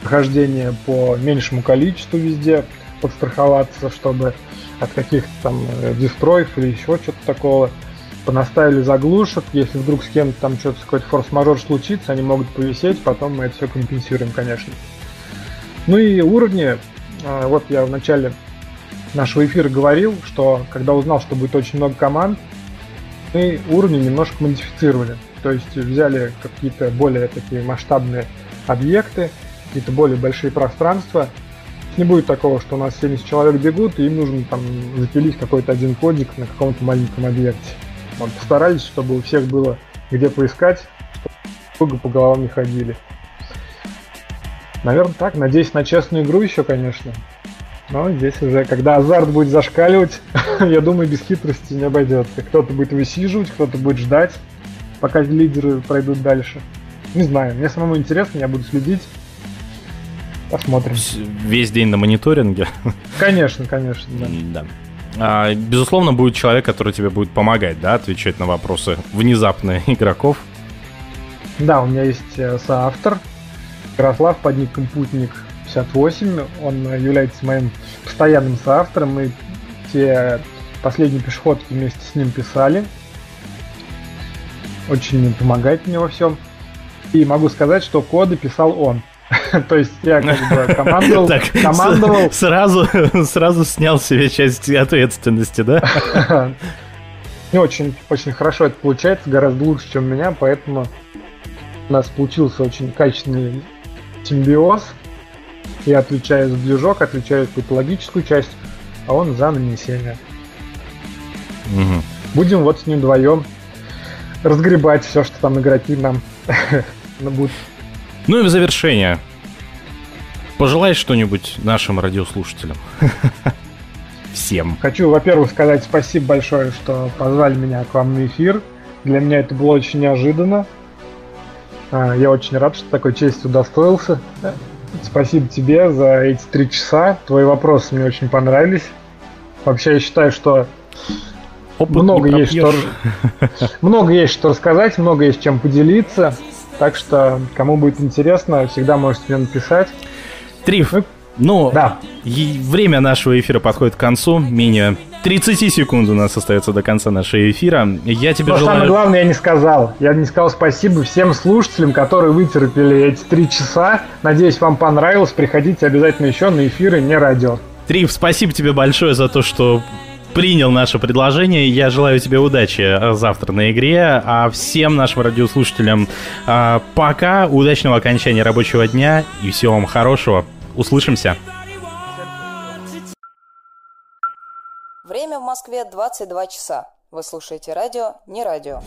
прохождение по меньшему количеству везде, подстраховаться, чтобы от каких-то там дестроев или еще что-то такого понаставили заглушек, если вдруг с кем-то там что-то какой-то форс-мажор случится, они могут повисеть, потом мы это все компенсируем, конечно. Ну и уровни, а, вот я в начале нашего эфира говорил, что когда узнал, что будет очень много команд, мы уровни немножко модифицировали. То есть взяли какие-то более такие масштабные объекты, какие-то более большие пространства. Не будет такого, что у нас 70 человек бегут, и им нужно там запилить какой-то один кодик на каком-то маленьком объекте. Вот, постарались, чтобы у всех было где поискать, чтобы по головам не ходили. Наверное, так. Надеюсь на честную игру еще, конечно. Но здесь уже, когда азарт будет зашкаливать, я думаю, без хитрости не обойдется. Кто-то будет высиживать, кто-то будет ждать, пока лидеры пройдут дальше. Не знаю, мне самому интересно, я буду следить. Посмотрим. Весь день на мониторинге? Конечно, конечно, да. да. А, безусловно, будет человек, который тебе будет помогать, да, отвечать на вопросы внезапные игроков. Да, у меня есть э, соавтор Ярослав под ником Путник 58. Он является моим постоянным соавтором. Мы те последние пешеходки вместе с ним писали. Очень помогает мне во всем. И могу сказать, что коды писал он. То есть я как бы командовал, так, командовал. Сразу, сразу снял себе часть ответственности, да? Не очень, очень хорошо это получается, гораздо лучше, чем у меня, поэтому у нас получился очень качественный симбиоз. Я отвечаю за движок, отвечаю за какую-то логическую часть, а он за нанесение. Угу. Будем вот с ним вдвоем разгребать все, что там игроки нам будут ну и в завершение. Пожелай что-нибудь нашим радиослушателям. Всем. Хочу, во-первых, сказать спасибо большое, что позвали меня к вам на эфир. Для меня это было очень неожиданно. А, я очень рад, что такой честью удостоился. Спасибо тебе за эти три часа. Твои вопросы мне очень понравились. Вообще, я считаю, что Опыт много есть, что, много есть что рассказать, много есть чем поделиться. Так что, кому будет интересно, всегда можете мне написать. Триф, ну, да. время нашего эфира подходит к концу. Менее 30 секунд у нас остается до конца нашего эфира. Я тебе Но желаю... самое главное я не сказал. Я не сказал спасибо всем слушателям, которые вытерпели эти три часа. Надеюсь, вам понравилось. Приходите обязательно еще на эфиры, не радио. Триф, спасибо тебе большое за то, что принял наше предложение. Я желаю тебе удачи э, завтра на игре. А всем нашим радиослушателям э, пока, удачного окончания рабочего дня и всего вам хорошего. Услышимся. Время в Москве 22 часа. Вы слушаете радио, не радио.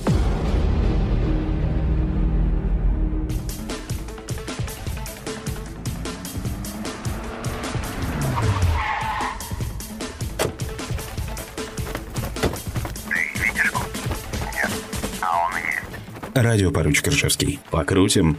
Радио поручик Ржевский. Покрутим.